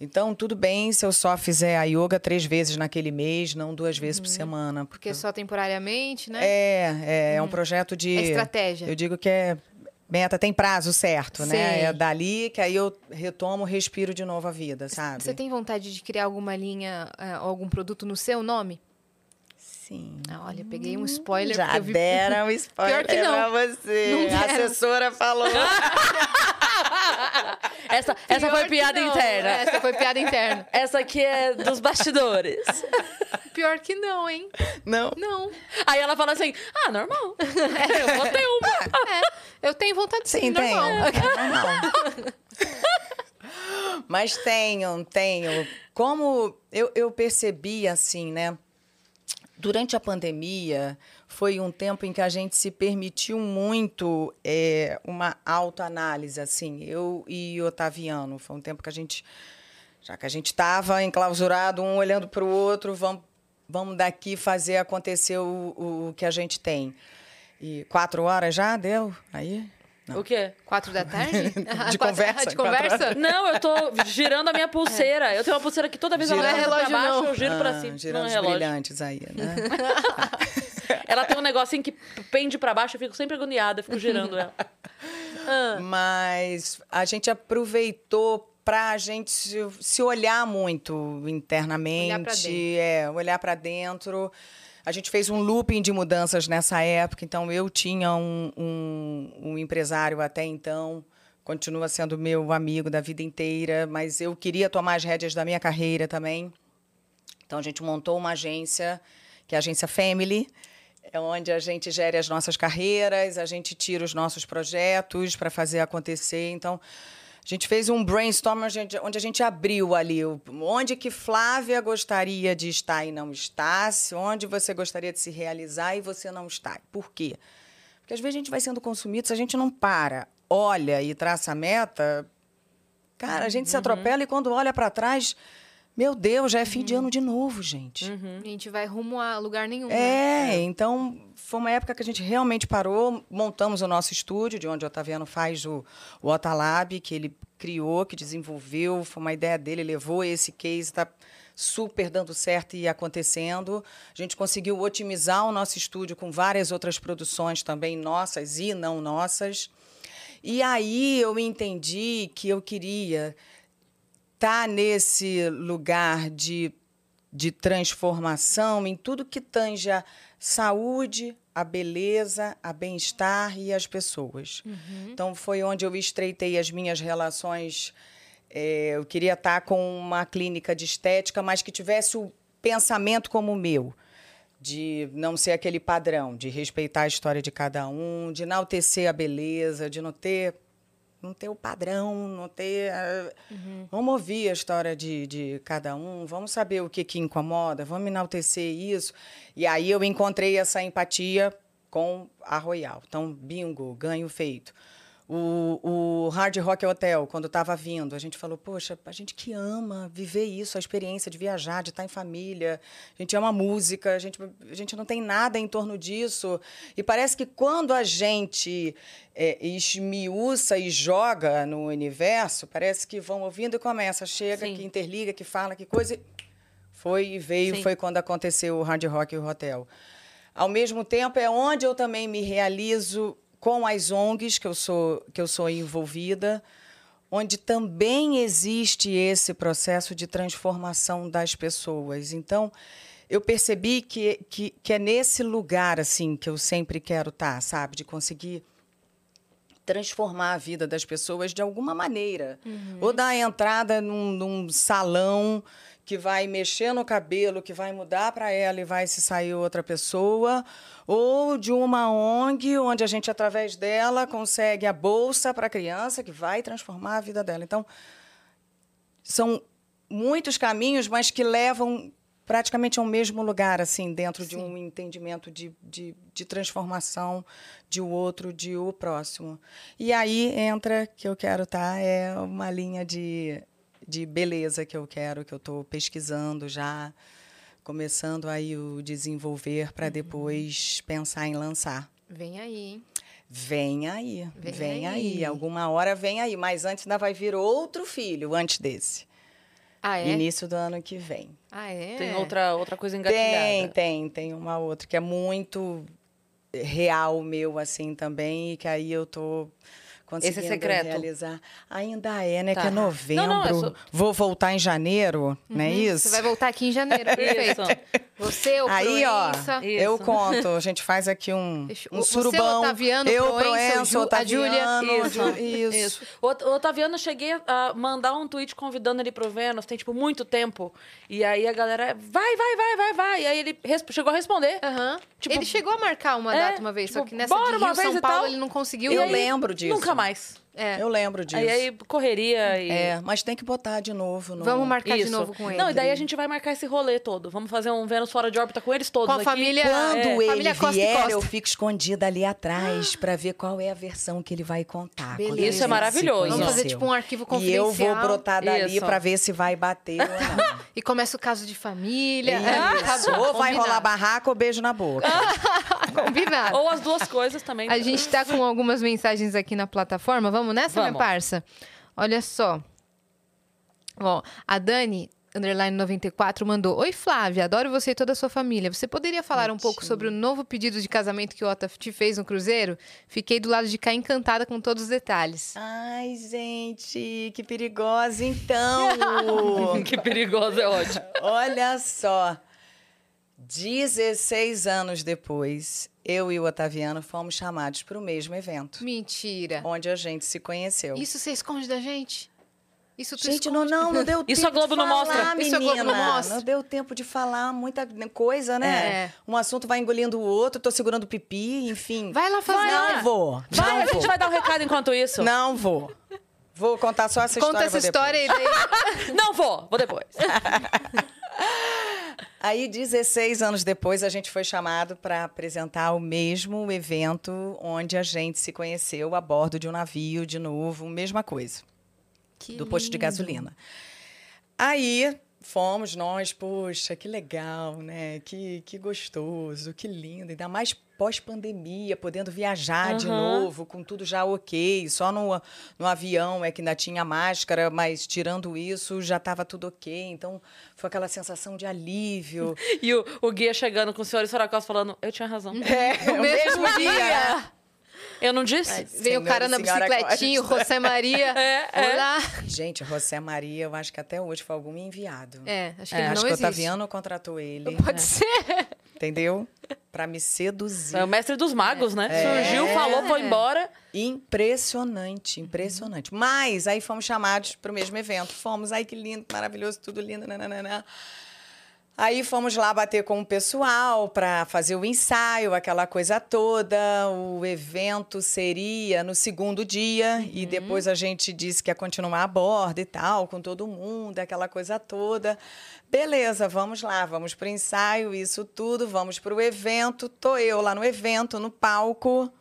Então, tudo bem se eu só fizer a yoga três vezes naquele mês, não duas vezes por semana. Porque só temporariamente, né? É, é, é um projeto de. É estratégia. Eu digo que é. Meta tem prazo certo, né? Sei. É dali que aí eu retomo, respiro de novo a vida, sabe? Você tem vontade de criar alguma linha, é, algum produto no seu nome? Sim. Ah, olha, peguei um spoiler. Já porque eu vi- deram um <laughs> spoiler Pior que não. pra você. Não a deram. assessora falou. <laughs> <laughs> Essa, essa Pior foi piada não. interna. Essa foi piada interna. <laughs> Essa aqui é dos bastidores. <laughs> Pior que não, hein? Não. Não. Aí ela fala assim: ah, normal. Eu vou ter uma. É, eu tenho vontade de ser Sim, tem. normal. Normal. Mas tenho, tenho. Como eu, eu percebi, assim, né? Durante a pandemia, foi um tempo em que a gente se permitiu muito é, uma autoanálise, assim, eu e Otaviano. Foi um tempo que a gente, já que a gente estava enclausurado, um olhando para o outro, vamos, vamos daqui fazer acontecer o, o que a gente tem. E quatro horas já deu? Aí? O quê? Quatro da tarde? <laughs> De Quatro- conversa, De conversa? Não, eu tô girando a minha pulseira. Eu tenho uma pulseira que toda vez ela Girando. vai Não é pra relógio, baixo, não. eu giro pra Ah, cima. Girando não é os relógio. brilhantes aí, né? <laughs> Ela tem um negocinho que pende pra baixo, eu fico sempre agoniada, eu fico girando ela. <laughs> Ah, Mas a gente aproveitou para a gente se, olhar muito internamente, Olhar pra é, olhar para dentro. A gente fez um looping de mudanças nessa época, então eu tinha um, um, um empresário até então, continua sendo meu amigo da vida inteira, mas eu queria tomar as rédeas da minha carreira também. Então a gente montou uma agência, que é a agência Family, é onde a gente gere as nossas carreiras, a gente tira os nossos projetos para fazer acontecer. Então a gente fez um brainstorm onde a gente- abriu ali onde que Flávia gostaria de estar e não está, onde você gostaria de se realizar e você não está. Por quê? Porque às vezes a gente vai sendo consumido, se a gente não para, olha e traça a meta, cara, a gente se atropela e quando olha para trás, meu Deus, já é fim de ano de novo, gente. A gente vai rumo a lugar nenhum. né? É, então foi uma época que a gente realmente parou, montamos o nosso estúdio, de onde o Otaviano faz o, o Otalab, que ele criou, que desenvolveu, foi uma ideia dele, levou esse case, está super dando certo e acontecendo. A gente conseguiu otimizar o nosso estúdio com várias outras produções também, nossas e não nossas. E aí eu entendi que eu queria estar nesse lugar de, de transformação em tudo que tange a saúde, a beleza, a bem-estar e as pessoas. Então foi onde eu estreitei as minhas relações. É, eu queria estar com uma clínica de estética, mas que tivesse o pensamento como o meu de não ser aquele padrão, de respeitar a história de cada um, de enaltecer a beleza, de não ter não ter o padrão, não ter. ah, Vamos ouvir a história de, de cada um, vamos saber o que, que incomoda, vamos enaltecer isso. E aí eu encontrei essa empatia com a Royal. Então, bingo, ganho feito. O, o Hard Rock Hotel, quando estava vindo, a gente falou: Poxa, a gente que ama viver isso, a experiência de viajar, de estar em família, a gente ama música, a gente, a gente não tem nada em torno disso. E parece que quando a gente é, esmiuça e joga no universo, parece que vão ouvindo e começa, chega, Sim. que interliga, que fala, que coisa. e Foi e veio, Sim. foi quando aconteceu o Hard Rock Hotel. Ao mesmo tempo, é onde eu também me realizo com as ONGs que eu sou, que eu sou envolvida, onde também existe esse processo de transformação das pessoas. Então, eu percebi que, que, que é nesse lugar assim que eu sempre quero estar, sabe? De conseguir transformar a vida das pessoas de alguma maneira. Uhum. Ou dar entrada num, num, salão que vai mexer no cabelo, que vai mudar para ela e vai se sair outra pessoa. Ou de uma ONG, onde a gente, através dela, consegue a bolsa para a criança, que vai transformar a vida dela. Então, são muitos caminhos, mas que levam praticamente ao mesmo lugar, assim, dentro Sim. de um entendimento de, de, de, transformação de o outro, de o próximo. E aí entra que eu quero estar, tá, é uma linha de, de beleza que eu quero, que eu estou pesquisando já, começando aí o desenvolver para uhum. depois pensar em lançar. Vem aí, hein? Vem aí, vem, vem aí. aí. Alguma hora vem aí, mas antes ainda vai vir outro filho antes desse. Ah, é? Início do ano que vem. Ah, é? Tem outra, outra coisa engatilhada? Tem, tem. Tem uma outra que é muito real meu, assim, também. E que aí eu tô Esse é secreto. realizar. Ainda é, né? Tá. Que é novembro. Não, não, é só... Vou voltar em janeiro, uhum. não é isso? Você vai voltar aqui em janeiro, <laughs> perfeito. Você, o Aí, ó, isso. eu conto. A gente faz aqui um, um surubão. Você, Otaviano, eu, Proença, Proença, a Júlia. Isso. <laughs> isso. isso. O Otaviano, cheguei a mandar um tweet convidando ele pro Vênus, tem, tipo, muito tempo. E aí a galera, vai, vai, vai, vai, vai. E aí ele chegou a responder. Uhum. Tipo, ele chegou a marcar uma é, data uma vez, tipo, só que nessa de Rio, São Paulo, ele não conseguiu. Eu lembro disso. Nunca mais. É. Eu lembro disso. Aí, aí correria e... É, mas tem que botar de novo. No... Vamos marcar Isso. de novo com ele. Não, e daí a gente vai marcar esse rolê todo. Vamos fazer um Vênus fora de órbita com eles todos Com a aqui. família... Quando é. ele família vier, Costa eu fico escondida ali atrás para ver qual é a versão que ele vai contar. Beleza. Isso é maravilhoso. Vamos fazer tipo um arquivo confidencial. E eu vou brotar dali para ver se vai bater ou não. <laughs> e começa o caso de família. Isso. <laughs> É, ou vai rolar barraca ou beijo na boca. <laughs> <laughs> Combinado. Ou as duas coisas também. A gente tá com algumas mensagens aqui na plataforma. Vamos nessa, Vamos. minha parça? Olha só. Ó, a Dani underline 94 mandou: Oi Flávia, adoro você e toda a sua família. Você poderia falar Mentira. um pouco sobre o novo pedido de casamento que o Ota te fez no cruzeiro? Fiquei do lado de cá encantada com todos os detalhes. Ai, gente, que perigosa então. <laughs> que perigosa é ótimo. Olha só. 16 anos depois, eu e o Otaviano fomos chamados para o mesmo evento. Mentira. Onde a gente se conheceu. Isso você esconde da gente? Isso tu Gente, esconde? não, não, não deu Isso tempo a Globo não mostra. Menina. Isso a Globo não mostra. Não deu tempo de falar muita coisa, né? É. Um assunto vai engolindo o outro, tô segurando o pipi, enfim. Vai lá fazer. Não vou. Vai, não a vou. gente vai dar um recado enquanto isso. Não vou. Vou contar só essa Conta história. Conta essa história depois. e daí... não vou, vou depois. <laughs> Aí, 16 anos depois, a gente foi chamado para apresentar o mesmo evento onde a gente se conheceu a bordo de um navio, de novo, mesma coisa. Que do lindo. posto de gasolina. Aí fomos nós, poxa, que legal, né? Que, que gostoso, que lindo. Ainda mais pós-pandemia, podendo viajar uhum. de novo, com tudo já ok. Só no, no avião é que ainda tinha máscara, mas tirando isso, já estava tudo ok. Então, foi aquela sensação de alívio. <laughs> e o, o guia chegando com o senhor Soracós falando, eu tinha razão. É, <laughs> o mesmo, mesmo dia. Eu não disse? Veio o cara na bicicletinha, o José <laughs> Maria. é, é. Olá. Gente, José Maria, eu acho que até hoje foi algum enviado. É, acho que é. ele acho não que existe. o Otaviano contratou ele. Pode é. ser. Entendeu? Para me seduzir. É o mestre dos magos, né? É. Surgiu, falou, foi embora. Impressionante, impressionante. Mas aí fomos chamados para o mesmo evento. Fomos, ai que lindo, maravilhoso, tudo lindo, nananana. Aí fomos lá bater com o pessoal para fazer o ensaio, aquela coisa toda. O evento seria no segundo dia uhum. e depois a gente disse que ia continuar a bordo e tal, com todo mundo, aquela coisa toda. Beleza, vamos lá, vamos para o ensaio, isso tudo, vamos para o evento. Tô eu lá no evento, no palco.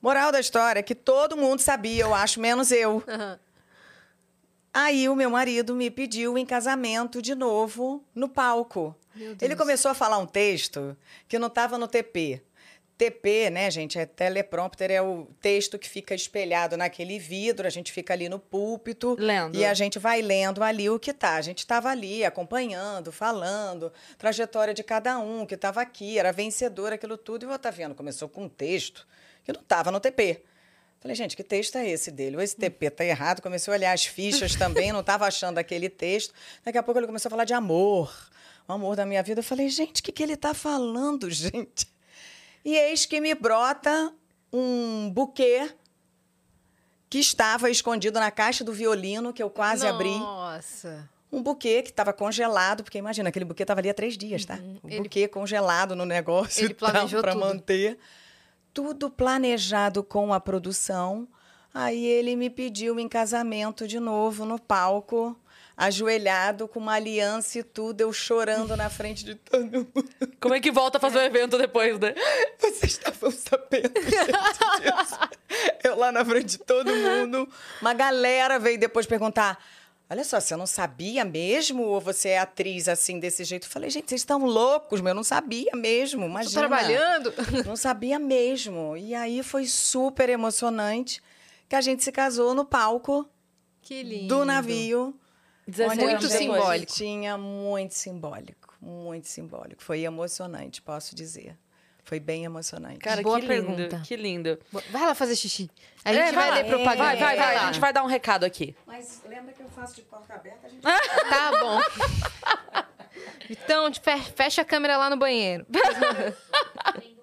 Moral da história é que todo mundo sabia, eu acho, menos eu. Uhum. Aí o meu marido me pediu em casamento de novo no palco. Ele começou a falar um texto que não estava no TP. TP, né, gente, é teleprompter, é o texto que fica espelhado naquele vidro, a gente fica ali no púlpito. Lendo. E a gente vai lendo ali o que tá. A gente estava ali acompanhando, falando, trajetória de cada um que estava aqui, era vencedor, aquilo tudo. E o Otaviano começou com um texto que não estava no TP. Falei, gente, que texto é esse dele? O esse TP tá errado. Comecei a olhar as fichas também, não estava achando aquele texto. Daqui a pouco ele começou a falar de amor, o amor da minha vida. Eu falei, gente, o que, que ele está falando, <laughs> gente? E eis que me brota um buquê que estava escondido na caixa do violino, que eu quase abri. Nossa. Um buquê que estava congelado, porque imagina, aquele buquê estava ali há três dias, tá? O Ele- buquê congelado no negócio <laughs> para manter. Tudo planejado com a produção. Aí ele me pediu em casamento de novo no palco, ajoelhado, com uma aliança e tudo, eu chorando na frente de todo mundo. Como é que volta a fazer o evento depois, né? Vocês estavam sabendo disso? Eu lá na frente de todo mundo. Uma galera veio depois perguntar: Olha só, você não sabia mesmo? Ou você é atriz assim, desse jeito? Eu falei, gente, vocês estão loucos, meu. Eu não sabia mesmo. Tô Imagina. trabalhando. <laughs> Não sabia mesmo. E aí foi super emocionante que a gente se casou no palco Que lindo. do navio. 16 onde Muito simbólico. Tinha muito simbólico. Muito simbólico. Foi emocionante, posso dizer. Foi bem emocionante. Cara, Boa que lindo, pergunta. que lindo. Vai lá fazer xixi. A É, gente vai, lá. ler propaganda. Vai, vai, vai. A gente vai dar um recado aqui. Mas lembra que eu faço de porta aberta? A gente... <laughs> Tá bom. <laughs> Então, fe- fecha a câmera lá no banheiro. <laughs>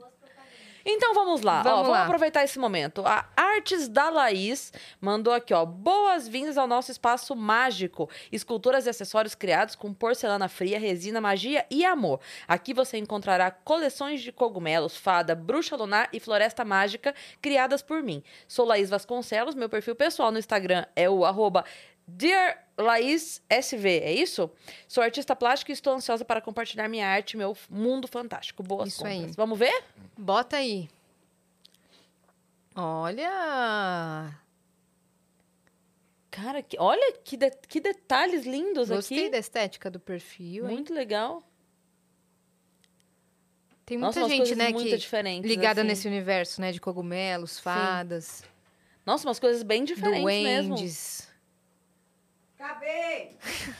Então vamos lá. Vamos ó, vamos lá. aproveitar esse momento. A Artes da Laís mandou aqui, ó. Boas-vindas ao nosso espaço mágico. Esculturas e acessórios criados com porcelana fria, resina, magia e amor. Aqui você encontrará coleções de cogumelos, fada, bruxa lunar e floresta mágica criadas por mim. Sou Laís Vasconcelos, meu perfil pessoal no Instagram é o arroba Dear Laís SV, é isso? Sou artista plástica e estou ansiosa para compartilhar minha arte, meu mundo fantástico. Boas Isso compras. aí. Vamos ver? Bota aí. Olha! Cara, que, olha que, de- que detalhes lindos Gostei aqui. da estética do perfil, hein? Muito legal. Tem Nossa, muita umas gente, né, que ligada assim. nesse universo, né, de cogumelos, fadas, Nossa, umas coisas bem diferentes mesmo. Acabei!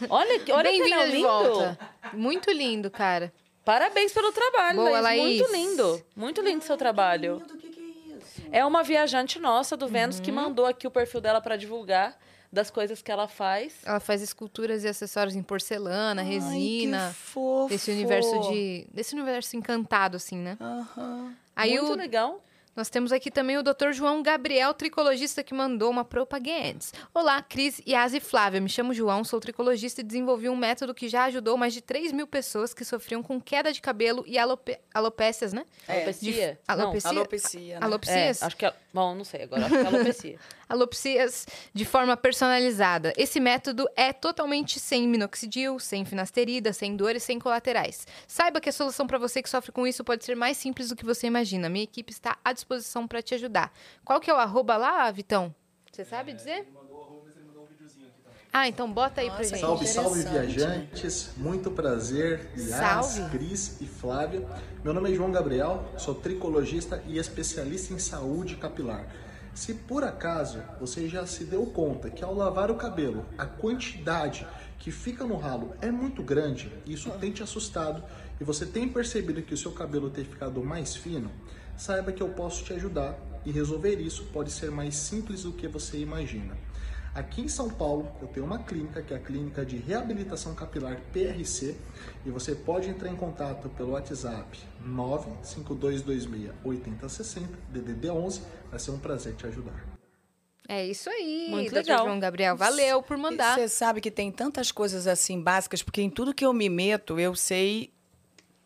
Olha, que- olha que lindo. volta. Muito lindo, cara. Parabéns pelo trabalho, Boa, Laís. Muito Laís. lindo. Muito lindo seu trabalho. Lindo, o que, que é isso? É uma viajante nossa do Vênus Uhum. que mandou aqui o perfil dela para divulgar das coisas que ela faz. Ela faz esculturas e acessórios em porcelana, resina, Ai, que fofo. desse universo de desse universo encantado assim, né? Aham. Aí Muito o- legal. Nós temos aqui também o Dr. João Gabriel, tricologista, que mandou uma propaganda. Olá, Cris, Yas e Flávia. Me chamo João, sou tricologista e desenvolvi um método que já ajudou mais de 3 mil pessoas que sofriam com queda de cabelo e alope... alopécias, né? É, Alopecia. de- Não, alopecia. Alopecia, né? Alopecias? É, acho que... é- Bom, não sei agora. Acho que é alopecia. <laughs> Alopecias de forma personalizada. Esse método é totalmente sem minoxidil, sem finasterida, sem dores, sem colaterais. Saiba que a solução para você que sofre com isso pode ser mais simples do que você imagina. Minha equipe está à disposição para te ajudar. Qual que é o arroba lá, Vitão? Você sabe dizer? Ah, então bota aí pra Nossa, gente. Salve, salve viajantes, muito prazer, Yas. Cris e Flávia. Meu nome é João Gabriel, sou tricologista e especialista em saúde capilar. Se por acaso você já se deu conta que ao lavar o cabelo, a quantidade que fica no ralo é muito grande, e isso tem te assustado, e você tem percebido que o seu cabelo tem ficado mais fino, saiba que eu posso te ajudar e resolver isso pode ser mais simples do que você imagina. Aqui em São Paulo, eu tenho uma clínica que é a Clínica de Reabilitação Capilar PRC e você pode entrar em contato pelo WhatsApp 95226-8060, DDD 11, vai ser um prazer te ajudar. É isso aí, Muito Dr. legal. João Gabriel. Valeu por mandar. Você sabe que tem tantas coisas assim básicas, porque em tudo que eu me meto, eu sei.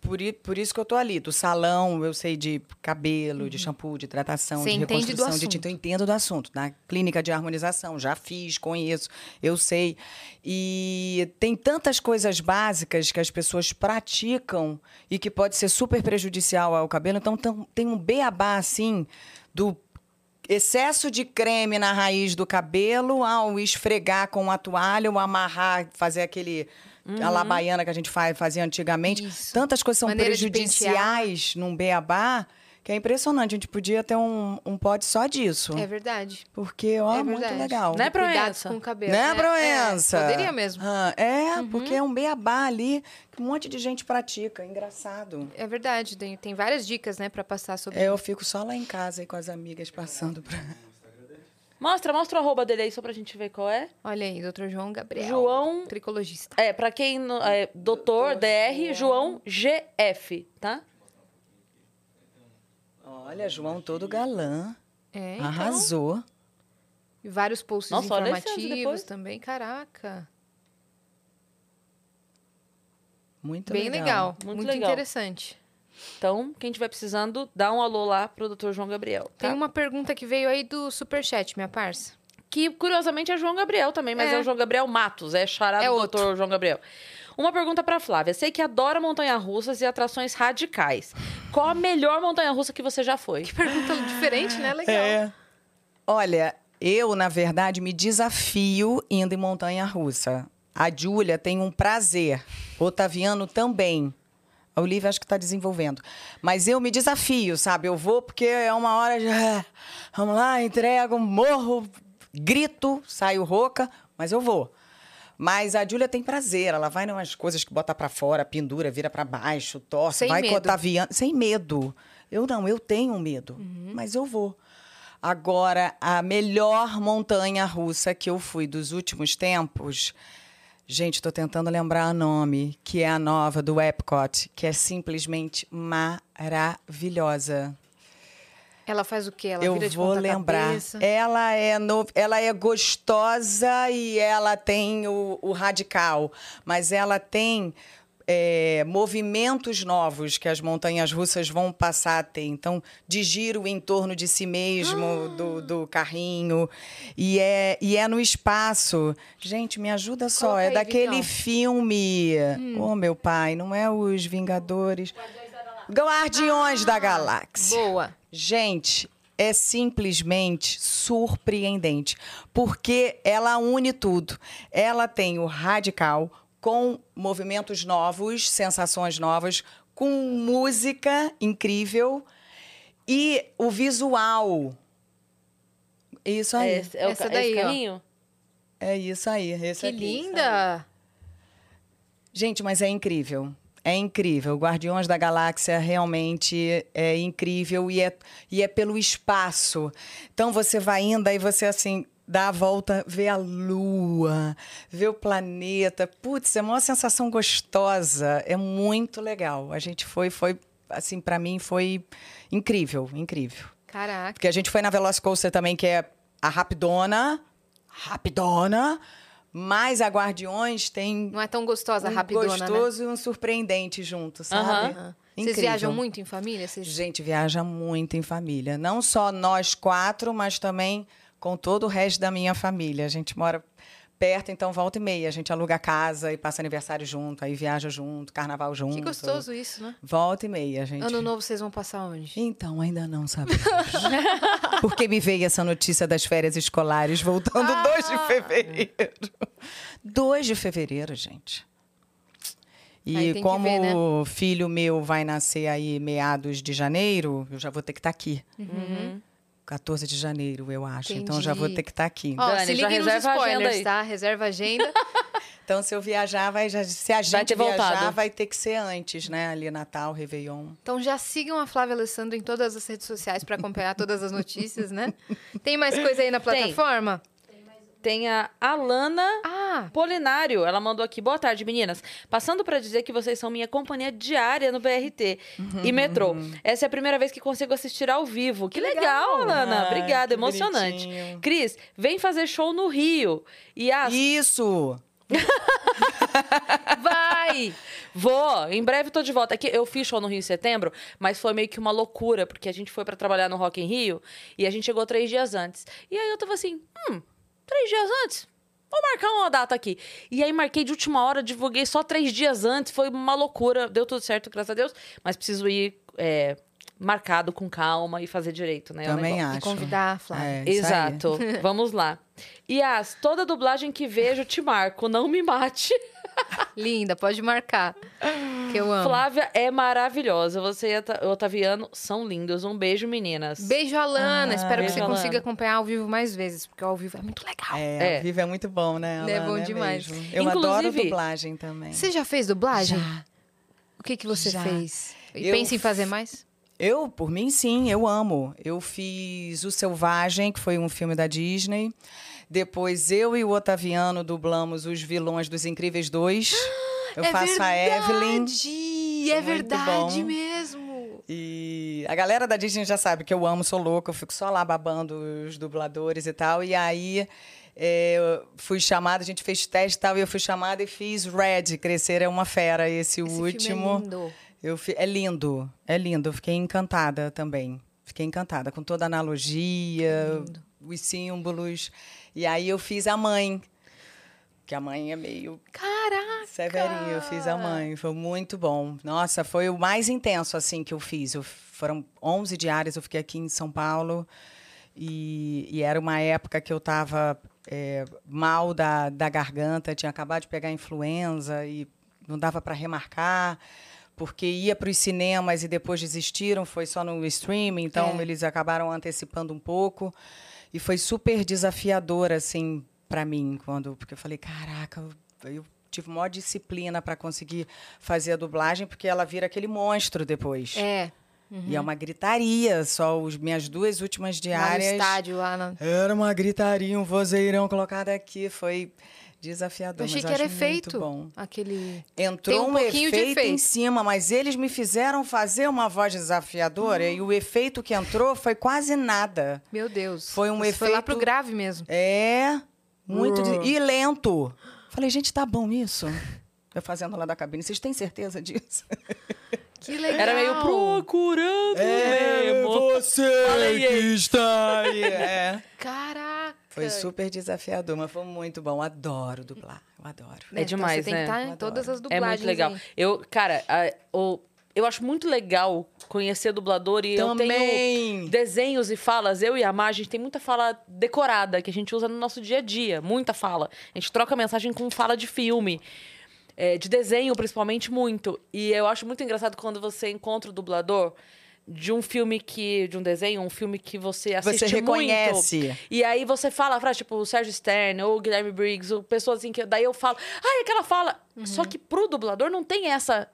Por, por isso que eu tô ali. Do salão, eu sei de cabelo, de shampoo, de hidratação, Uhum. Você de reconstrução, de tinta. Eu entendo do assunto. Na clínica de harmonização, já fiz, conheço, eu sei. E tem tantas coisas básicas que as pessoas praticam e que pode ser super prejudicial ao cabelo. Então, tem um beabá, assim, do excesso de creme na raiz do cabelo ao esfregar com a toalha ou amarrar, fazer aquele a labaiana que a gente faz, fazia antigamente. Isso. Tantas coisas são Maneira prejudiciais num beabá que é impressionante. A gente podia ter um, um pote só disso. É verdade. Porque, ó, é muito verdade. legal. Né, Cuidados Proença? com o cabelo. Né, É, Proença? é, poderia mesmo. Ah, é, porque é um beabá ali que um monte de gente pratica. Engraçado. É verdade, tem, tem várias dicas, né, pra passar sobre É, eu fico só lá em casa aí com as amigas passando pra. Mostra, mostra o arroba dele aí só pra gente ver qual é. Olha aí, doutor João Gabriel. João. Tricologista. É, pra quem. É, doutor DR João GF, tá? Olha, João todo galã. É, então. Arrasou. E vários posts Nossa, informativos também. Caraca. Muito Bem legal. legal. Muito Muito, legal. interessante. Então, quem tiver precisando, dá um alô lá pro doutor João Gabriel. Tá? Tem uma pergunta que veio aí do Superchat, minha parça. Que, curiosamente, é João Gabriel também, mas é, É. o João Gabriel Matos, é charado É do doutor João Gabriel. Uma pergunta pra Flávia. Sei que adora montanha-russas e atrações radicais. Qual a melhor montanha-russa que você já foi? Que pergunta diferente, né? Legal. É. Olha, eu, na verdade, me desafio indo em montanha russa. A Júlia tem um prazer. O Otaviano também. A Olivia acho que está desenvolvendo. Mas eu me desafio, sabe? Eu vou porque é uma hora de. ah, Vamos lá, entrego, morro, grito, saio rouca, mas eu vou. Mas a Júlia tem prazer, ela vai umas coisas que bota pra fora, pendura, vira pra baixo, torce, Sem vai medo. Otaviano, sem medo. Eu não, eu tenho medo, mas eu vou. Agora, a melhor montanha russa que eu fui dos últimos tempos, gente, estou tentando lembrar o nome, que é a nova do Epcot, que é simplesmente maravilhosa. Ela faz o quê? Ela eu vira de vou lembrar. cabeça. Ela é no... ela é gostosa e ela tem o, o radical, mas ela tem é, movimentos novos que as montanhas russas vão passar a ter. Então, de giro em torno de si mesmo, do, do carrinho. E é, e é no espaço. Gente, me ajuda só. Coloca é aí, daquele filme. Oh, meu pai, não é os Vingadores. Guardiões da Galáxia. Boa. Gente, é simplesmente surpreendente, porque ela une tudo. Ela tem o radical com movimentos novos, sensações novas, com música incrível e o visual. Isso aí. É, esse- é o Essa daí, ó. É isso aí. Esse Que aqui, linda! Gente, mas é incrível. É incrível. Guardiões da Galáxia realmente é incrível e é, e é pelo espaço. Então você vai indo aí você assim dá a volta, vê a lua, vê o planeta. Putz, é uma sensação gostosa. É muito legal. A gente foi, foi assim, para mim foi incrível, incrível. Caraca. Porque a gente foi na Velocicoaster também, que é a rapidona, rapidona, mas a Guardiões tem Não é tão gostosa, um rapidona, né? gostoso e um surpreendente junto, sabe? Vocês Incrível. viajam muito em família? Vocês... Gente, viaja muito em família. Não só nós quatro, mas também com todo o resto da minha família. A gente mora perto, então volta e meia. A gente aluga casa e passa aniversário junto, aí viaja junto, carnaval junto. Que gostoso isso, né? Volta e meia, gente. Ano novo vocês vão passar onde? Então, ainda não sabemos. <laughs> Porque me veio essa notícia das férias escolares voltando Ah! 2 de fevereiro. 2 de fevereiro, gente. E como ver, né? o filho meu vai nascer aí meados de janeiro, eu já vou ter que estar aqui. Uhum. 14 de janeiro, eu acho. Então, eu já vou Entendi. ter que estar aqui. Ó, Dani, se já reserva a agenda aí. tá? Reserva a agenda. <laughs> Então, se eu viajar, vai, já, se a gente ter viajar, voltado. vai ter que ser antes, né? Ali, Natal, Réveillon. Então já sigam a Flávia Alessandro em todas as redes sociais para acompanhar todas as notícias, né? <laughs> Tem mais coisa aí na plataforma? Tem a Alana Ah, Polinário. Ela mandou aqui. Boa tarde, meninas. Passando para dizer que vocês são minha companhia diária no BRT e metrô. Essa é a primeira vez que consigo assistir ao vivo. Que, legal, Alana. Ai, Obrigada, que emocionante. bonitinho. Cris, vem fazer show no Rio. E as Isso! <laughs> vai! Vou, em breve tô de volta. Aqui eu fiz show no Rio em setembro, mas foi meio que uma loucura, porque a gente foi pra trabalhar no Rock in Rio e a gente chegou três dias antes. E aí eu tava assim, hum, três dias antes? Vou marcar uma data aqui. E aí marquei de última hora, divulguei só três dias antes, foi uma loucura. Deu tudo certo, graças a Deus, mas preciso ir é, marcado com calma e fazer direito, né? o Também negócio. E acho. convidar a Flávia. É. Exato. <laughs> Vamos lá. Yas, toda dublagem que vejo te marco, não me mate. <laughs> Linda, pode marcar. Que eu amo. Flávia é maravilhosa. Você e o Otaviano são lindos. Um beijo, meninas. Beijo, Alana. Ah, Espero que beijo, você Alana. consiga acompanhar ao vivo mais vezes, porque ao vivo é muito legal. É, É. ao vivo é muito bom, né? É Alana? bom demais. mesmo. Eu adoro Inclusive- dublagem também. Você já fez dublagem? Já. O que, que você Já. fez? E Eu pensa em fazer mais? Eu, por mim, sim, eu amo. Eu fiz O Selvagem, que foi um filme da Disney. Depois eu e o Otaviano dublamos os vilões dos Incríveis 2. Eu é faço a Evelyn. verdade, É Muito verdade bom. mesmo. E a galera da Disney já sabe que eu amo, sou louca, eu fico só lá babando os dubladores e tal. E aí é, eu fui chamada, a gente fez teste e tal, e eu fui chamada e fiz Red, Crescer é uma Fera, esse, Esse último. filme é lindo. Eu fi- é lindo, é lindo. Eu fiquei encantada também. Fiquei encantada com toda a analogia, os símbolos. E aí eu fiz a mãe, que a mãe é meio Caraca! severinha. Eu fiz a mãe, foi muito bom. Nossa, foi o mais intenso assim que eu fiz. Eu- foram 11 diárias, eu fiquei aqui em São Paulo. E, e era uma época que eu estava mal da, da garganta, tinha acabado de pegar influenza e não dava para remarcar porque ia para os cinemas e depois desistiram, foi só no streaming, então É. eles acabaram antecipando um pouco. E foi super desafiador, assim, para mim, quando, porque eu falei, caraca, eu, eu tive maior disciplina para conseguir fazer a dublagem, porque ela vira aquele monstro depois. É, E é uma gritaria, só as minhas duas últimas lá no diárias. estádio, lá na... Era uma gritaria, um vozeirão colocado aqui, foi desafiador, Eu achei mas que era efeito. bom. Aquele... Entrou Tem um um, pouquinho de efeito, em efeito. cima, mas eles me fizeram fazer uma voz desafiadora e o efeito que entrou foi quase nada. Meu Deus. Foi um Você Foi lá efeito- pro grave mesmo. É, muito. De- E lento. Falei, gente, tá bom isso? Eu fazendo lá da cabine, vocês têm certeza disso? <laughs> Que legal. Era meio procurando É, Nemo. você que está aí. É. Caraca. Foi super desafiador, mas foi muito bom. Adoro dublar, eu adoro. É demais, então você tem né? que estar Eu em todas as É dublagens muito legal. aí. Eu, cara, a- o- eu acho muito legal conhecer dublador e eu tenho Também. desenhos e falas. Eu e a Mar, a gente tem muita fala decorada que a gente usa no nosso dia a dia. Muita fala. A gente troca mensagem com fala de filme. é, de desenho, principalmente, muito. E eu acho muito engraçado quando você encontra o dublador de um filme que. de um desenho, um filme que você assiste Você muito. reconhece. E aí você fala a frase, tipo, o Sérgio Stern ou o Guilherme Briggs, ou pessoas assim que. Daí eu falo, ai, aquela fala. Só que pro dublador não tem essa.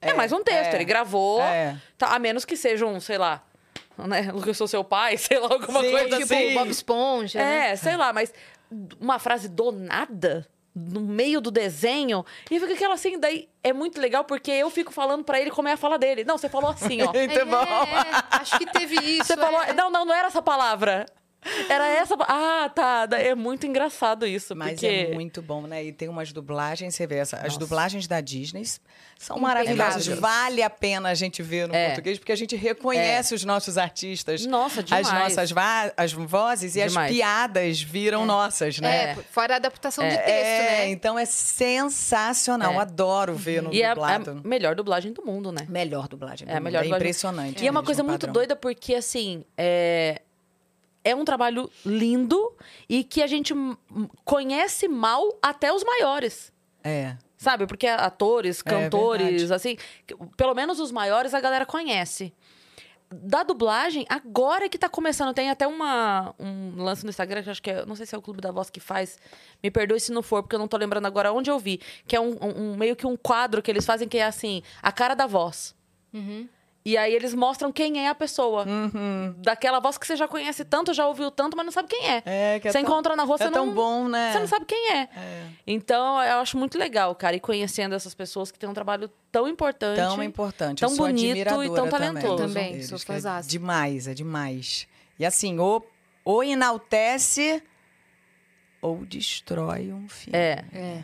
É, É, mais um texto. é, Ele gravou. é. tá, a menos que seja um, sei lá. Né? <laughs> Eu sou seu pai, <laughs> sei lá, alguma Sim, coisa Tipo, assim. Bob Esponja, né? É, sei lá, mas uma frase do nada, no meio do desenho, e fica aquela assim, daí é muito legal porque eu fico falando pra ele como é a fala dele. Não, você falou assim, ó. Muito <laughs> bom. É, acho que teve isso. Você falou. é. Não, não, não era essa palavra. Era essa. Ah, tá. É muito engraçado isso. Mas porque... é muito bom, né? E tem umas dublagens, você vê, essa, as Nossa. dublagens da Disney são maravilhosas. Vale a pena a gente ver no É. português, porque a gente reconhece os nossos artistas. Nossa, demais. As nossas va- as vozes e Demais. as piadas viram nossas, né? É, fora a adaptação de É. texto, É, né? então é sensacional. É. Adoro ver no E é a, dublado. a melhor dublagem do mundo, né? Melhor dublagem. do É a mundo. melhor É dublagem. impressionante. E é uma coisa muito padrão. doida porque, assim, é... é um trabalho lindo e que a gente conhece mal até os maiores. É. Sabe? Porque atores, cantores, verdade. assim, pelo menos os maiores a galera conhece. Da dublagem, agora que tá começando, tem até uma, um lance no Instagram, que eu acho que é, não sei se é o Clube da Voz que faz, me perdoe se não for, porque eu não tô lembrando agora onde eu vi, que é um, um- um- meio que um quadro que eles fazem que é assim, a cara da voz. Uhum. E aí eles mostram quem é a pessoa. Uhum. Daquela voz que você já conhece tanto, já ouviu tanto, mas não sabe quem é. É, que é você tão- encontra na rua, É você tão não, bom, né? você não sabe quem é. É. Então, eu acho muito legal, cara, ir conhecendo essas pessoas que têm um trabalho tão importante. Tão importante. tão bonito e tão talentoso. Também, deles, sou é demais, é demais. E assim, ou, ou enaltece ou destrói um filme. É, É,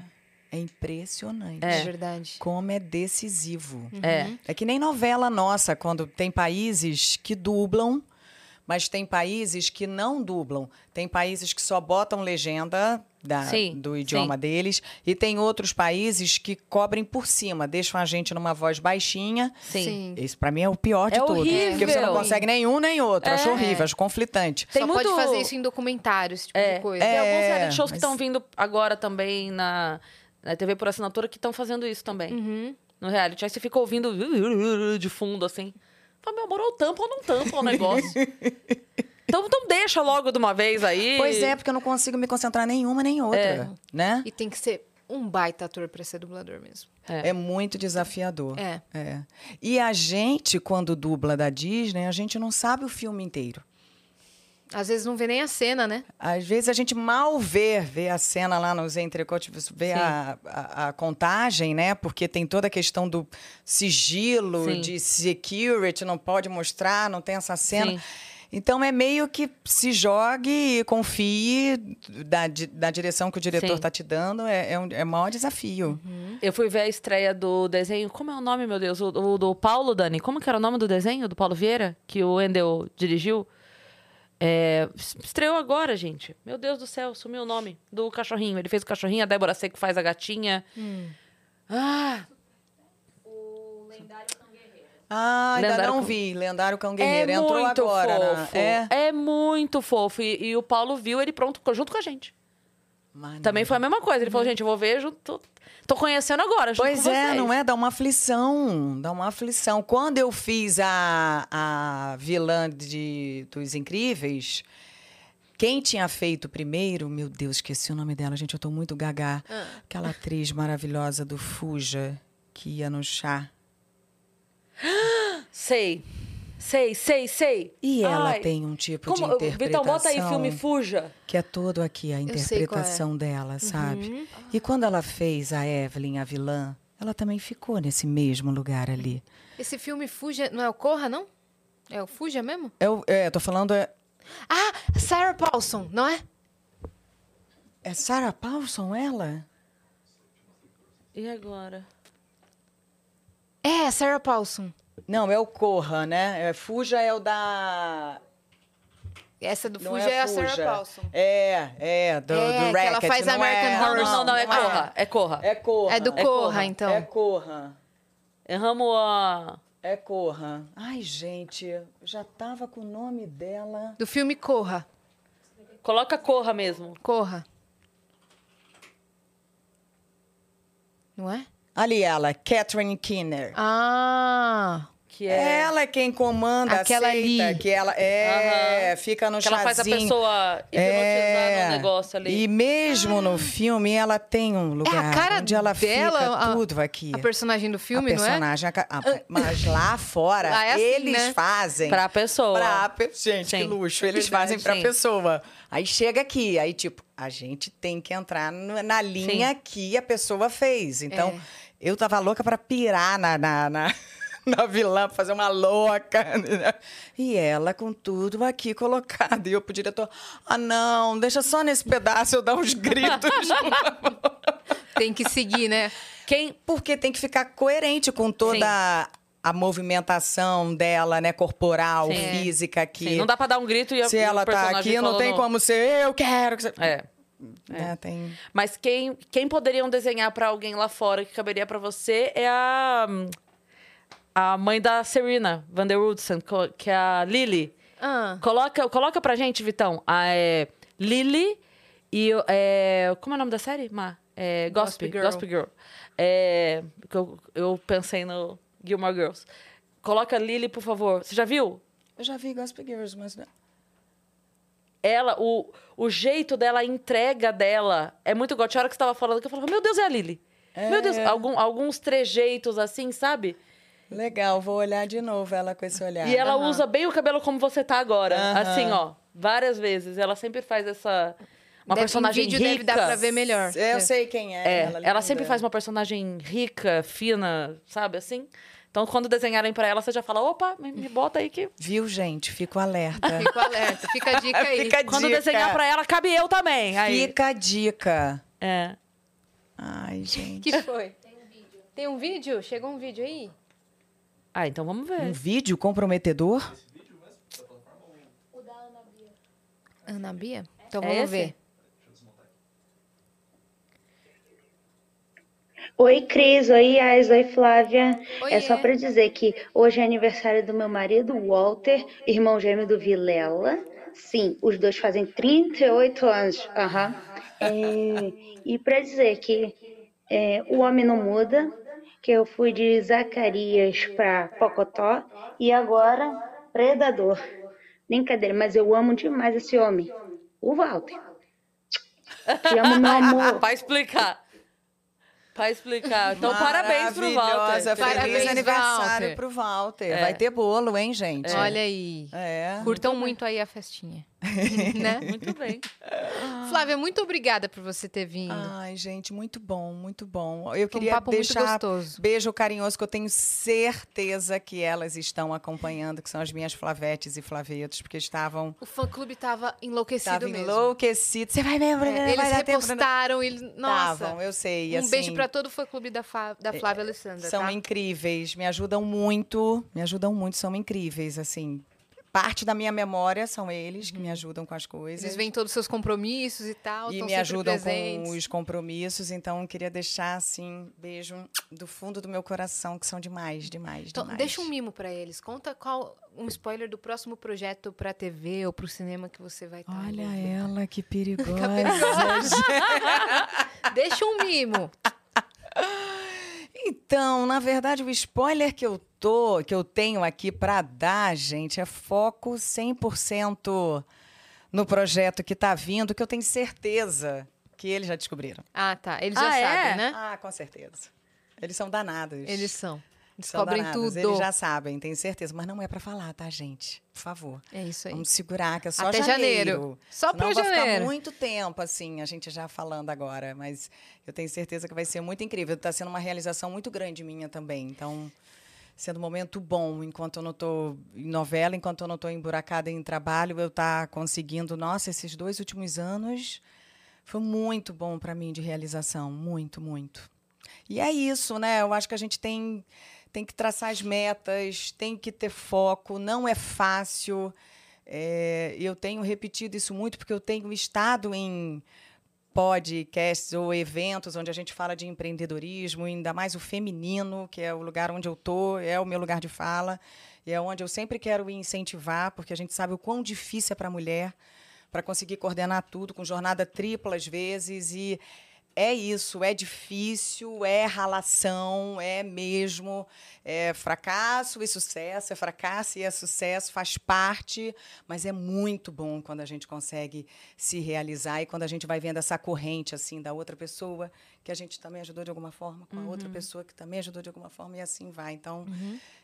É impressionante. é verdade. Como é decisivo. é. É que nem novela nossa, quando tem países que dublam, mas tem países que não dublam. Tem países que só botam legenda da- Sim, do idioma deles. E tem outros países que cobrem por cima, deixam a gente numa voz baixinha. Sim. Isso pra mim é o pior de É todos. Porque você não horrível. consegue nenhum nem outro. Acho É. horrível, acho conflitante. Tem Só muito- pode fazer isso em documentários, esse tipo É, de coisa. Tem alguns É, reality shows que mas- estão vindo agora também na, na TV por assinatura que estão fazendo isso também. Uhum. No reality. Aí você fica ouvindo de fundo, assim. Fala, meu amor, ou tampa ou não tampa o negócio. <laughs> então, então deixa logo de uma vez aí. Pois é, porque eu não consigo me concentrar nenhuma nem outra, É. né? E tem que ser um baita ator pra ser dublador mesmo. É muito desafiador. É. É. E a gente, quando dubla da Disney, a gente não sabe o filme inteiro. Às vezes não vê nem a cena, né? Às vezes a gente mal vê, vê a cena lá nos entrecotes, vê a, a, a contagem, né? Porque tem toda a questão do sigilo, Sim. de security, não pode mostrar, não tem essa cena. Sim. Então é meio que se jogue e confie da, da direção que o diretor Sim. está te dando, é, é, um, é o maior desafio. Eu fui ver a estreia do desenho. Como é o nome, meu Deus? O, o do Paulo, Dani? Como que era o nome do desenho do Paulo Vieira? Que o Wendel dirigiu? É, es- estreou agora, gente. Meu Deus do céu, sumiu o nome do cachorrinho. Ele fez o cachorrinho, a Débora Seco faz a gatinha. Ah, Ah, ainda Lendário não Cão- vi. Lendário Cão é Guerreiro. Entrou muito agora. né? fofo. É. É muito fofo. E, e o Paulo viu ele pronto junto com a gente. Maneiro. Também foi a mesma coisa. Ele falou, gente, eu vou ver junto. Tô, conhecendo agora, junto Pois é, não é? Dá uma aflição. Dá uma aflição. Quando eu fiz a, a vilã de, dos Incríveis, quem tinha feito primeiro, meu Deus, esqueci o nome dela, gente, eu tô muito gagá. Ah. Aquela atriz maravilhosa do Fuja, que ia no chá. <gasps> Sei. Sei, sei, sei. E ela Ai, tem um tipo Como, de interpretação. Vitão, bota aí filme Fuja. Que é todo aqui a é. interpretação dela, sabe? E quando ela fez a Evelyn, a vilã, ela também ficou nesse mesmo lugar ali. Esse filme Fuja. Não é o Corra, não? É o Fuja mesmo? Eu, é, tô falando. É, Ah, Sarah Paulson, não é? é Sarah Paulson, ela? E agora? É, Sarah Paulson. Não, é o Corra, né? É, Fuja é o da. Essa do Não Fuja é, é, a Sarah Fuja. Paulson. É, é, do, É, do que ela Racket. faz não American é, Horror Não, não, não, é Corra. É Corra. É Corra. É do É Corra, Corra. então. É Corra. Erramos a... É Corra. Ai, gente, já tava com o nome dela. Do filme Corra. Coloca Corra mesmo. Corra. Não é? Ali ela, Catherine Kinner. Ah. Que é... Ela é quem comanda Aquela a seita, ali. que ela é, fica no que ela faz a chazinho. pessoa hipnotizar no negócio ali. E mesmo no filme, ela tem um lugar cara onde ela dela, fica a- tudo aqui. A personagem do filme, a não é? personagem, a a- mas lá fora, Lá é assim, eles né? fazem Pra pessoa. pra Gente, que Sim. luxo. Eles fazem pra sim. pessoa. Aí chega aqui, aí tipo, a gente tem que entrar na linha Sim. que a pessoa fez. Então, É. eu tava louca pra pirar na, na, na, <laughs> na vilã, pra fazer uma louca. né? E ela com tudo aqui colocado. E eu pro diretor, ah, não, deixa só nesse pedaço eu dar uns gritos. <laughs> Tem que seguir, né? Quem... Porque tem que ficar coerente com toda a movimentação dela, né? Corporal, Sim. física aqui. Sim, não dá pra dar um grito e Se ela tá aqui, não tem como ser eu quero que você... É. Né, tem... Mas quem, quem poderiam desenhar pra alguém lá fora que caberia pra você é a... A mãe da Serena Van der Woodsen, que é a Lily. Ah. Coloca, coloca pra gente, Vitão. A é, Lily e... É, como é o nome da série, Má? É, Gossip, Gossip Girl. Gossip Girl. É, eu, eu pensei no Gilmore Girls. Coloca Lily, por favor. Você já viu? Eu já vi Gospel Girls, mas... ela, o, o jeito dela, a entrega dela é muito igual. Tinha hora que você tava falando que eu falava, meu Deus, é a Lily. Meu Deus, algum, alguns trejeitos assim, sabe? Legal, vou olhar de novo ela com esse olhar. E ela usa bem o cabelo como você tá agora. Aham. Assim, ó, várias vezes. Ela sempre faz essa. Uma Deve- em personagem vídeo rica. deve dar pra ver melhor. Eu sei quem é. É, ela, ela, sempre faz uma personagem rica, fina, sabe assim? Então, quando desenharem pra ela, você já fala: opa, me, me bota aí que. <laughs> Viu, gente? Fico alerta. <laughs> Fico alerta. Fica a dica aí. Fica a Quando dica. desenhar pra ela, cabe eu também. Aí. Fica a dica. É. Ai, gente. que foi? Tem um vídeo. Tem um vídeo? Chegou um vídeo aí? Ah, então vamos ver. Um vídeo comprometedor? Ana Bia? Então É vamos esse? ver. Oi, Cris. Oi, Ais. Oi, Flávia. Oiê. É só para dizer que hoje é aniversário do meu marido, Walter, irmão gêmeo do Vilela. Sim, os dois fazem 38 anos. Aham. É, e para dizer que é, o homem não muda, que eu fui de Zacarias para Pocotó e agora Predador. Brincadeira, mas eu amo demais esse homem. O Walter. Te amo, meu <laughs> amor. Vai explicar. Pra explicar. Então, parabéns pro Walter. Maravilhosa, Feliz Parabéns, aniversário Walter. pro Walter. É. Vai ter bolo, hein, gente? Olha aí. É. Curtam muito aí a festinha. <laughs> né? Muito bem. Flávia, muito obrigada por você ter vindo. Ai, gente, muito bom, muito bom. Eu Foi um queria papo muito deixar gostoso. beijo carinhoso que eu tenho certeza que elas estão acompanhando, que são as minhas Flavetes e Flavetos, porque estavam O fã-clube tava enlouquecido estavam mesmo. enlouquecidos. Você vai mesmo? É, vai eles né? repostaram, eles... Nossa, Estavam, eu sei. um assim, beijo pra todo o fã-clube da, Fa- da Flávia Alessandra, São tá? incríveis, me ajudam muito, me ajudam muito, são incríveis, assim. Parte da minha memória são eles que me ajudam com as coisas. Eles veem todos os seus compromissos e tal, e me ajudam presentes. com os compromissos, então eu queria deixar assim, beijo do fundo do meu coração, que são demais, demais, Então, demais. deixa um mimo pra eles. Conta qual um spoiler do próximo projeto pra TV ou pro cinema que você vai estar. Olha ela, que <laughs> perigosa. <laughs> Deixa um mimo. <laughs> Então, na verdade, o spoiler que eu tô, que eu tenho aqui para dar, gente, é foco 100% no projeto que tá vindo, que eu tenho certeza que eles já descobriram. Ah, tá. Eles Ah, já é? sabem, né? Ah, com certeza. Eles são danados. Eles são. Descobrem tudo. Eles já sabem, tenho certeza. Mas não é para falar, tá, gente? Por favor. É isso aí. Vamos segurar, que é só Até janeiro. janeiro. Só Senão pra vai ficar janeiro. muito tempo, assim, a gente já falando agora. Mas eu tenho certeza que vai ser muito incrível. Está sendo uma realização muito grande minha também. Então, sendo um momento bom, enquanto eu não estou em novela, enquanto eu não estou emburacada em trabalho, eu estar conseguindo. Nossa, esses dois últimos anos foi muito bom para mim de realização. Muito, muito. E é isso, né? Eu acho que a gente tem, tem que traçar as metas, tem que ter foco, não é fácil. É, eu tenho repetido isso muito porque eu tenho estado em podcasts ou eventos onde a gente fala de empreendedorismo, ainda mais o feminino, que é o lugar onde eu tô, é o meu lugar de fala, e é onde eu sempre quero incentivar, porque a gente sabe o quão difícil é para a mulher para conseguir coordenar tudo com jornada tripla às vezes e é isso, é difícil, é ralação, é mesmo, é fracasso e sucesso, é fracasso e é sucesso, faz parte, mas é muito bom quando a gente consegue se realizar e quando a gente vai vendo essa corrente assim da outra pessoa que a gente também ajudou de alguma forma, com a outra pessoa que também ajudou de alguma forma e assim vai. Então,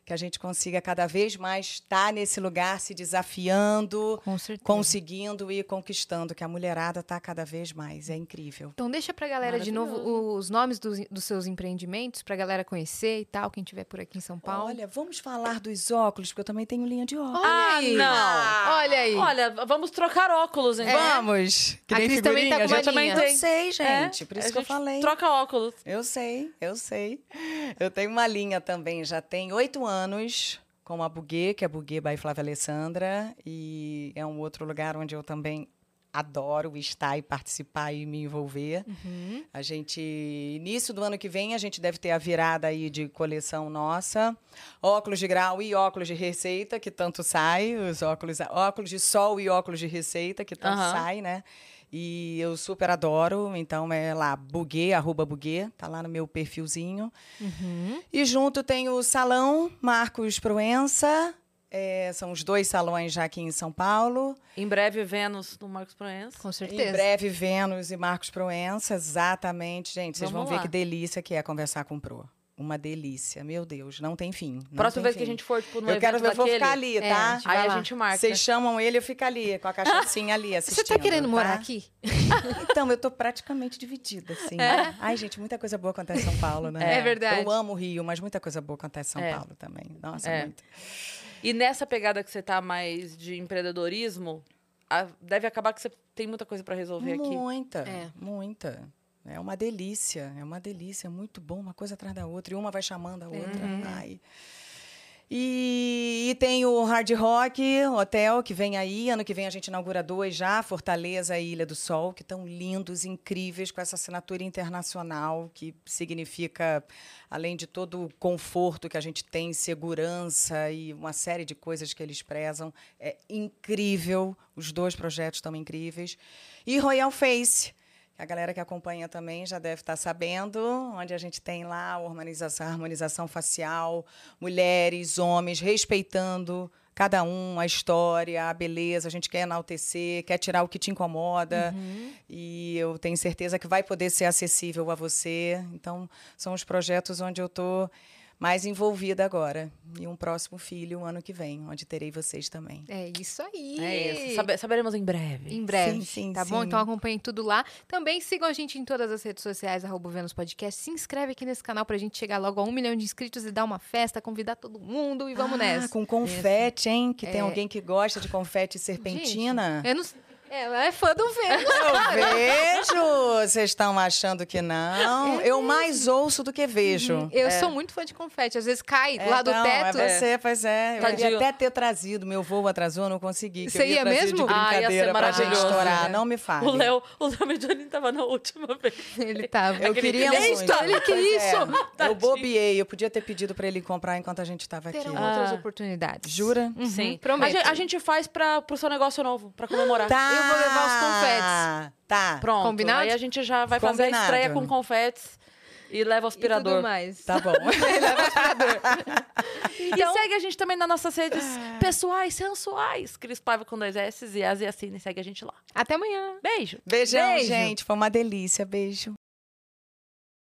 que a gente consiga cada vez mais estar nesse lugar se desafiando, conseguindo e conquistando, que a mulherada está cada vez mais. É incrível. Então deixa pra galera de novo os nomes dos, dos seus empreendimentos, pra galera conhecer e tal, quem tiver por aqui em São Paulo. Olha, vamos falar dos óculos, porque eu também tenho linha de óculos. Olha aí. não. Olha aí. Olha, vamos trocar óculos, então. Vamos! Que A Cris também tá figurinha, com uma linha. Eu sei, gente. É, por isso a que eu falei. Troca óculos. Eu sei, eu sei. Eu tenho uma linha também, já tem oito anos, com a Buguê, que é Buguê by Flávia Alessandra. E é um outro lugar onde eu também adoro estar e participar e me envolver. Uhum. A gente, início do ano que vem, a gente deve ter a virada aí de coleção nossa. Óculos de grau e óculos de receita, que tanto sai. Os óculos, óculos de sol e óculos de receita, que tanto Aham. sai, né? E eu super adoro, então é lá, buguê, arroba buguê, tá lá no meu perfilzinho. Uhum. E junto tem o salão Marcos Proença, é, são os dois salões já aqui em São Paulo. Em breve, Vênus no Marcos Proença. Com certeza. Em breve, Vênus e Marcos Proença, exatamente. Gente, vocês Vamos vão ver lá. que delícia que é conversar com o Pro. Uma delícia, meu Deus, não tem fim. não Próxima tem vez que a fim. gente for, tipo, no Eu evento quero ver, eu vou ficar ali, É, tá? a gente aí a gente marca. Vocês chamam ele, eu fico ali, com a cachaçinha ali assistindo. <laughs> Você tá querendo morar tá? aqui? <laughs> Então, eu tô praticamente dividida, assim. Ai, gente, muita coisa boa acontece em São Paulo, né? É verdade. Eu amo o Rio, mas muita coisa boa acontece em São É. Paulo também. Nossa, É. muito. E nessa pegada que você tá mais de empreendedorismo, deve acabar que você tem muita coisa pra resolver aqui. Muita, É. muita. É uma delícia, é uma delícia, é muito bom, uma coisa atrás da outra, e uma vai chamando a outra. Ai. E, e tem o Hard Rock Hotel, que vem aí. Ano que vem a gente inaugura dois já, Fortaleza e Ilha do Sol, que estão lindos, incríveis, com essa assinatura internacional, que significa, além de todo o conforto que a gente tem, segurança e uma série de coisas que eles prezam. É incrível, os dois projetos estão incríveis. E Royal Face, a galera que acompanha também já deve estar sabendo, onde a gente tem lá a harmonização, a harmonização facial, mulheres, homens, respeitando cada um, a história, a beleza, a gente quer enaltecer, quer tirar o que te incomoda. Uhum. E eu tenho certeza que vai poder ser acessível a você. Então, são os projetos onde eu estou mais envolvida agora. E um próximo filho, ano que vem, onde terei vocês também. É isso aí. É isso. Sabe- saberemos em breve. Em breve. Sim, sim, tá bom? sim. Então acompanhem tudo lá. Também sigam a gente em todas as redes sociais, arroba Vênus Podcast. Se inscreve aqui nesse canal pra gente chegar logo a um milhão de inscritos e dar uma festa, convidar todo mundo e vamos Ah, nessa. Com confete, hein? Que tem É. alguém que gosta de confete e serpentina. Gente, eu não... Ela é fã do Vênus. <laughs> Eu vejo! Vocês estão achando que não? eu mais ouço do que vejo. Eu sou muito fã de confete. Às vezes cai É, lá do não, teto. É você, pois é. Eu Tadinho. ia até ter trazido. Meu voo atrasou, não consegui. que Você ia ia mesmo? de Ah, ia ser brincadeira pra gente estourar. né? Não me fale. O Léo, o Léo Mediolini tava na última vez. Ele tava. Eu queria Ele muito. quer Pois é. isso. Eu bobiei. Eu podia ter pedido pra ele comprar enquanto a gente estava aqui. Terão Ah. outras oportunidades. Jura? Uhum, Sim. prometo. A gente, a gente faz pra, pro seu negócio novo, pra comemorar. Tá. Eu vou levar os confetes. Tá. Pronto. Combinado? Aí a gente já vai fazer a Combinado. estreia com confetes e leva o E tudo aspirador. mais. Tá bom. <laughs> <laughs> E segue a gente também nas nossas redes pessoais, sensuais. Cris Paiva com dois S e As e Assine. Segue a gente lá. Até amanhã. Beijo. Beijão, Beijo. gente. Foi uma delícia. Beijo.